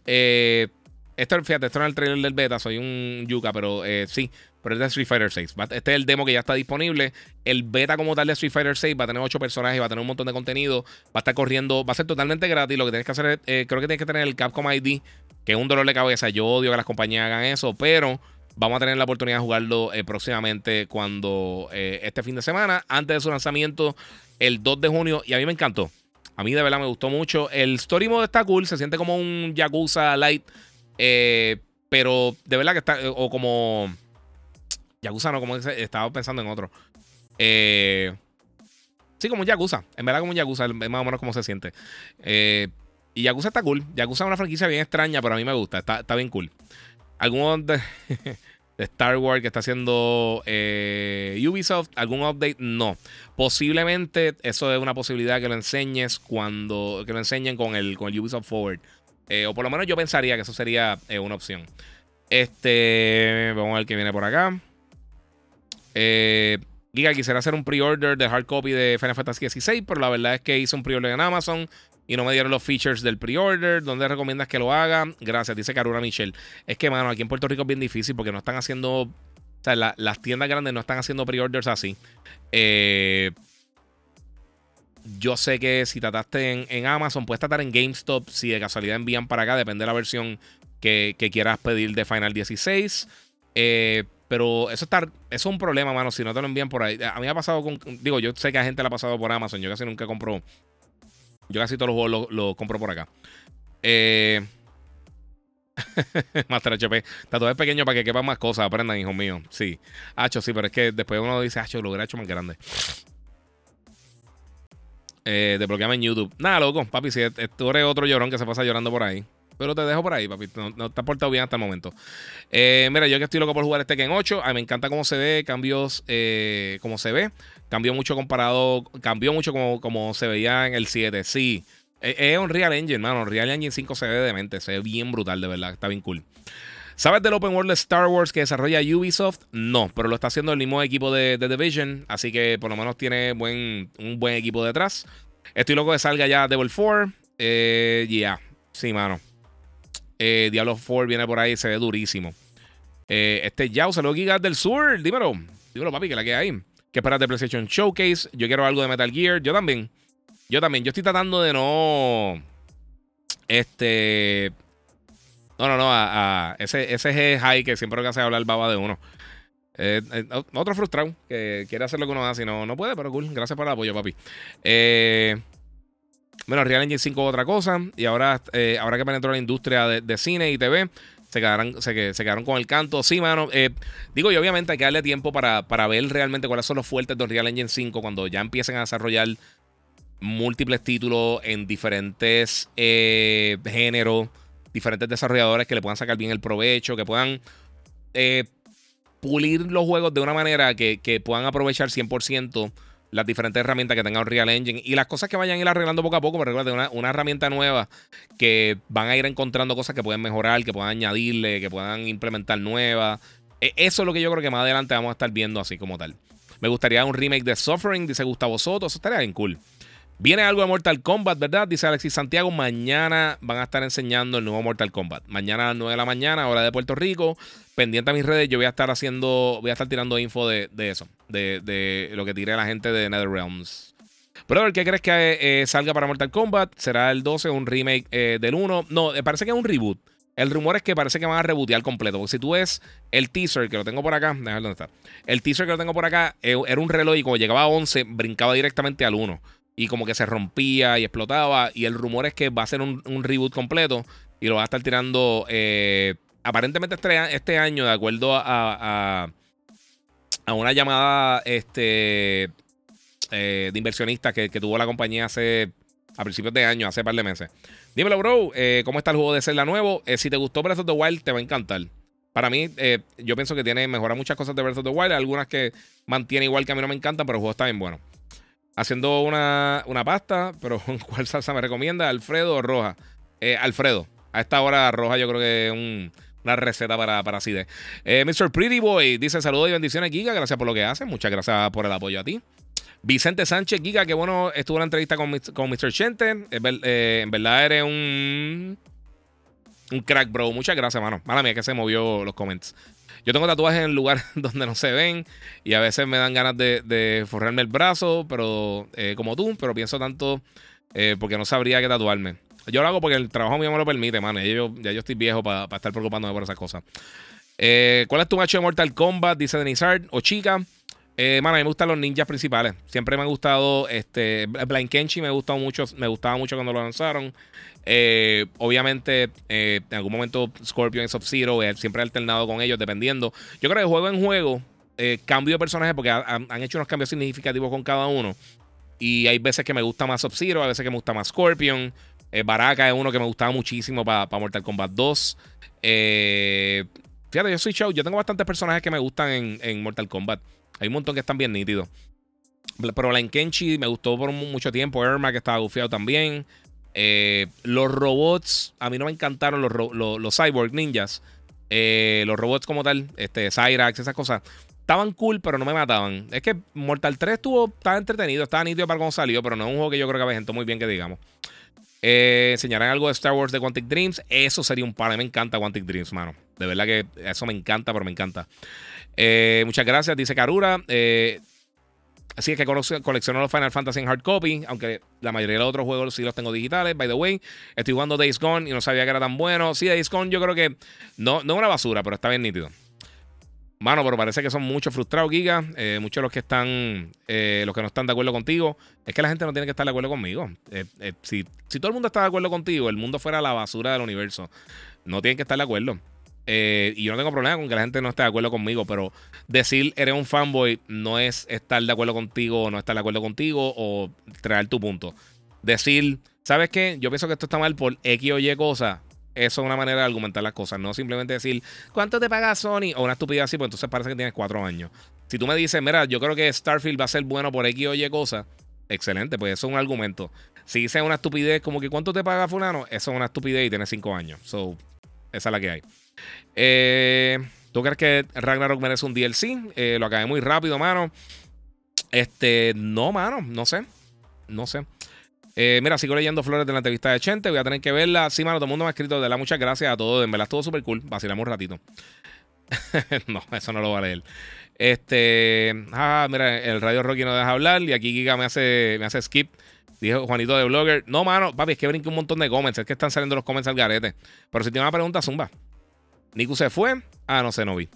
A: Eh, fíjate, esto no es el trailer del beta, soy un yuca, pero eh, sí, pero es de Street Fighter 6. Este es el demo que ya está disponible. El beta como tal de Street Fighter 6 va a tener 8 personajes, va a tener un montón de contenido, va a estar corriendo, va a ser totalmente gratis. Lo que tienes que hacer es, creo que tienes que tener el Capcom ID, que es un dolor de cabeza. Yo odio que las compañías hagan eso, pero Vamos a tener la oportunidad de jugarlo eh, próximamente cuando eh, este fin de semana, antes de su lanzamiento, el 2 de junio. Y a mí me encantó. A mí de verdad me gustó mucho. El story mode está cool, se siente como un Yakuza Light. Eh, pero de verdad que está. O como. Yakuza no, como estaba pensando en otro. Sí, como un Yakuza. En verdad, como un Yakuza, es más o menos como se siente. Y Yakuza está cool. Yakuza es una franquicia bien extraña, pero a mí me gusta. Está, está bien cool. Algunos de, Star Wars que está haciendo eh, Ubisoft, algún update, no. Posiblemente eso es una posibilidad que lo enseñes cuando. Que lo enseñen con el, con el Ubisoft Forward. Eh, o por lo menos yo pensaría que eso sería una opción. Este. Vamos a ver qué viene por acá. Eh, Giga, quisiera hacer un pre-order de hard copy de Final Fantasy XVI, pero la verdad es que hice un pre-order en Amazon y no me dieron los features del pre-order. ¿Dónde recomiendas que lo haga? Gracias, dice Karuna Michelle. Es que, mano, aquí en Puerto Rico es bien difícil porque no están haciendo. O sea, las tiendas grandes no están haciendo pre-orders así. Eh, yo sé que si trataste en, Amazon, puedes tratar en GameStop. Si de casualidad envían para acá, depende de la versión que, que quieras pedir de Final 16. Eh, pero eso está, eso es un problema, mano, si no te lo envían por ahí. A mí me ha pasado con. Digo, yo sé que a gente le ha pasado por Amazon. Yo casi nunca compro. Yo casi todos los juegos los compro por acá. Eh. Master HP. Es pequeño para que quepan más cosas. Aprendan, hijos míos. Sí. Hacho, sí, pero es que después uno dice, Hacho, lo hubiera hecho más grande. Eh, desbloqueame en YouTube. Nada, loco, papi, si tú eres otro llorón que se pasa llorando por ahí. Pero te dejo por ahí, papi. No, te has portado bien hasta el momento. Eh, mira, yo que estoy loco por jugar este Ken 8. A mí me encanta cómo se ve, cambios, eh, cómo se ve. Cambió mucho comparado, cambió mucho como, como se veía en el 7. Sí, e, es un Real Engine, mano. Real Engine 5 se ve demente, se ve bien brutal, de verdad. Está bien cool. ¿Sabes del Open World de Star Wars que desarrolla Ubisoft? No, pero lo está haciendo el mismo equipo de, The Division, así que por lo menos tiene buen, un buen equipo detrás. Estoy loco de salga ya Devil 4. Eh, ya, sí, mano. Eh, Diablo 4 viene por ahí, se ve durísimo. Eh, este Yao, saludos Gigas del Sur. Dímelo, dímelo, papi, que la que hay. ¿Qué esperas de PlayStation Showcase? Yo quiero algo de Metal Gear. Yo también. Yo también. Yo estoy tratando de no. Este. No, no, no. A, ese, ese es high que siempre que hace hablar baba de uno. Eh, otro frustrado que quiere hacer lo que uno hace y no, no puede, pero cool. Gracias por el apoyo, papi. Eh. Bueno, Real Engine 5 otra cosa. Y ahora, eh, ahora que penetró la industria de, cine y TV, se quedaron, se, quedaron con el canto. Sí, mano. Eh, digo, y obviamente hay que darle tiempo para, para ver realmente cuáles son los fuertes de Real Engine 5 cuando ya empiecen a desarrollar múltiples títulos en diferentes eh, géneros, diferentes desarrolladores que le puedan sacar bien el provecho, que puedan pulir los juegos de una manera que, que puedan aprovechar 100% las diferentes herramientas que tenga Real Engine y las cosas que vayan a ir arreglando poco a poco, pero recuerda, una, una herramienta nueva que van a ir encontrando cosas que pueden mejorar, que puedan añadirle, que puedan implementar nuevas. E, eso es lo que yo creo que más adelante vamos a estar viendo así como tal. Me gustaría un remake de Suffering, dice Gustavo Soto, eso estaría bien cool. Viene algo de Mortal Kombat, ¿verdad? Dice Alexis Santiago. Mañana van a estar enseñando el nuevo Mortal Kombat. Mañana a las 9 de la mañana, hora de Puerto Rico. Pendiente a mis redes, yo voy a estar haciendo, voy a estar tirando info de, eso, de, lo que tire la gente de NetherRealms. Brother, ¿qué crees que eh, salga para Mortal Kombat? ¿Será el 12 un remake eh, del 1? No, eh, parece que es un reboot. El rumor es que parece que van a rebootear completo. Porque si tú ves el teaser, que lo tengo por acá, déjame dónde está. El teaser que lo tengo por acá era un reloj y cuando llegaba a 11, brincaba directamente al 1 y como que se rompía y explotaba. Y el rumor es que va a ser un, reboot completo y lo va a estar tirando aparentemente este, este, año, de acuerdo a, una llamada este, eh, de inversionistas que, tuvo la compañía hace a principios de año, hace un par de meses. Dímelo, bro, eh, ¿cómo está el juego de Zelda nuevo? si te gustó Breath of the Wild, te va a encantar. Para mí, yo pienso que tiene mejora muchas cosas de Breath of the Wild, algunas que mantiene igual que a mí no me encantan, pero el juego está bien bueno haciendo una, pasta, pero ¿cuál salsa me recomienda? ¿Alfredo o Roja? Eh, Alfredo. A esta hora Roja yo creo que es una receta para, para así de. Eh, Mr. Pretty Boy dice saludos y bendiciones, Giga. Gracias por lo que hacen. Muchas gracias por el apoyo a ti. Vicente Sánchez, Giga, qué bueno estuvo en la entrevista con, con Mr. Chente. Eh, en verdad eres un. Un crack, bro. Muchas gracias, mano. Mala mía que se movió los comments. Yo tengo tatuajes en lugares donde no se ven y a veces me dan ganas de, forrarme el brazo, pero eh, como tú, pero pienso tanto porque no sabría qué tatuarme. Yo lo hago porque el trabajo mío me lo permite, man. Ya yo, ya yo estoy viejo para estar preocupándome por esas cosas. Eh, ¿Cuál es tu macho de Mortal Kombat? Dice Denizard o chica. Eh, mano, a mí me gustan los ninjas principales. Siempre me ha gustado. Este. Blind Kenshi me gustó mucho. Me gustaba mucho cuando lo lanzaron. Eh, obviamente, en algún momento Scorpion y Sub-Zero, siempre he alternado con ellos, dependiendo. Yo creo que juego en juego, cambio de personaje, porque han, hecho unos cambios significativos con cada uno. Y hay veces que me gusta más Sub-Zero, hay veces que me gusta más Scorpion. Eh, Baraka es uno que me gustaba muchísimo para Mortal Kombat 2. Eh, fíjate, yo soy show. Yo tengo bastantes personajes que me gustan en, Mortal Kombat. Hay un montón que están bien nítidos. Pero la me gustó por mucho tiempo. Irma, que estaba gufiado también. Eh, los robots, a mí no me encantaron los, los, cyborg ninjas. los robots como tal, este, Cyrax, esas cosas. Estaban cool, pero no me mataban. Es que Mortal 3 estuvo, estaba entretenido, estaba nítido para cuando salió, pero no es un juego que yo creo que avejentó muy bien, que digamos. Eh, enseñarán algo de Star Wars de Quantic Dreams. Eso sería un par. Me encanta Quantic Dreams, mano. De verdad que eso me encanta, pero me encanta. Eh, muchas gracias, dice Karura. Eh, así es que colecciono los Final Fantasy en hard copy, aunque la mayoría de los otros juegos sí los tengo digitales. By the way, estoy jugando Days Gone y no sabía que era tan bueno. Sí, Days Gone yo creo que no, no es una basura, pero está bien nítido. Mano, pero parece que son muchos frustrados, Giga. Eh, muchos de los que están, eh, los que no están de acuerdo contigo. Es que la gente no tiene que estar de acuerdo conmigo. Eh, si, si, todo el mundo está de acuerdo contigo, el mundo fuera la basura del universo. No tienen que estar de acuerdo. y yo no tengo problema con que la gente no esté de acuerdo conmigo, pero decir eres un fanboy no es estar de acuerdo contigo o no estar de acuerdo contigo o traer tu punto. Decir, ¿sabes qué? Yo pienso que esto está mal por X o Y cosa eso es una manera de argumentar las cosas, no simplemente decir, ¿cuánto te paga Sony? O una estupidez así, pues entonces parece que tienes cuatro años. Si tú me dices, mira, yo creo que Starfield va a ser bueno por X o Y cosa, excelente, pues eso es un argumento. Si dices una estupidez como que ¿cuánto te paga fulano? Eso es una estupidez y tienes cinco años. So, esa es la que hay. Eh, ¿Tú crees que Ragnarok merece un DLC? Eh, lo acabé muy rápido, mano. Este, no, mano, no sé. No sé. Eh, mira, sigo leyendo flores de la entrevista de Chente. Voy a tener que verla. Sí, mano, todo el mundo me ha escrito. De la muchas gracias a todos. En verdad estuvo súper cool. Vacilamos un ratito. no, eso no lo va a leer. Este. Ah, mira, el Radio Rocky no deja hablar. Y aquí Giga me hace, me hace skip. Dijo Juanito de Blogger. No, mano, papi, es que brinque un montón de comments. Es que están saliendo los comments al garete. Pero si tiene una pregunta, zumba. Niku se fue. Ah, no sé, no vi.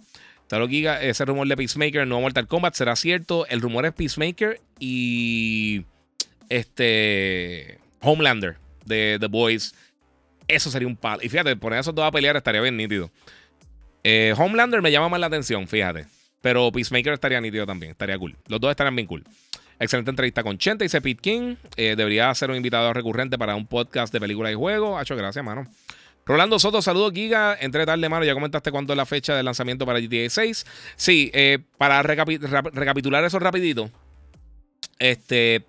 A: Talo Giga, ese rumor de Peacemaker no Mortal Kombat será cierto. El rumor es Peacemaker y este Homelander de The Boys. Eso sería un palo. Y fíjate, poner esos dos a pelear estaría bien nítido. Eh, Homelander me llama más la atención, fíjate. Pero Peacemaker estaría nítido también. Estaría cool. Los dos estarían bien cool. Excelente entrevista con Chente, dice Pete King. Eh, debería ser un invitado recurrente para un podcast de películas y juegos. Hacho, gracias, mano. Rolando Soto, saludos, Giga. Entre tarde, mano. Ya comentaste cuándo es la fecha de lanzamiento para GTA 6. Sí, eh, para recapitular eso rapidito. Este,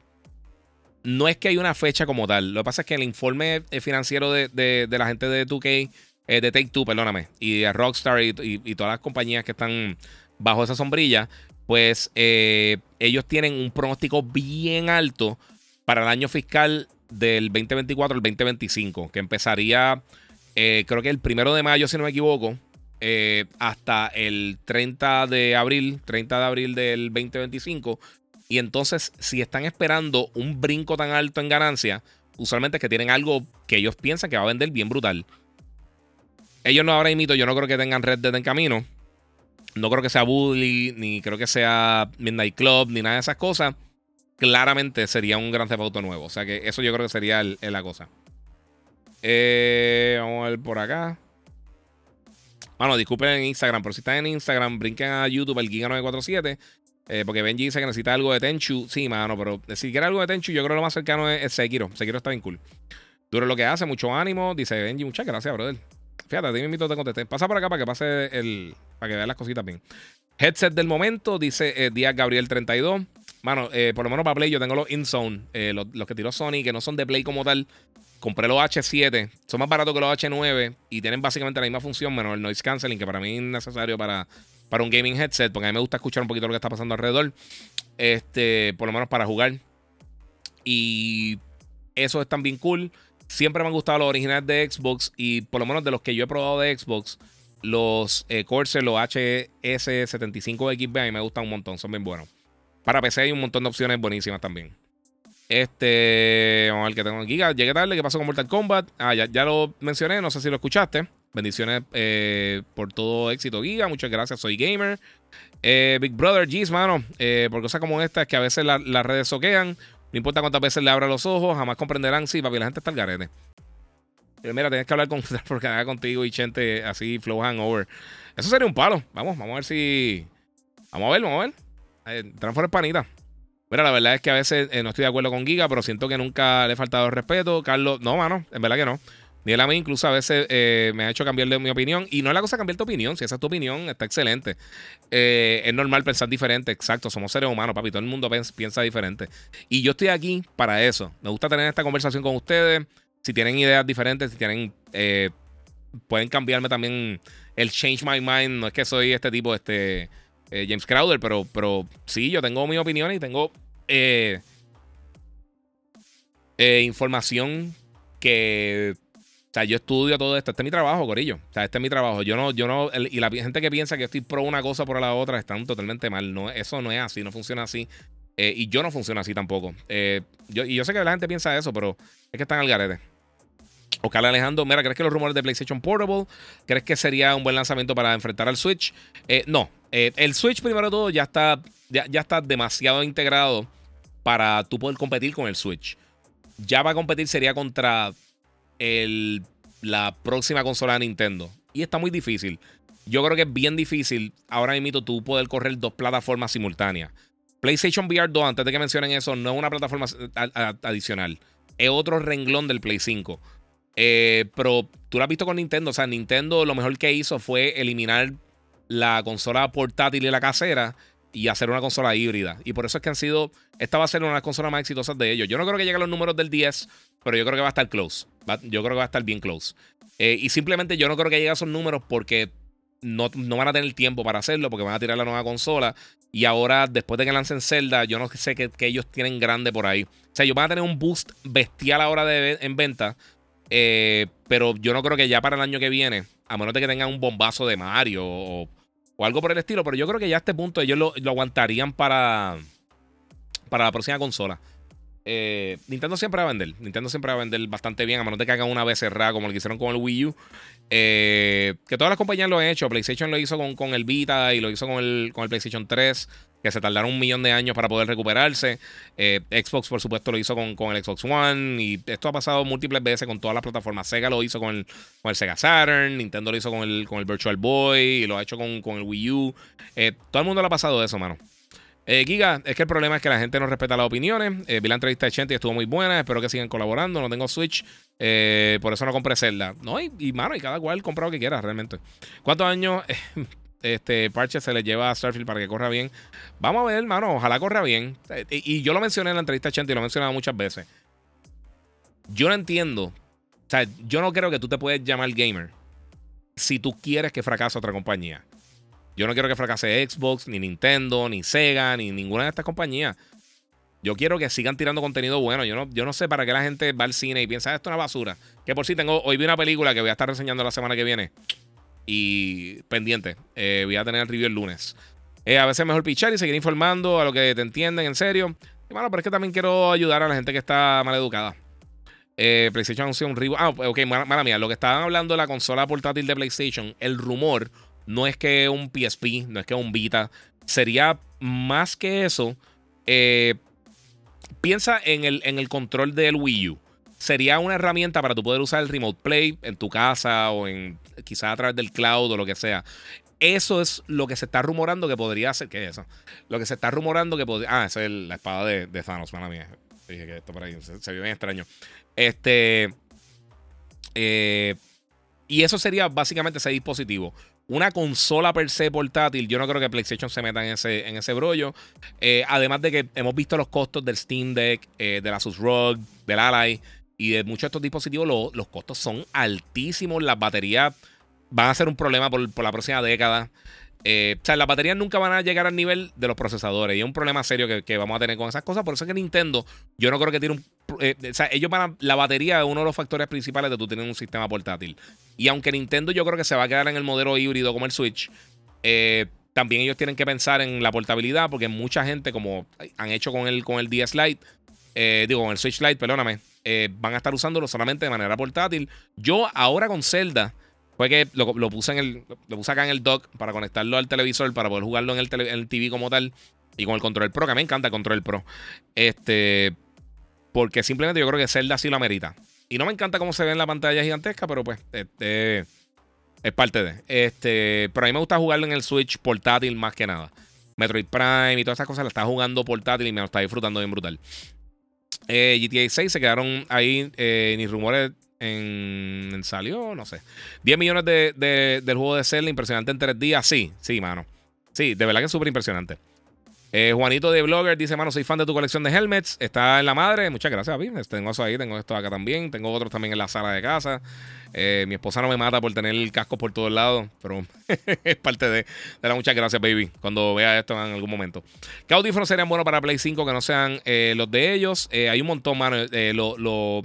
A: no es que hay una fecha como tal. Lo que pasa es que el informe eh, financiero de, la gente de 2K, eh, de Take Two, perdóname, y de Rockstar y, todas las compañías que están bajo esa sombrilla, pues eh, ellos tienen un pronóstico bien alto para el año fiscal del 2024 al 2025, que empezaría, creo que el primero de mayo, si no me equivoco, hasta el 30 de abril, 30 de abril del 2025 y entonces, si están esperando un brinco tan alto en ganancia, usualmente es que tienen algo que ellos piensan que va a vender bien brutal. Ellos no ahora imito, yo no creo que tengan Red Dead en camino. No creo que sea Bully, ni creo que sea Midnight Club, ni nada de esas cosas. Claramente sería un gran Theft nuevo. O sea que eso yo creo que sería la cosa. Eh, vamos a ver por acá. Bueno, disculpen en Instagram, pero si están en Instagram, brinquen a YouTube el Giga947 eh, porque Benji dice que necesita algo de Tenchu. Sí, mano, pero si quiere algo de Tenchu, yo creo que lo más cercano es, Sekiro. Sekiro está bien cool. Duro lo que hace, mucho ánimo. Dice Benji, muchas gracias, brother. Fíjate, a ti a te contesté. Pasa por acá para que pase el. para que vean las cositas bien. Headset del momento, dice eh, Díaz Gabriel 32. Mano, eh, por lo menos para Play yo tengo los InZone, eh, los, los, que tiró Sony, que no son de Play como tal. Compré los H7, son más baratos que los H9 y tienen básicamente la misma función, menos el noise canceling, que para mí es necesario para, para un gaming headset, porque a mí me gusta escuchar un poquito lo que está pasando alrededor. Este, por lo menos para jugar. Y eso es también cool. Siempre me han gustado los originales de Xbox. Y por lo menos de los que yo he probado de Xbox, los eh, Corsair, los HS75XB, a mí me gustan un montón. Son bien buenos. Para PC hay un montón de opciones buenísimas también. Este, vamos a ver qué tengo aquí. Llegué tarde, ¿qué pasó con Mortal Kombat? Ah, ya, ya lo mencioné, no sé si lo escuchaste. Bendiciones eh, por todo éxito, Giga. Muchas gracias, soy gamer. Eh, Big Brother, G's, mano. Eh, por cosas como esta, es que a veces las redes soquean. No importa cuántas veces le abra los ojos, jamás comprenderán. Sí, papi, la gente está al garete. mira, tienes que hablar con porque haga contigo y gente así, flow hangover. Eso sería un palo. Vamos, vamos a ver si. Vamos a ver, vamos a ver. Eh, panita. Mira, la verdad es que a veces no estoy de acuerdo con Giga, pero siento que nunca le he faltado respeto. Carlos, no, mano, en verdad que no. Ni él a mí incluso a veces eh, me ha hecho cambiar de mi opinión. Y no es la cosa cambiar tu opinión. Si esa es tu opinión, está excelente. Eh, es normal pensar diferente. Exacto. Somos seres humanos, papi. Todo el mundo piensa diferente. Y yo estoy aquí para eso. Me gusta tener esta conversación con ustedes. Si tienen ideas diferentes, si tienen... Eh, pueden cambiarme también el change my mind. No es que soy este tipo, este... James Crowder, pero, pero sí, yo tengo mi opinión y tengo información que o sea, yo estudio todo esto. Este es mi trabajo, Corillo. O sea, este es mi trabajo. Yo no, yo no. y la gente que piensa que estoy pro una cosa por la otra están totalmente mal. No, eso no es así, no funciona así. Eh, y yo no funciono así tampoco. Eh, yo, y yo sé que la gente piensa eso, pero es que están al garete. Oscar Alejandro, mira, ¿crees que los rumores de PlayStation Portable? ¿Crees que sería un buen lanzamiento para enfrentar al Switch? Eh, no. el Switch, primero de todo, ya está, ya, ya está demasiado integrado para tú poder competir con el Switch. Ya va a competir sería contra el, la próxima consola de Nintendo. Y está muy difícil. Yo creo que es bien difícil ahora mismo tú poder correr dos plataformas simultáneas. PlayStation VR 2, antes de que mencionen eso, no es una plataforma adicional. Es otro renglón del Play 5. Eh, pero tú lo has visto con Nintendo. O sea, Nintendo lo mejor que hizo fue eliminar la consola portátil y la casera y hacer una consola híbrida. Y por eso es que han sido. Esta va a ser una de las consolas más exitosas de ellos. Yo no creo que lleguen los números del 10, pero yo creo que va a estar close. yo creo que va a estar bien close. Eh, y simplemente yo no creo que llegue a esos números porque no, no, van a tener tiempo para hacerlo, porque van a tirar la nueva consola. Y ahora, después de que lancen Zelda, yo no sé qué ellos tienen grande por ahí. O sea, ellos van a tener un boost bestial ahora de, en venta. Eh, pero yo no creo que ya para el año que viene, a menos de que tengan un bombazo de Mario o o algo por el estilo, pero yo creo que ya a este punto ellos lo, aguantarían para, para la próxima consola. Eh, Nintendo siempre va a vender. Nintendo siempre va a vender bastante bien, a menos de que hagan una vez cerrada como lo que hicieron con el Wii U. Eh, que todas las compañías lo han hecho. PlayStation lo hizo con, con el Vita y lo hizo con el, con el PlayStation 3 que se tardaron un millón de años para poder recuperarse. Eh, Xbox, por supuesto, lo hizo con, el Xbox One. Y esto ha pasado múltiples veces con todas las plataformas. Sega lo hizo con el, con el Sega Saturn. Nintendo lo hizo con el, con el Virtual Boy. Y lo ha hecho con, el Wii U. Todo el mundo le ha pasado eso, mano. Eh, Giga, es que el problema es que la gente no respeta las opiniones. vi la entrevista de Chente y estuvo muy buena. Espero que sigan colaborando. No tengo Switch. por eso no compré Zelda. No, y, mano, y cada cual compra lo que quiera, realmente. ¿Cuántos años? este parche se le lleva a Starfield para que corra bien. Vamos a ver, hermano, ojalá corra bien. Y, yo lo mencioné en la entrevista 80 y lo he mencionado muchas veces. Yo no entiendo. O sea, yo no creo que tú te puedes llamar gamer si tú quieres que fracase otra compañía. Yo no quiero que fracase Xbox, ni Nintendo, ni Sega, ni ninguna de estas compañías. Yo quiero que sigan tirando contenido bueno. Yo no, yo no sé para qué la gente va al cine y piensa, ah, esto es una basura. Que por si tengo, hoy vi una película que voy a estar reseñando la semana que viene. Y pendiente, eh, voy a tener el review el lunes. Eh, a veces es mejor pichar y seguir informando a lo que te entienden, en serio. Y bueno, pero es que también quiero ayudar a la gente que está mal educada. Eh, PlayStation anunció un review. Ah, ok, mala, mía. Lo que estaban hablando de la consola portátil de PlayStation, el rumor no es que un PSP, no es que un Vita. Sería más que eso. piensa en el, en el control del Wii U sería una herramienta para tú poder usar el Remote Play en tu casa o en quizás a través del cloud o lo que sea. Eso es lo que se está rumorando que podría ser. ¿Qué es eso? Lo que se está rumorando que podría. Ah, esa es la espada de, Thanos, mala mía. Dije que esto por ahí se, vio bien extraño. Este. Eh, y eso sería básicamente ese dispositivo. Una consola per se portátil, yo no creo que PlayStation se meta en ese, en ese brollo. Eh, además de que hemos visto los costos del Steam Deck, eh, de la Asus ROG, del Ally. Y de muchos de estos dispositivos los costos son altísimos. Las baterías van a ser un problema por, la próxima década. Eh, o sea, las baterías nunca van a llegar al nivel de los procesadores. Y es un problema serio que, vamos a tener con esas cosas. Por eso es que Nintendo, yo no creo que tiene un. Eh, o sea, ellos van a, La batería es uno de los factores principales de tú tener un sistema portátil. Y aunque Nintendo yo creo que se va a quedar en el modelo híbrido como el Switch, eh, también ellos tienen que pensar en la portabilidad. Porque mucha gente, como han hecho con el, con el DS Lite, digo, con el Switch Lite, perdóname eh, van a estar usándolo solamente de manera portátil. Yo ahora con Zelda, fue que lo, puse en el, lo puse acá en el dock para conectarlo al televisor, para poder jugarlo en el, el TV como tal. Y con el control pro, que a mí me encanta el control pro. Este, porque simplemente yo creo que Zelda sí lo amerita. Y no me encanta cómo se ve en la pantalla gigantesca, pero pues este, es parte de. Este, pero a mí me gusta jugarlo en el Switch portátil más que nada. Metroid Prime y todas esas cosas, la estaba jugando portátil y me lo está disfrutando bien brutal. Eh, GTA 6 se quedaron ahí, eh, ni rumores en, salió, no sé. 10 millones de, del juego de Zelda, impresionante en tres días. Sí, sí, mano. Sí, de verdad que es súper impresionante. Eh, Juanito de Blogger dice, mano, soy fan de tu colección de helmets. Está en la madre. Muchas gracias, Papi. Tengo eso ahí, tengo esto acá también. Tengo otros también en la sala de casa. Eh, mi esposa no me mata por tener el casco por todos lados, pero es parte de, de la muchas gracias, baby, cuando vea esto en algún momento. ¿Qué audífonos serían buenos para Play 5 que no sean eh, los de ellos? hay un montón, mano. lo,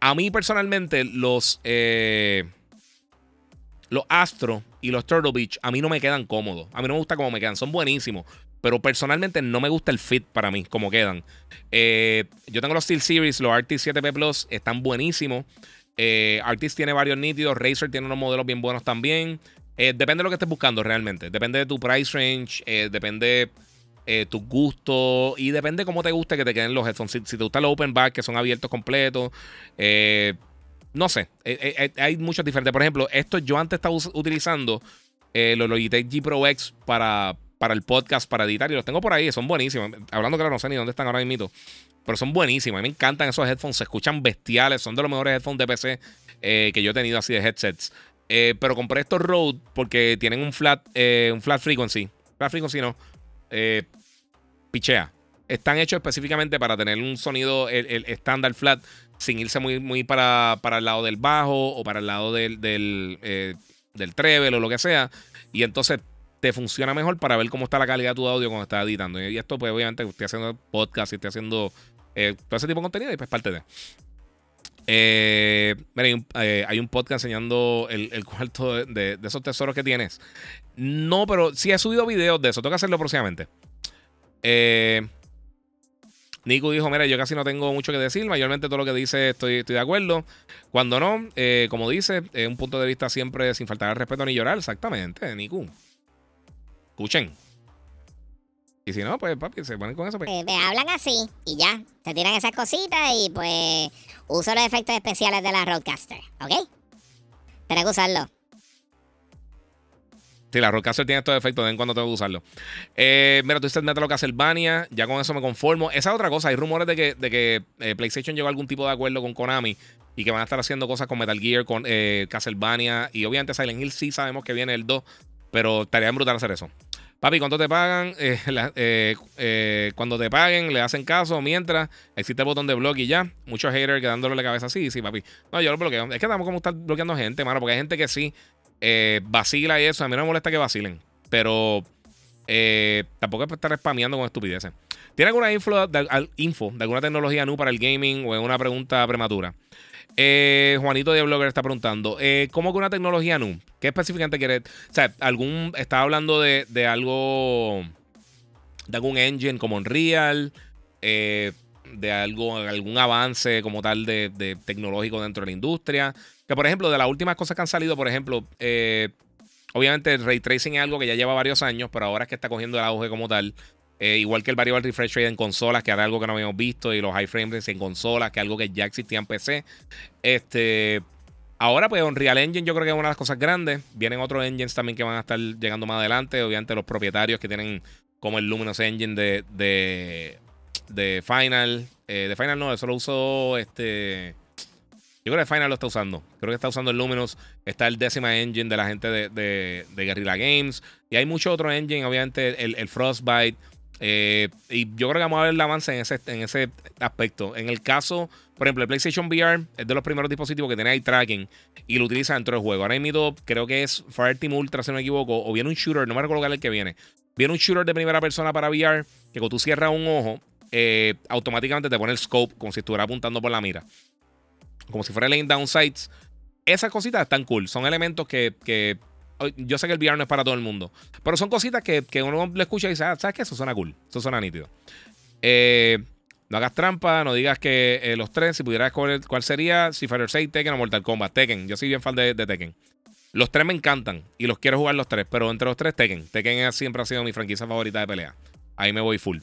A: a mí personalmente, los, los Astro y los Turtle Beach, a mí no me quedan cómodos. A mí no me gusta cómo me quedan. Son buenísimos. Pero personalmente no me gusta el fit para mí, como quedan. Eh, yo tengo los Steel Series, los Artist 7P Plus, están buenísimos. Eh, Artist tiene varios nítidos, Razer tiene unos modelos bien buenos también. Eh, depende de lo que estés buscando realmente. Depende de tu price range, depende de tu gusto y depende cómo te guste que te queden los headphones. Si, te gustan los open back, que son abiertos completos. no sé, hay muchos diferentes. Por ejemplo, esto yo antes estaba utilizando los Logitech G Pro X para, para el podcast, para editar. Y los tengo por ahí, son buenísimos. Hablando claro, no sé ni dónde están ahora mismo. Pero son buenísimos. A mí me encantan esos headphones. Se escuchan bestiales. Son de los mejores headphones de PC eh, que yo he tenido así de headsets. Eh, pero compré estos Rode porque tienen un flat, eh, un flat frequency. Flat frequency no. Pichea. Están hechos específicamente para tener un sonido el estándar flat sin irse muy, muy para, para, el lado del bajo o para el lado del, del, del treble o lo que sea. Y entonces te funciona mejor para ver cómo está la calidad de tu audio cuando estás editando. Y esto, pues, obviamente, estoy haciendo podcast y estoy haciendo eh, todo ese tipo de contenido y pues parte de. Eh, miren, eh, hay un podcast enseñando el, cuarto de, esos tesoros que tienes. No, pero sí he subido videos de eso. Tengo que hacerlo próximamente. Eh, Nico dijo: Mira, yo casi no tengo mucho que decir. Mayormente todo lo que dice estoy, de acuerdo. Cuando no, como dice, es un punto de vista siempre sin faltar al respeto ni llorar. Exactamente, Nico. Escuchen. Y si no, pues papi, se ponen con eso. Pues.
B: Eh, me hablan así y ya. Se tiran esas cositas y pues uso los efectos especiales de la Roadcaster, ¿ok? Tengo que usarlo.
A: Sí, la Roadcaster tiene estos efectos, de cuando tengo que usarlo. Eh, mira, tú dices Metal Castlevania, ya con eso me conformo. Esa es otra cosa, hay rumores de que, de que eh, PlayStation llegó a algún tipo de acuerdo con Konami y que van a estar haciendo cosas con Metal Gear, con Castlevania y obviamente Silent Hill sí sabemos que viene el 2, pero estaría brutal hacer eso. Papi, ¿cuánto te pagan? Eh, eh, eh, cuando te paguen, le hacen caso. Mientras existe el botón de blog y ya. Muchos haters quedándole la cabeza así. Sí, papi. No, yo lo bloqueo. Es que estamos como estar bloqueando gente, mano. Porque hay gente que sí vacila y eso. A mí no me molesta que vacilen. Pero tampoco es estar spameando con estupideces. ¿Tiene alguna info de, info de alguna tecnología new para el gaming o en una pregunta prematura? Eh, Juanito de Blogger está preguntando: eh, ¿Cómo que una tecnología NU? ¿Qué específicamente quiere? O sea, algún. Estaba hablando de, algo. De algún engine como Unreal. Eh, de algo, algún avance como tal de, tecnológico dentro de la industria. Que por ejemplo, de las últimas cosas que han salido, por ejemplo, obviamente el ray tracing es algo que ya lleva varios años, pero ahora es que está cogiendo el auge como tal. Eh, igual que el variable refresh rate en consolas, que era algo que no habíamos visto, y los high frame rates en consolas, que es algo que ya existía en PC. Este, ahora, pues, Unreal Engine yo creo que es una de las cosas grandes. Vienen otros engines también que van a estar llegando más adelante. Obviamente, los propietarios que tienen como el Luminous Engine de, de, Final. Eh, de Final no, eso lo usó este. Yo creo que Final lo está usando. Creo que está usando el Luminous. Está el décima engine de la gente de, de, Guerrilla Games. Y hay mucho otro engine, obviamente, el, el Frostbite. Eh, y yo creo que vamos a ver el avance en ese, en ese aspecto. En el caso, por ejemplo, el PlayStation VR es de los primeros dispositivos que tiene eye tracking y lo utiliza dentro del juego. Ahora mismo creo que es Fireteam Ultra, si no me equivoco, o viene un shooter, no me recuerdo cuál es el que viene. Viene un shooter de primera persona para VR que cuando tú cierras un ojo, eh, automáticamente te pone el scope como si estuviera apuntando por la mira. Como si fuera laying down sights. Esas cositas están cool. Son elementos que, que yo sé que el VR no es para todo el mundo. Pero son cositas que, uno le escucha y dice, ah, ¿sabes qué? Eso suena cool. Eso suena nítido. Eh, no hagas trampa, no digas que eh, los tres, si pudieras escoger cuál sería, si Fighter 6, Tekken o Mortal Kombat. Tekken, yo soy bien fan de, Tekken. Los tres me encantan y los quiero jugar los tres, pero entre los tres, Tekken. Tekken siempre ha sido mi franquicia favorita de pelea. Ahí me voy full.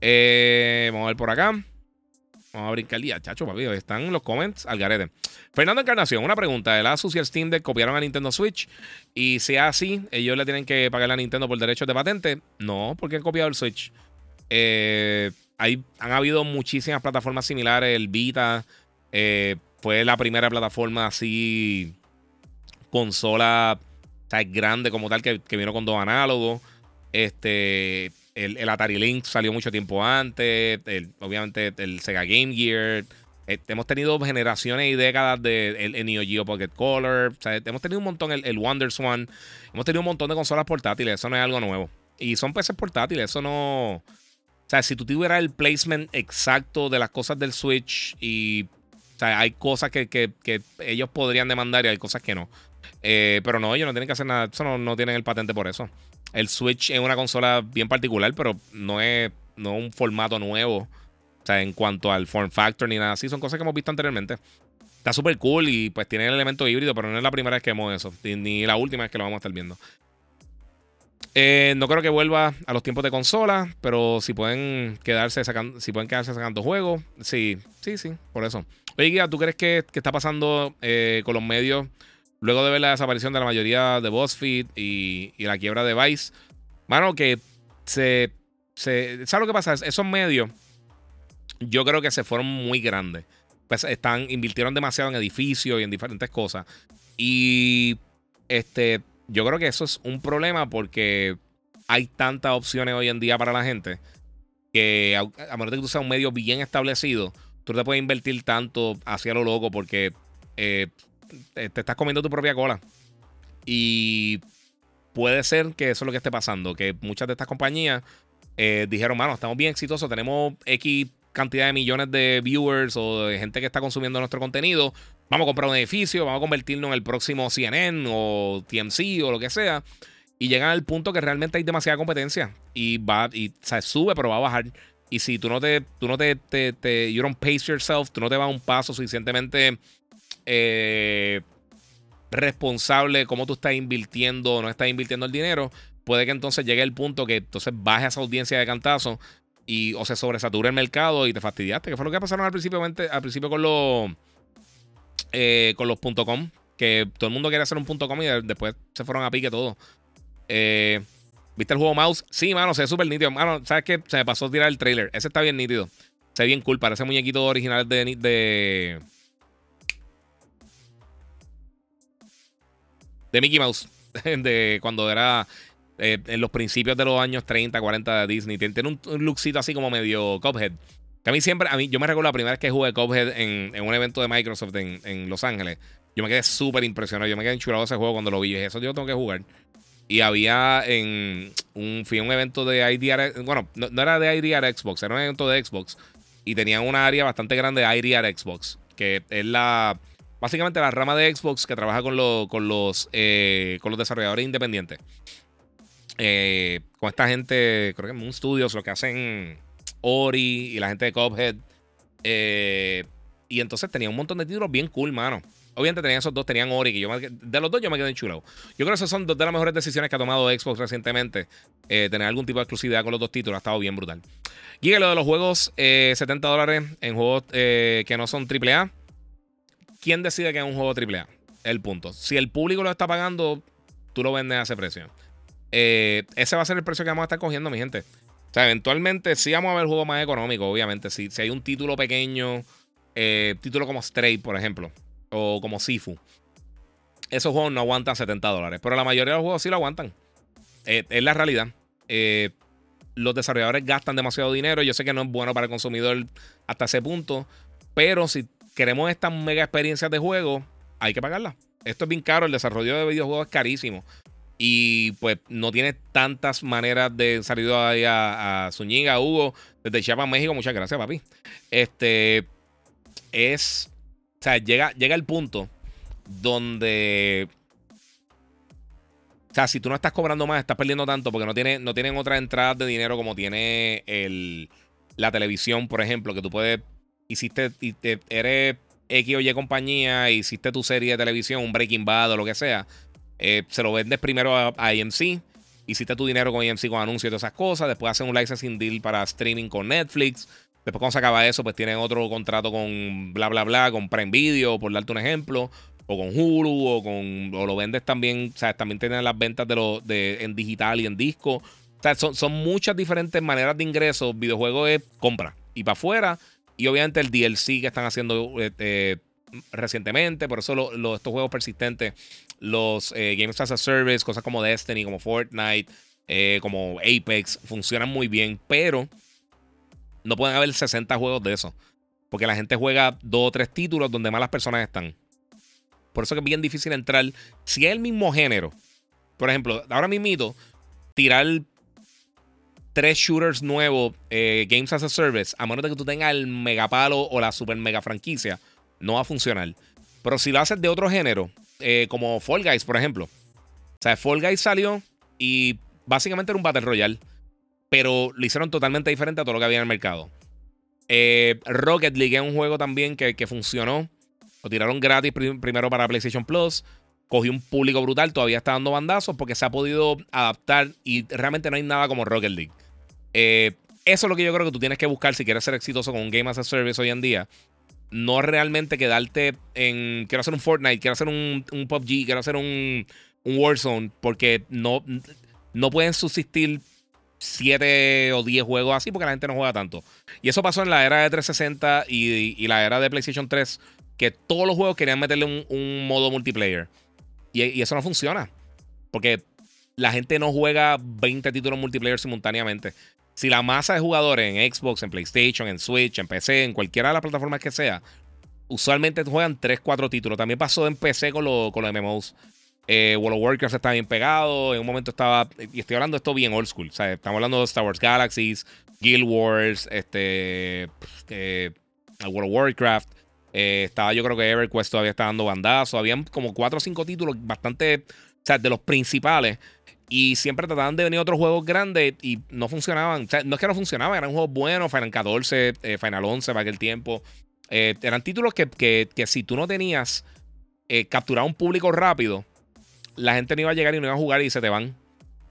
A: Eh, vamos a ver por acá. Vamos a brincar el día, chacho, papi. Están los comments al garete. Fernando Encarnación, una pregunta. ¿El Asus y el Steam Deck copiaron a Nintendo Switch? Y si es así, ¿ellos le tienen que pagar a Nintendo por derechos de patente? No, porque han copiado el Switch. Eh, hay, han habido muchísimas plataformas similares. El Vita eh, fue la primera plataforma así, consola grande como tal, que, que vino con dos análogos. Este el, Atari Link salió mucho tiempo antes. obviamente el Sega Game Gear. Eh, hemos tenido generaciones y décadas de el, Neo Geo Pocket Color. hemos tenido un montón, el, el Wonder Swan. Hemos tenido un montón de consolas portátiles. Eso no es algo nuevo. Y son PCs portátiles. Eso no. O sea, si tú tuvieras el placement exacto de las cosas del Switch y. O sea, hay cosas que, ellos podrían demandar y hay cosas que no. Eh, pero no, ellos no tienen que hacer nada. Eso no, no tienen el patente por eso. El Switch es una consola bien particular, pero no es, no un formato nuevo. O sea, en cuanto al form factor ni nada así, son cosas que hemos visto anteriormente. Está súper cool y pues tiene el elemento híbrido, pero no es la primera vez que vemos eso, ni la última vez que lo vamos a estar viendo. Eh, no creo que vuelva a los tiempos de consola, pero si pueden quedarse sacando, si pueden quedarse sacando juegos, sí, sí, sí, por eso. Oye, Guía, ¿tú crees que, está pasando eh, con los medios Luego de ver la desaparición de la mayoría de BuzzFeed y, y la quiebra de Vice, mano, que se, se. ¿Sabes lo que pasa? Esos medios, yo creo que se fueron muy grandes. Pues están, invirtieron demasiado en edificios y en diferentes cosas. Y este, yo creo que eso es un problema porque hay tantas opciones hoy en día para la gente que a, menos de que tú seas un medio bien establecido, tú te puedes invertir tanto hacia lo loco porque eh, te, estás comiendo tu propia cola. Y puede ser que eso es lo que esté pasando, que muchas de estas compañías eh, dijeron, mano, estamos bien exitosos, tenemos X cantidad de millones de viewers o de gente que está consumiendo nuestro contenido, vamos a comprar un edificio, vamos a convertirnos en el próximo CNN o TMC o lo que sea. Y llegan al punto que realmente hay demasiada competencia y va y se sube, pero va a bajar. Y si tú no te, tú no te, te, te, you don't pace yourself, tú no te vas un paso suficientemente eh, responsable cómo tú estás invirtiendo o no estás invirtiendo el dinero, puede que entonces llegue el punto que entonces baje esa audiencia de cantazo y o se sobresature el mercado y te fastidiaste, que fue lo que pasaron al principio, al principio con los eh, con los .com, que todo el mundo quería hacer un .com y después se fueron a pique todo. Eh, ¿Viste el juego Mouse? Sí, mano, se ve súper nítido. Mano, ¿sabes qué? Se me pasó a tirar el trailer. Ese está bien nítido. Se ve bien cool. Parece muñequito original de, de Mickey Mouse, de cuando era eh, en los principios de los años 30, 40 de Disney. Tiene un, un lookcito así como medio Cuphead. Que a mí siempre, a mí, yo me recuerdo la primera vez que jugué Cuphead en, en un evento de Microsoft en, en Los Ángeles. Yo me quedé súper impresionado. Yo me quedé enchulado ese juego cuando lo vi. eso yo tengo que jugar. Y había en un, fui a un evento de IDR, bueno, no, no, era de IDR Xbox, era un evento de Xbox. Y tenían una área bastante grande de IDR Xbox, que es la, básicamente la rama de Xbox que trabaja con, con, los, eh, con los desarrolladores independientes. Eh, con esta gente, creo que en Moon Studios, lo que hacen Ori y la gente de Cuphead. Eh, y entonces tenía un montón de títulos bien cool, mano. Obviamente tenían esos dos, tenían Ori, que yo de los dos yo me quedé enchulado. Yo creo que esas son dos de las mejores decisiones que ha tomado Xbox recientemente. tener algún tipo de exclusividad con los dos títulos ha estado bien brutal. Giga, lo de los juegos, 70 dólares en juegos que no son AAA. ¿Quién decide que es un juego AAA? El punto. Si el público lo está pagando, tú lo vendes a ese precio. Eh, ese va a ser el precio que vamos a estar cogiendo, mi gente. O sea, eventualmente sí vamos a ver juegos más económicos, obviamente. Si, si hay un título pequeño, eh, título como Stray, por ejemplo, o como Sifu, esos juegos no aguantan 70 dólares. Pero la mayoría de los juegos sí lo aguantan. Eh, es la realidad. los desarrolladores gastan demasiado dinero. Yo sé que no es bueno para el consumidor hasta ese punto. Pero si queremos estas mega experiencias de juego, hay que pagarla. Esto es bien caro, el desarrollo de videojuegos es carísimo. Y pues no tiene tantas maneras de salir ahí a, a Zúñiga, Hugo, desde Chiapas, México. Muchas gracias, papi. Este es. O sea, llega, llega el punto donde. O sea, si tú no estás cobrando más, estás perdiendo tanto porque no, tiene, no tienen otras entradas de dinero como tiene el, la televisión, por ejemplo, que tú puedes hiciste, eres X o Y compañía, hiciste tu serie de televisión, un Breaking Bad o lo que sea, eh, se lo vendes primero a, a, AMC, hiciste tu dinero con AMC con anuncios y todas esas cosas, después haces un licensing deal para streaming con Netflix, Después cuando se acaba eso, pues tienen otro contrato con bla, bla, bla, con Prime Video, por darte un ejemplo. O con Hulu, o con. O lo vendes también. O sea, también tienen las ventas de lo, de, en digital y en disco. O sea, son, son muchas diferentes maneras de ingresos. Videojuegos es compra. Y para afuera. Y obviamente el DLC que están haciendo eh, eh, recientemente. Por eso estos juegos persistentes, los eh, Games as a Service, cosas como Destiny, como Fortnite, como Apex, funcionan muy bien. Pero no pueden haber 60 juegos de eso. Porque la gente juega dos o tres títulos donde más las personas están. Por eso que es bien difícil entrar. Si es el mismo género, por ejemplo, ahora mismo, tirar tres shooters nuevos, eh, Games as a Service, a menos de que tú tengas el megapalo o la super mega franquicia, no va a funcionar. Pero si lo haces de otro género, eh, como Fall Guys, por ejemplo. O sea, Fall Guys salió y básicamente era un Battle Royale pero lo hicieron totalmente diferente a todo lo que había en el mercado. Eh, Rocket League es un juego también que, funcionó. Lo tiraron gratis primero para PlayStation Plus. Cogió un público brutal. Todavía está dando bandazos porque se ha podido adaptar y realmente no hay nada como Rocket League. Eh, eso es lo que yo creo que tú tienes que buscar si quieres ser exitoso con un Game as a Service hoy en día. No realmente quedarte en. Quiero hacer un Fortnite, quiero hacer un, un PUBG, quiero hacer un, un Warzone, porque no, no pueden subsistir 7 o 10 juegos así porque la gente no juega tanto. Y eso pasó en la era de 360 y, la era de PlayStation 3, que todos los juegos querían meterle un, modo multiplayer. Y, eso no funciona. Porque la gente no juega 20 títulos multiplayer simultáneamente. Si la masa de jugadores en Xbox, en PlayStation, en Switch, en PC, en cualquiera de las plataformas que sea, usualmente juegan 3, 4 títulos. También pasó en PC con, con los MMOs. Eh, World of Warcraft estaba bien pegado. En un momento estaba. Y estoy hablando de esto bien old school. Estamos hablando de Star Wars Galaxies, Guild Wars, este. Eh, World of Warcraft. Eh, estaba, yo creo que EverQuest todavía está dando bandazo. Habían como 4 o 5 títulos bastante. O sea, de los principales. Y siempre trataban de venir otros juegos grandes y no funcionaban. O sea, no es que no funcionaban, eran juegos buenos. Final 14, Final 11 para aquel tiempo. eran títulos que, que, que, si tú no tenías capturado un público rápido la gente no iba a llegar y no iba a jugar y se te van.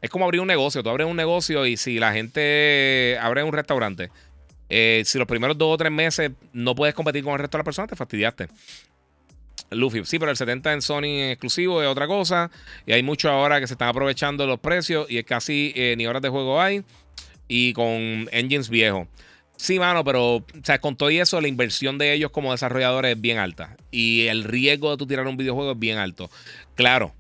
A: Es como abrir un negocio. Tú abres un negocio y si la gente abre un restaurante, eh, si los primeros dos o tres meses no puedes competir con el resto de las personas, te fastidiaste. Luffy, sí, pero el 70 en Sony exclusivo es otra cosa. Y hay mucho ahora que se están aprovechando los precios y es casi eh, ni horas de juego hay. Y con engines viejos. Sí, mano, pero o sea, con todo eso, la inversión de ellos como desarrolladores es bien alta. Y el riesgo de tú tirar un videojuego es bien alto. Claro,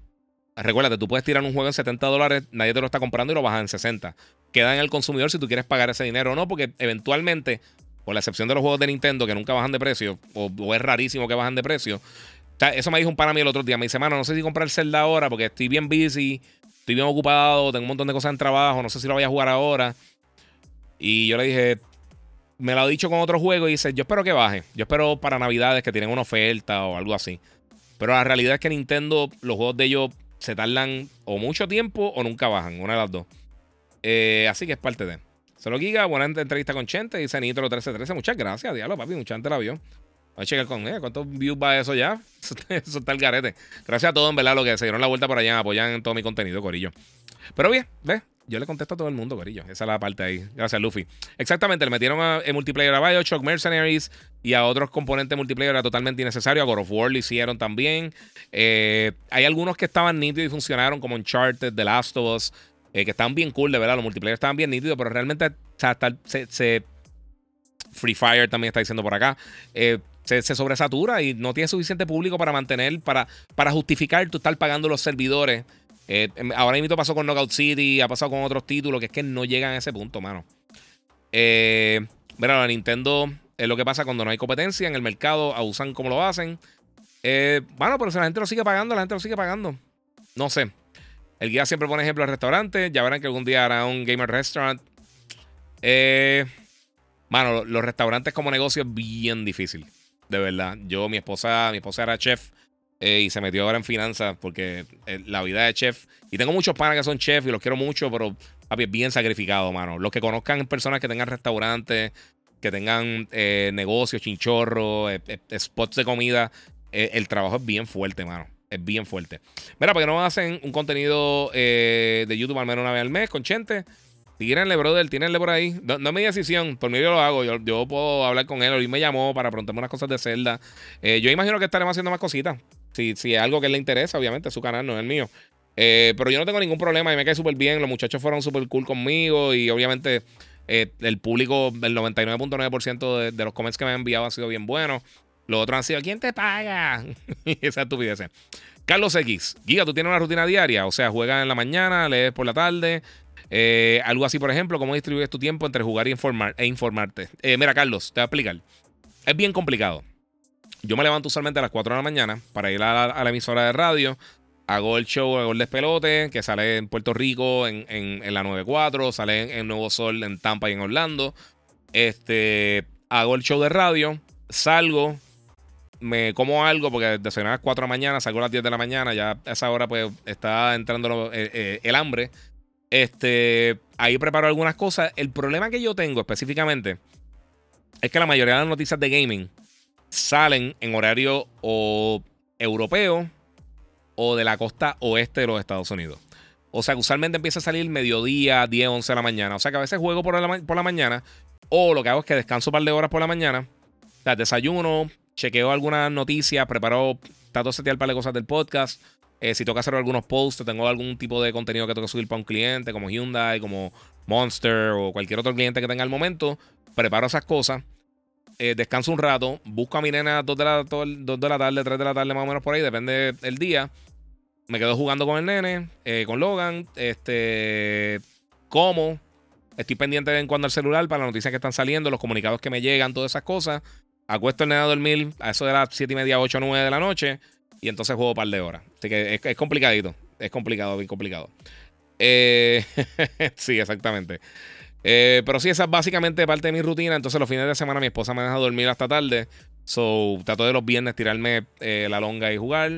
A: Recuérdate, tú puedes tirar un juego en 70 dólares, nadie te lo está comprando y lo bajas en 60. Queda en el consumidor si tú quieres pagar ese dinero o no, porque eventualmente, por la excepción de los juegos de Nintendo que nunca bajan de precio, o, es rarísimo que bajan de precio. Eso me dijo un pana mí el otro día. Me dice, mano, no sé si comprar el Zelda ahora porque estoy bien busy, estoy bien ocupado, tengo un montón de cosas en trabajo, no sé si lo voy a jugar ahora. Y yo le dije, me lo ha dicho con otro juego y dice, yo espero que baje. Yo espero para Navidades que tienen una oferta o algo así. Pero la realidad es que Nintendo, los juegos de ellos se tardan o mucho tiempo o nunca bajan, una de las dos. Eh, así que es parte de. Solo Giga, buena entrevista con Chente, dice Nitro 1313. Muchas gracias, diablo, papi, mucha gente la vio. A checar con. ¿Cuántos views va eso ya? Eso está el garete. Gracias a todos, en verdad, los que se dieron la vuelta por allá, apoyan todo mi contenido, Corillo. Pero bien, ¿ves? Yo le contesto a todo el mundo, Corillo. Esa es la parte ahí. Gracias, Luffy. Exactamente, le metieron a, multiplayer a Bioshock, Mercenaries y a otros componentes multiplayer era totalmente innecesario. A God of War lo hicieron también. Eh, hay algunos que estaban nítidos y funcionaron, como Uncharted, The Last of Us, eh, que estaban bien cool, de verdad. Los multiplayer estaban bien nítidos, pero realmente se, Free Fire también está diciendo por acá. Eh, se, sobresatura y no tiene suficiente público para mantener, para, para justificar tú estar pagando los servidores eh, em, ahora mismo pasó con Knockout City, ha pasado con otros títulos que es que no llegan a ese punto, mano. Eh, mira, la Nintendo es lo que pasa cuando no hay competencia en el mercado, abusan como lo hacen. Eh, bueno, pero si la gente lo sigue pagando, la gente lo sigue pagando. No sé. El guía siempre pone ejemplo al restaurante. Ya verán que algún día hará un gamer restaurant. Eh, mano, los restaurantes como negocio es bien difícil. De verdad. Yo, mi esposa, mi esposa era chef. Eh, y se metió ahora en finanzas porque eh, la vida de chef. Y tengo muchos panas que son chef y los quiero mucho, pero papi, es bien sacrificado, mano. Los que conozcan personas que tengan restaurantes, que tengan eh, negocios, chinchorros, spots de comida, el trabajo es bien fuerte, mano. Es bien fuerte. Mira, porque no hacen un contenido de YouTube al menos una vez al mes con Chente? Tírenle, brother, tírenle por ahí. No, es mi decisión, por mí yo lo hago. Yo, puedo hablar con él. Hoy me llamó para preguntarme unas cosas de Zelda. Eh, yo imagino que estaremos haciendo más cositas. Si, si es algo que le interesa, obviamente, su canal, no es el mío. Eh, pero yo no tengo ningún problema y me cae súper bien. Los muchachos fueron súper cool conmigo y obviamente eh, el público, el 99.9% de, de, los comments que me han enviado han sido bien buenos. Los otros han sido, ¿quién te paga? Esa estupidez. Carlos X, Giga, ¿tú tienes una rutina diaria? O sea, juegas en la mañana, lees por la tarde, eh, algo así, por ejemplo, ¿cómo distribuyes tu tiempo entre jugar y informar, e informarte? Eh, mira, Carlos, te voy a explicar. Es bien complicado. Yo me levanto usualmente a las 4 de la mañana para ir a la, emisora de radio. Hago el show, hago el despelote, que sale en Puerto Rico, en, en, la 94, sale en, Nuevo Sol, en Tampa y en Orlando. Este, hago el show de radio, salgo, me como algo, porque desayunar a las 4 de la mañana, salgo a las 10 de la mañana, ya a esa hora pues está entrando eh, el hambre. Este, ahí preparo algunas cosas. El problema que yo tengo específicamente es que la mayoría de las noticias de gaming salen en horario o europeo o de la costa oeste de los Estados Unidos. O sea que usualmente empieza a salir mediodía, 10, 11 de la mañana. O sea que a veces juego por la, por la mañana o lo que hago es que descanso un par de horas por la mañana. O sea, desayuno, chequeo algunas noticias, preparo, trato de setear un par de cosas del podcast. Eh, si tengo que hacer algunos posts, tengo algún tipo de contenido que tengo que subir para un cliente, como Hyundai, como Monster o cualquier otro cliente que tenga al momento, preparo esas cosas. Eh, descanso un rato, busco a mi nena a 2 de, la, de la tarde, 3 de la tarde, más o menos por ahí, depende del día. Me quedo jugando con el nene, eh, con Logan, este, como, estoy pendiente en cuando el celular para las noticias que están saliendo, los comunicados que me llegan, todas esas cosas. Acuesto el nene a dormir a eso de las 7 y media, 8, 9 de la noche y entonces juego un par de horas. Así que es, complicadito. Es complicado, bien complicado. Eh, sí, exactamente. Eh, pero sí, esa es básicamente parte de mi rutina. Entonces, los fines de semana mi esposa me deja dormir hasta tarde. So, trato de los viernes tirarme eh, la longa y jugar.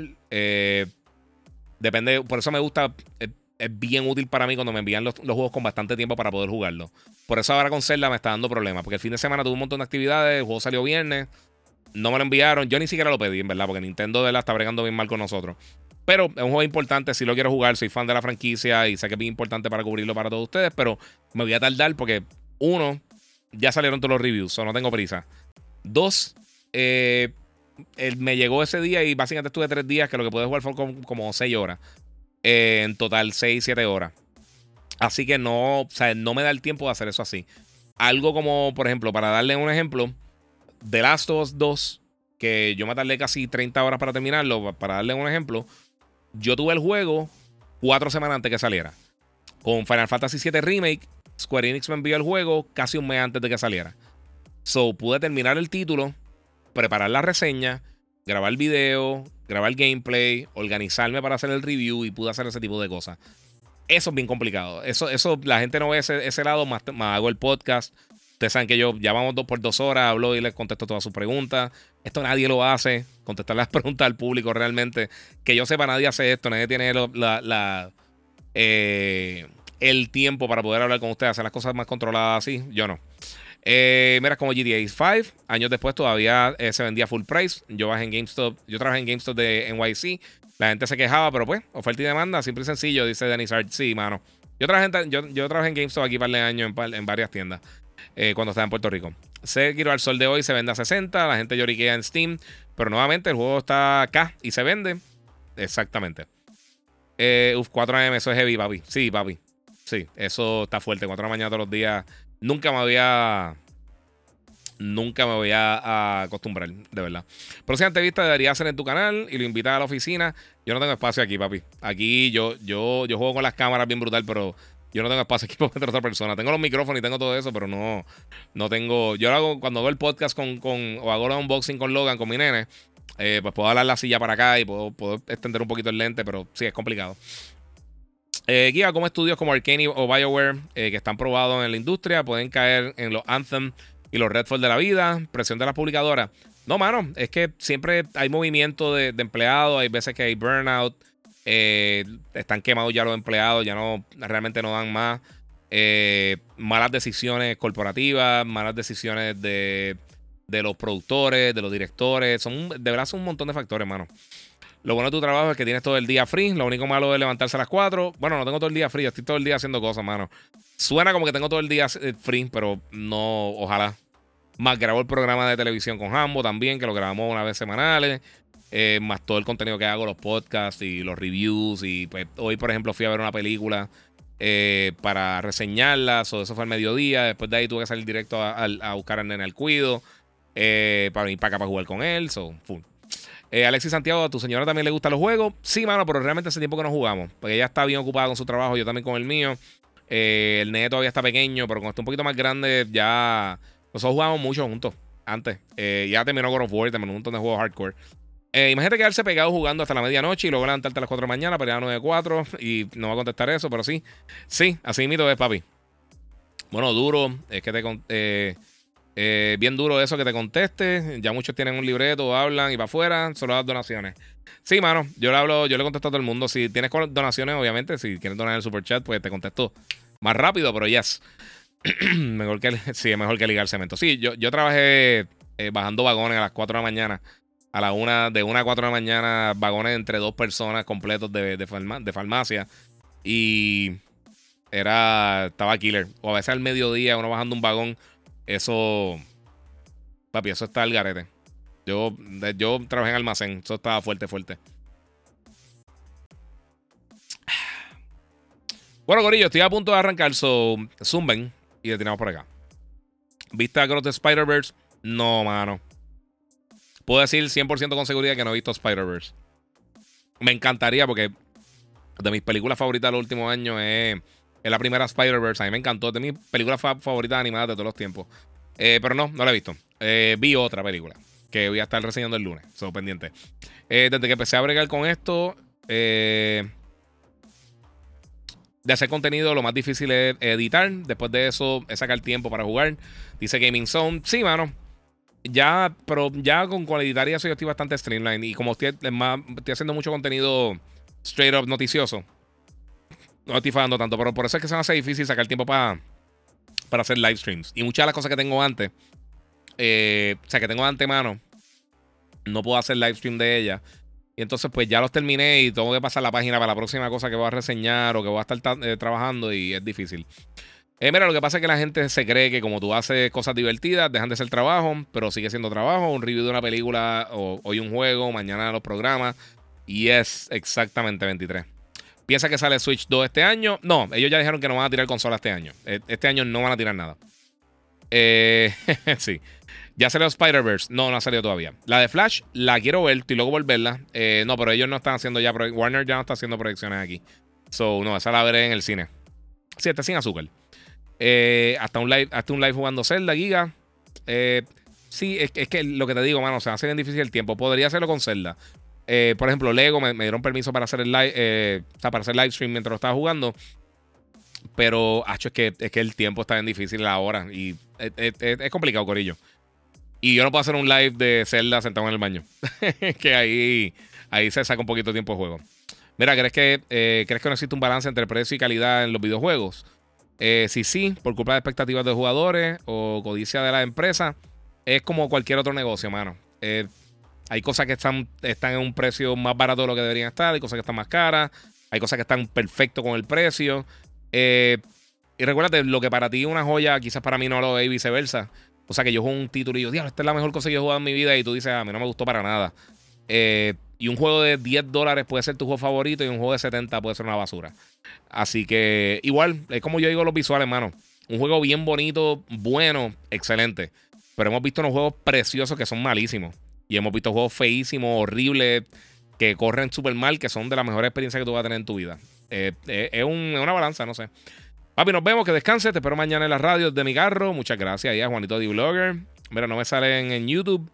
A: depende, por eso me gusta. Es, bien útil para mí cuando me envían los, juegos con bastante tiempo para poder jugarlo. Por eso ahora con Zelda me está dando problemas. Porque el fin de semana tuve un montón de actividades. El juego salió viernes. No me lo enviaron. Yo ni siquiera lo pedí, en verdad, porque Nintendo de la está bregando bien mal con nosotros. Pero es un juego importante. Si lo quiero jugar, soy fan de la franquicia y sé que es bien importante para cubrirlo para todos ustedes. Pero me voy a tardar porque, uno, ya salieron todos los reviews, o no tengo prisa. Dos, eh, me llegó ese día y básicamente estuve tres días que lo que pude jugar fue como, seis horas. Eh, en total, seis, siete horas. Así que no, o sea, no me da el tiempo de hacer eso así. Algo como, por ejemplo, para darle un ejemplo, The Last of Us 2, que yo me tardé casi 30 horas para terminarlo, para darle un ejemplo, yo tuve el juego cuatro semanas antes que saliera. Con Final Fantasy VII Remake, Square Enix me envió el juego casi un mes antes de que saliera. So pude terminar el título, preparar la reseña, grabar el video, grabar gameplay, organizarme para hacer el review y pude hacer ese tipo de cosas. Eso es bien complicado. Eso, eso la gente no ve ese, ese lado, más, más hago el podcast, Ustedes saben que yo ya vamos dos por dos horas, hablo y les contesto todas sus preguntas. Esto nadie lo hace, contestar las preguntas al público realmente. Que yo sepa, nadie hace esto, nadie tiene la, eh, el tiempo para poder hablar con ustedes, hacer las cosas más controladas así. Yo no. Eh, mira, como GTA 5, años después todavía eh, se vendía full price. Yo bajé en GameStop, yo trabajé en GameStop de NYC. La gente se quejaba, pero pues, oferta y demanda, simple y sencillo, dice Dennis Hart. Sí, mano. Yo trabajé en, yo, yo trabajé en GameStop aquí par de años en varias tiendas. Eh, cuando estaba en Puerto Rico. Sekiro al sol de hoy se vende a 60, la gente lloriquea en Steam, pero nuevamente el juego está acá y se vende. Exactamente. Eh, uf, 4 AM, eso es heavy, papi. Sí, papi. Sí, eso está fuerte. 4 de la mañana todos los días. Nunca me había. Nunca me voy a, acostumbrar, de verdad. Próxima entrevista debería hacer en tu canal y lo invitas a la oficina. Yo no tengo espacio aquí, papi. Aquí yo, yo, yo juego con las cámaras bien brutal, pero yo no tengo espacio aquí para otra persona. Tengo los micrófonos y tengo todo eso, pero no, no tengo. Yo lo hago cuando hago el podcast con, con o hago el unboxing con Logan, con mi nene. Eh, pues puedo hablar la silla para acá y puedo, extender un poquito el lente, pero sí, es complicado. Eh, guía, como estudios como Arcane o BioWare, eh, que están probados en la industria, pueden caer en los Anthem y los Redfall de la vida, presión de las publicadoras. No, mano, es que siempre hay movimiento de, de empleados, hay veces que hay burnout. Eh, están quemados ya los empleados, ya no realmente no dan más. Eh, malas decisiones corporativas, malas decisiones de, los productores, de los directores. Son, de verdad son un montón de factores, hermano. Lo bueno de tu trabajo es que tienes todo el día free. Lo único malo es levantarse a las 4. Bueno, no tengo todo el día free. Estoy todo el día haciendo cosas, mano. Suena como que tengo todo el día eh, free, pero no, ojalá. Más grabo el programa de televisión con Hambo también, que lo grabamos una vez semanales. Eh, más todo el contenido que hago, los podcasts y los reviews. Y pues hoy, por ejemplo, fui a ver una película eh, para reseñarla. So, eso fue al mediodía. Después de ahí tuve que salir directo a, buscar al nene al cuido. para venir para acá para jugar con él. So, full. Eh, Alexis Santiago, ¿a tu señora también le gustan los juegos? Sí, mano, pero realmente hace tiempo que no jugamos. Porque ella está bien ocupada con su trabajo, yo también con el mío. Eh, el nene todavía está pequeño, pero cuando está un poquito más grande, ya. Nosotros jugamos mucho juntos antes. Eh, ya terminó God of War, terminó un montón de juegos hardcore. Imagínate quedarse pegado jugando hasta la medianoche y luego levantarte a las 4 de la mañana, pero ya 9 de 4 y no va a contestar eso, pero sí. Sí, así mito es, papi. Bueno, duro. Es que te. Eh, bien duro eso que te conteste. Ya muchos tienen un libreto, hablan y para afuera, solo das donaciones. Sí, mano, yo le hablo, yo le contesto a todo el mundo. Si tienes donaciones, obviamente, si quieres donar el super chat, pues te contesto más rápido, pero yes. mejor que, sí, es mejor que ligar cemento. Sí, yo, yo trabajé eh, bajando vagones a las 4 de la mañana. A la una, de 1 a 4 de la mañana, vagones entre dos personas completos de, de, de farmacia. Y era, estaba killer. O a veces al mediodía, uno bajando un vagón eso, papi, eso está al garete. Yo, yo trabajé en almacén, eso estaba fuerte, fuerte. Bueno, Gorillo, estoy a punto de arrancar, so zumben y detenemos por acá. ¿Viste a Cross de Spider-Verse? No, mano. Puedo decir 100% con seguridad que no he visto Spider-Verse. Me encantaría porque de mis películas favoritas de los últimos años es la primera Spider-Verse. A mí me encantó. de mis películas favoritas animadas de todos los tiempos. Eh, pero no, no la he visto. Eh, vi otra película que voy a estar reseñando el lunes. Soy pendiente. Eh, desde que empecé a bregar con esto, de hacer contenido, lo más difícil es editar. Después de eso, es sacar tiempo para jugar. Dice Gaming Zone. Sí, mano. Ya, pero ya con, editar y eso yo estoy bastante streamline. Y como estoy, estoy haciendo mucho contenido straight up noticioso no estoy fallando tanto, pero por eso es que se me hace difícil sacar tiempo para, para hacer live streams. Y muchas de las cosas que tengo antes, eh, o sea, que tengo de antemano, no puedo hacer live stream de ellas. Y entonces, pues ya los terminé y tengo que pasar la página para la próxima cosa que voy a reseñar o que voy a estar eh, trabajando y es difícil. Eh, mira, lo que pasa es que la gente se cree que como tú haces cosas divertidas, dejan de ser trabajo, pero sigue siendo trabajo. Un review de una película, o hoy un juego, mañana los programas. Y es exactamente 23. ¿Piensa que sale Switch 2 este año? No, ellos ya dijeron que no van a tirar consola este año. E, este año no van a tirar nada. Eh, sí. ¿Ya salió Spider-Verse? No, no ha salido todavía. La de Flash, la quiero ver y luego volverla. Eh, no, pero ellos no están haciendo ya. Warner ya no está haciendo proyecciones aquí. So, no, esa la veré en el cine. Sí, está sin azúcar. Eh, hasta, un live, hasta un live jugando Zelda, Giga. sí, es, es, que lo que te digo, mano, se hace bien difícil el tiempo. Podría hacerlo con Zelda. Eh, por ejemplo, Lego me, dieron permiso para hacer el live, eh, para hacer live stream mientras lo estaba jugando. Pero, hecho es que, es que el tiempo está bien difícil ahora. Y es, complicado, Corillo. Y yo no puedo hacer un live de Zelda sentado en el baño. que ahí, ahí se saca un poquito de tiempo de juego. Mira, ¿crees que, eh, ¿crees que no existe un balance entre precio y calidad en los videojuegos? Si sí, por culpa de expectativas de jugadores o codicia de la empresa, es como cualquier otro negocio, mano. Hay cosas que están, están en un precio más barato de lo que deberían estar, hay cosas que están más caras, hay cosas que están perfecto con el precio. Eh, y recuérdate, lo que para ti es una joya, quizás para mí no lo es y viceversa. O sea, que yo juego un título y yo, diablo, esta es la mejor cosa que he jugado en mi vida y tú dices, ah, a mí no me gustó para nada. Eh, y un juego de 10 dólares puede ser tu juego favorito y un juego de 70 puede ser una basura. Así que igual, es como yo digo los visuales, hermano. Un juego bien bonito, bueno, excelente. Pero hemos visto unos juegos preciosos que son malísimos. Y hemos visto juegos feísimos, horribles, que corren súper mal, que son de las mejores experiencias que tú vas a tener en tu vida. Eh, eh, es, una balanza, no sé. Papi, nos vemos, que descanse. Te espero mañana en las radios de mi carro. Muchas gracias ahí a Juanito D. Blogger. Mira, no me salen en YouTube.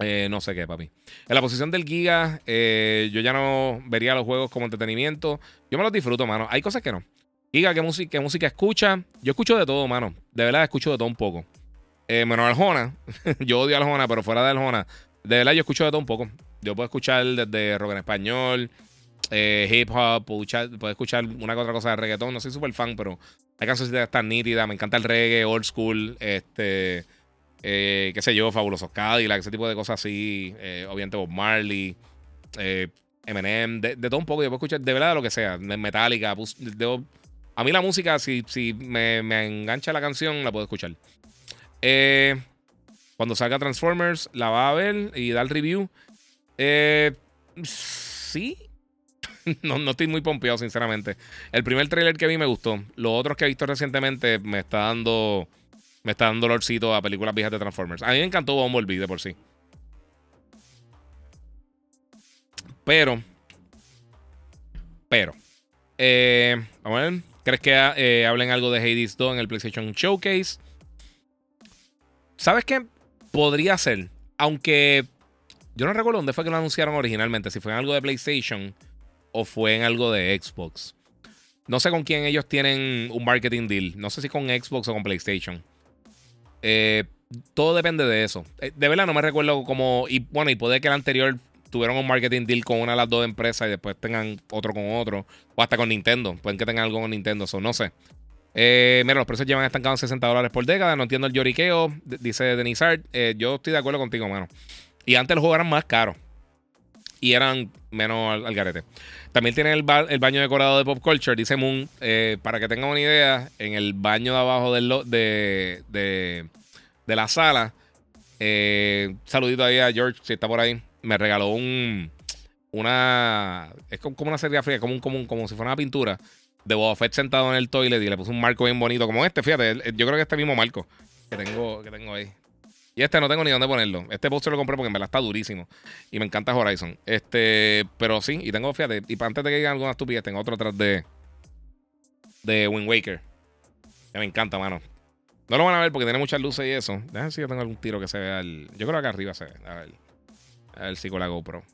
A: Eh, no sé qué, papi. En la posición del Giga, yo ya no vería los juegos como entretenimiento. Yo me los disfruto, mano. Hay cosas que no. Giga, ¿qué música, qué música escucha? Yo escucho de todo, mano. De verdad, escucho de todo un poco. Eh, menos Aljona. yo odio Aljona, pero fuera de Aljona. De verdad, yo escucho de todo un poco. Yo puedo escuchar desde rock en español, eh, hip hop, puedo escuchar, una que otra cosa de reggaetón. No soy súper fan, pero hay canciones están nítidas. Me encanta el reggae, old school, este, eh, qué sé yo, Fabulosos Cadillac, ese tipo de cosas así. Eh, obviamente Bob Marley. eh, Eminem, de, todo un poco. Yo puedo escuchar de verdad lo que sea, Metallica. a mí la música, si, si me, engancha la canción, la puedo escuchar. Eh, cuando salga Transformers, la va a ver y dar review. Eh, sí. no, no estoy muy pompeado, sinceramente. El primer trailer que vi me gustó. Los otros que he visto recientemente me está dando. Me está dando dolorcito a películas viejas de Transformers. A mí me encantó Bumblebee de por sí. Pero. Pero. Eh, vamos a ver. ¿Crees que eh, hablen algo de Hades 2 en el PlayStation Showcase? ¿Sabes qué? Podría ser. Aunque. Yo no recuerdo dónde fue que lo anunciaron originalmente. Si fue en algo de PlayStation o fue en algo de Xbox. No sé con quién ellos tienen un marketing deal. No sé si con Xbox o con PlayStation. Eh, todo depende de eso. De verdad no me recuerdo cómo. Y bueno, y puede que el anterior tuvieron un marketing deal con una de las dos empresas y después tengan otro con otro. O hasta con Nintendo. Pueden que tengan algo con Nintendo. Eso no sé. Eh, mira, los precios llevan estancados en 60 dólares por década. No entiendo el lloriqueo. Dice Denis Art. Eh, yo estoy de acuerdo contigo, mano. Y antes los juegos eran más caros. Y eran menos al, garete. También tienen el, baño decorado de Pop Culture. Dice Moon. Eh, para que tengan una idea, en el baño de abajo de, de, de la sala. saludito ahí a George, si está por ahí me regaló un. Una. Es como una serie fría, como, un, como, como si fuera una pintura de Boba Fett sentado en el toilet y le puse un marco bien bonito como este. Fíjate, yo creo que este mismo marco que tengo, que tengo ahí. Y este no tengo ni dónde ponerlo. Este póster lo compré porque en verdad está durísimo. Y me encanta Horizon. Este, pero sí, y tengo, fíjate, y para antes de que digan alguna estupidez, tengo otro atrás de. De Wind Waker. Que me encanta, mano. No lo van a ver porque tiene muchas luces y eso. Ver si yo tengo algún tiro que se vea. El... Yo creo que acá arriba se ve. A ver. El sí con la GoPro.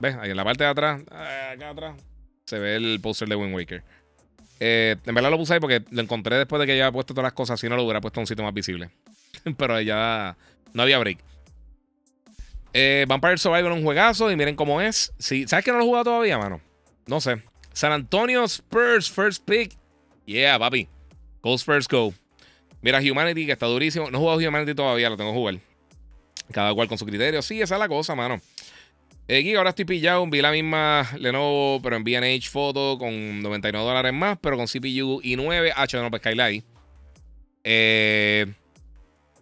A: ¿Ves? Ahí en la parte de atrás, eh, acá atrás, se ve el póster de Wind Waker. Eh, en verdad lo puse ahí porque lo encontré después de que ya había puesto todas las cosas. Si no, lo hubiera puesto en un sitio más visible. Pero ya no había break. Eh, Vampire Survivor un juegazo y miren cómo es. ¿Sabes que no lo he jugado todavía, mano? No sé. San Antonio Spurs, first pick. Yeah, papi. Go Spurs, go. Mira Humanity, que está durísimo. No he jugado Humanity todavía, lo tengo que jugar. Cada cual con su criterio. Sí, esa es la cosa, mano. Eh, ahora estoy pillado. Vi la misma Lenovo, pero en VNH Photo con 99 dólares más, pero con CPU i9. H, no, pues Skylight. Eh,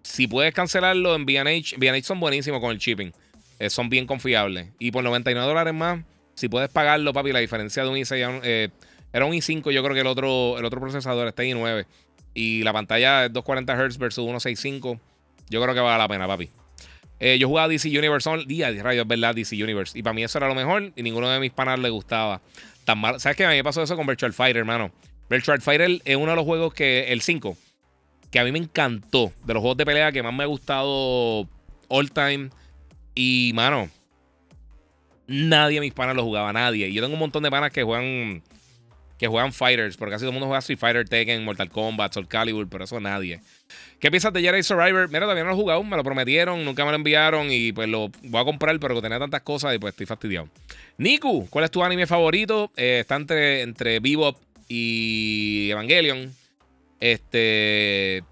A: si puedes cancelarlo en VNH, VNH son buenísimos con el shipping. Eh, son bien confiables. Y por 99 dólares más, si puedes pagarlo, papi, la diferencia de un i6 eh, era un i5, yo creo que el otro, el otro procesador está i9. Y la pantalla es 240 Hz versus 165. Yo creo que vale la pena, papi. Eh, yo jugaba DC Universe día de rayos, ¿verdad? DC Universe. Y para mí eso era lo mejor y ninguno de mis panas le gustaba. Tan mal. ¿Sabes qué? A mí me pasó eso con Virtual Fighter, hermano. Virtual Fighter es uno de los juegos que, el 5, que a mí me encantó. De los juegos de pelea que más me ha gustado all time. Y, mano, nadie mis panas lo jugaba, nadie. Y yo tengo un montón de panas que juegan que juegan fighters, porque casi todo el mundo juega Street Fighter, Tekken, Mortal Kombat, Soul Calibur, pero eso nadie. ¿Qué piensas de Jedi Survivor? Mira, todavía no lo he jugado, me lo prometieron, nunca me lo enviaron y pues lo voy a comprar, pero tenía tantas cosas y pues estoy fastidiado. Niku, ¿cuál es tu anime favorito? Eh, está entre, entre Bebop y Evangelion. Este.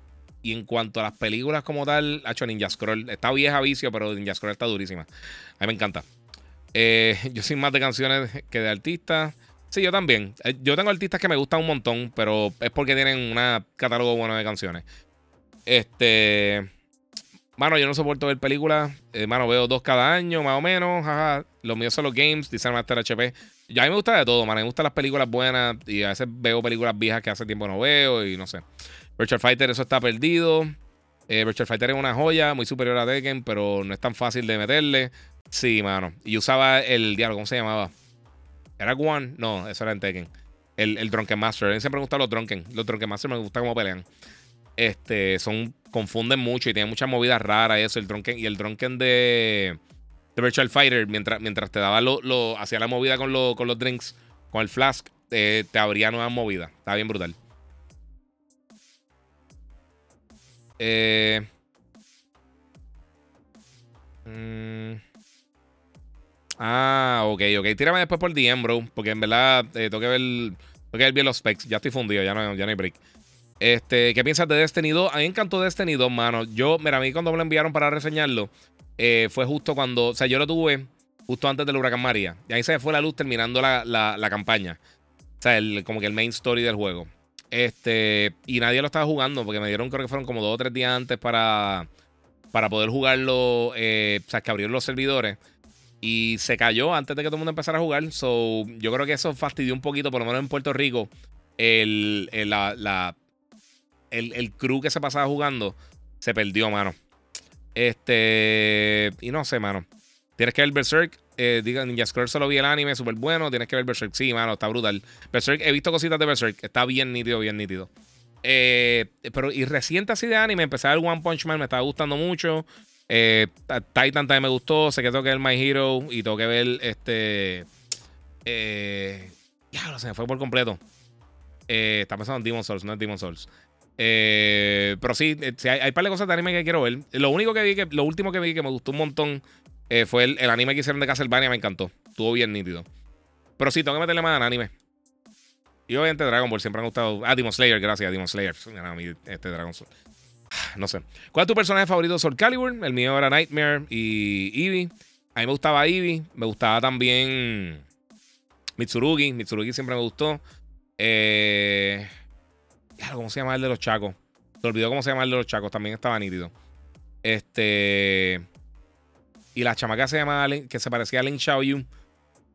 A: Y en cuanto a las películas como tal, ha hecho Ninja Scroll. Está vieja vicio, pero Ninja Scroll está durísima. A mí me encanta. Eh, yo soy más de canciones que de artistas. Sí, yo también. Eh, yo tengo artistas que me gustan un montón, pero es porque tienen un catálogo bueno de canciones. Este. Mano, yo no soporto ver películas. Eh, mano, veo dos cada año, más o menos. Jaja. Los míos son los games, dice Master HP. Ya a mí me gusta de todo, mano. Me gustan las películas buenas y a veces veo películas viejas que hace tiempo no veo y no sé. Virtual Fighter, eso está perdido. Eh, Virtual Fighter es una joya, muy superior a Tekken, pero no es tan fácil de meterle. Sí, mano. Y usaba el diablo, ¿cómo se llamaba? ¿Era One? No, eso era en Tekken. El, el Drunken Master. A mí siempre me gustan los Drunken. Los Drunken Master me gusta cómo pelean. Este, son, confunden mucho y tienen muchas movidas raras y eso. El Drunken, y el Drunken de, Virtual Fighter, mientras, mientras te daba lo, lo hacía la movida con, con los drinks, con el flask, te abría nuevas movidas. Estaba bien brutal. Eh, mmm, Ah, ok, ok. Tírame después por DM, bro. Porque en verdad eh, tengo, que ver, tengo que ver bien los specs. Ya estoy fundido, ya no, ya no hay break. Este, ¿Qué piensas de Destiny 2? A mí me encantó Destiny 2, mano. Yo, mira, a mí cuando me lo enviaron para reseñarlo, eh, fue justo cuando. O sea, yo lo tuve justo antes del huracán María. Y ahí se fue la luz terminando la, la, campaña. O sea, el, como que el main story del juego. Este, y nadie lo estaba jugando porque me dieron, creo que fueron como dos o tres días antes para, para poder jugarlo. Eh, o sea, que abrieron los servidores. Y se cayó antes de que todo el mundo empezara a jugar. So, yo creo que eso fastidió un poquito, por lo menos en Puerto Rico, el, el la, la, el, el crew que se pasaba jugando se perdió, mano. Este. Y no sé, mano. Tienes que ver Berserk. Eh, diga, Ninja Scroll solo vi el anime, súper bueno. Tienes que ver Berserk. Sí, mano, está brutal. Berserk, he visto cositas de Berserk. Está bien nítido, bien nítido. Eh, pero y reciente así de anime, empecé a ver One Punch Man, me estaba gustando mucho. Eh, Titan también me gustó. Sé que tengo que ver My Hero y tengo que ver este. Eh, ya, no se me fue por completo. Está pensando en Demon Souls, no es Demon Souls. Eh, pero sí, eh, hay, un par de cosas de anime que quiero ver. Lo único que vi, que, lo último que vi que me gustó un montón eh, fue el, anime que hicieron de Castlevania, me encantó. Estuvo bien nítido. Pero sí, tengo que meterle más en anime. Y obviamente Dragon Ball siempre han gustado. Ah, Demon Slayer, gracias, Demon Slayer. este Dragon No sé. ¿Cuál es tu personaje favorito de Soul Calibur? El mío era Nightmare y Eevee. A mí me gustaba Eevee. Me gustaba también Mitsurugi. Mitsurugi siempre me gustó. Eh. ¿Cómo se llama el de los chacos? Se olvidó cómo se llama el de los chacos. También estaba nítido. Este. Y la chamaca se llama. Que se parecía a Lin Xiaoyu.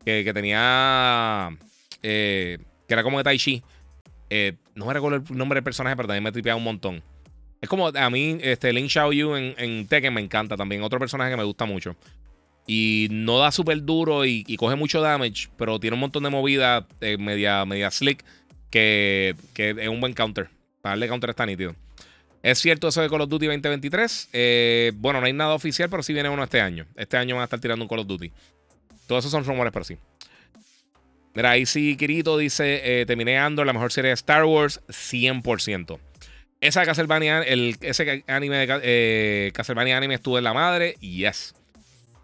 A: Que, que tenía. Eh, que era como de Tai Chi. Eh, no me recuerdo el nombre del personaje, pero también me tripeaba un montón. Es como a mí, este, Lin Xiaoyu en, en Tekken me encanta también. Otro personaje que me gusta mucho. Y no da súper duro y, coge mucho damage, pero tiene un montón de movida eh, media, media slick que, es un buen counter. Para darle counter está nítido. Es cierto eso de Call of Duty 2023. Eh, bueno, no hay nada oficial, pero sí viene uno este año. Este año van a estar tirando un Call of Duty. Todos esos son rumores, pero sí. Mira, ahí sí, Kirito dice: eh, Terminé Andor, la mejor serie de Star Wars, 100%. Esa Castlevania, el, ese anime de eh, Castlevania anime estuvo en la madre, yes.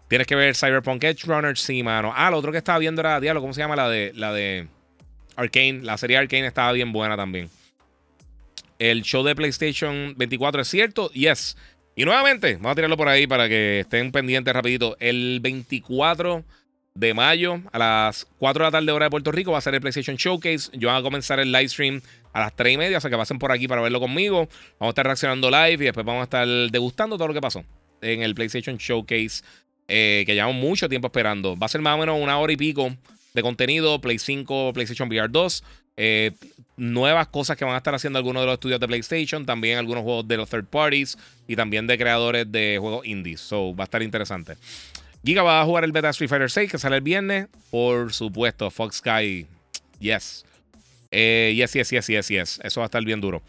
A: Tienes que ver Cyberpunk Edge Runner, sí, mano. Ah, lo otro que estaba viendo era Diablo, ¿cómo se llama? La de. La de Arcane, la serie Arcane estaba bien buena también. El show de PlayStation 24 es cierto, yes. Y nuevamente, vamos a tirarlo por ahí para que estén pendientes rapidito. El 24 de mayo a las 4 de la tarde hora de Puerto Rico va a ser el PlayStation Showcase. Yo voy a comenzar el live stream a las 3 y media, o sea que pasen por aquí para verlo conmigo. Vamos a estar reaccionando live y después vamos a estar degustando todo lo que pasó en el PlayStation Showcase, eh, que llevamos mucho tiempo esperando. Va a ser más o menos una hora y pico de contenido, Play 5, PlayStation VR 2. Eh, nuevas cosas que van a estar haciendo algunos de los estudios de PlayStation, también algunos juegos de los third parties y también de creadores de juegos indies. So va a estar interesante. Giga va a jugar el beta Street Fighter 6 que sale el viernes. Por supuesto, Fox Sky. Yes. Eh, yes, yes, yes, yes, yes. Eso va a estar bien duro.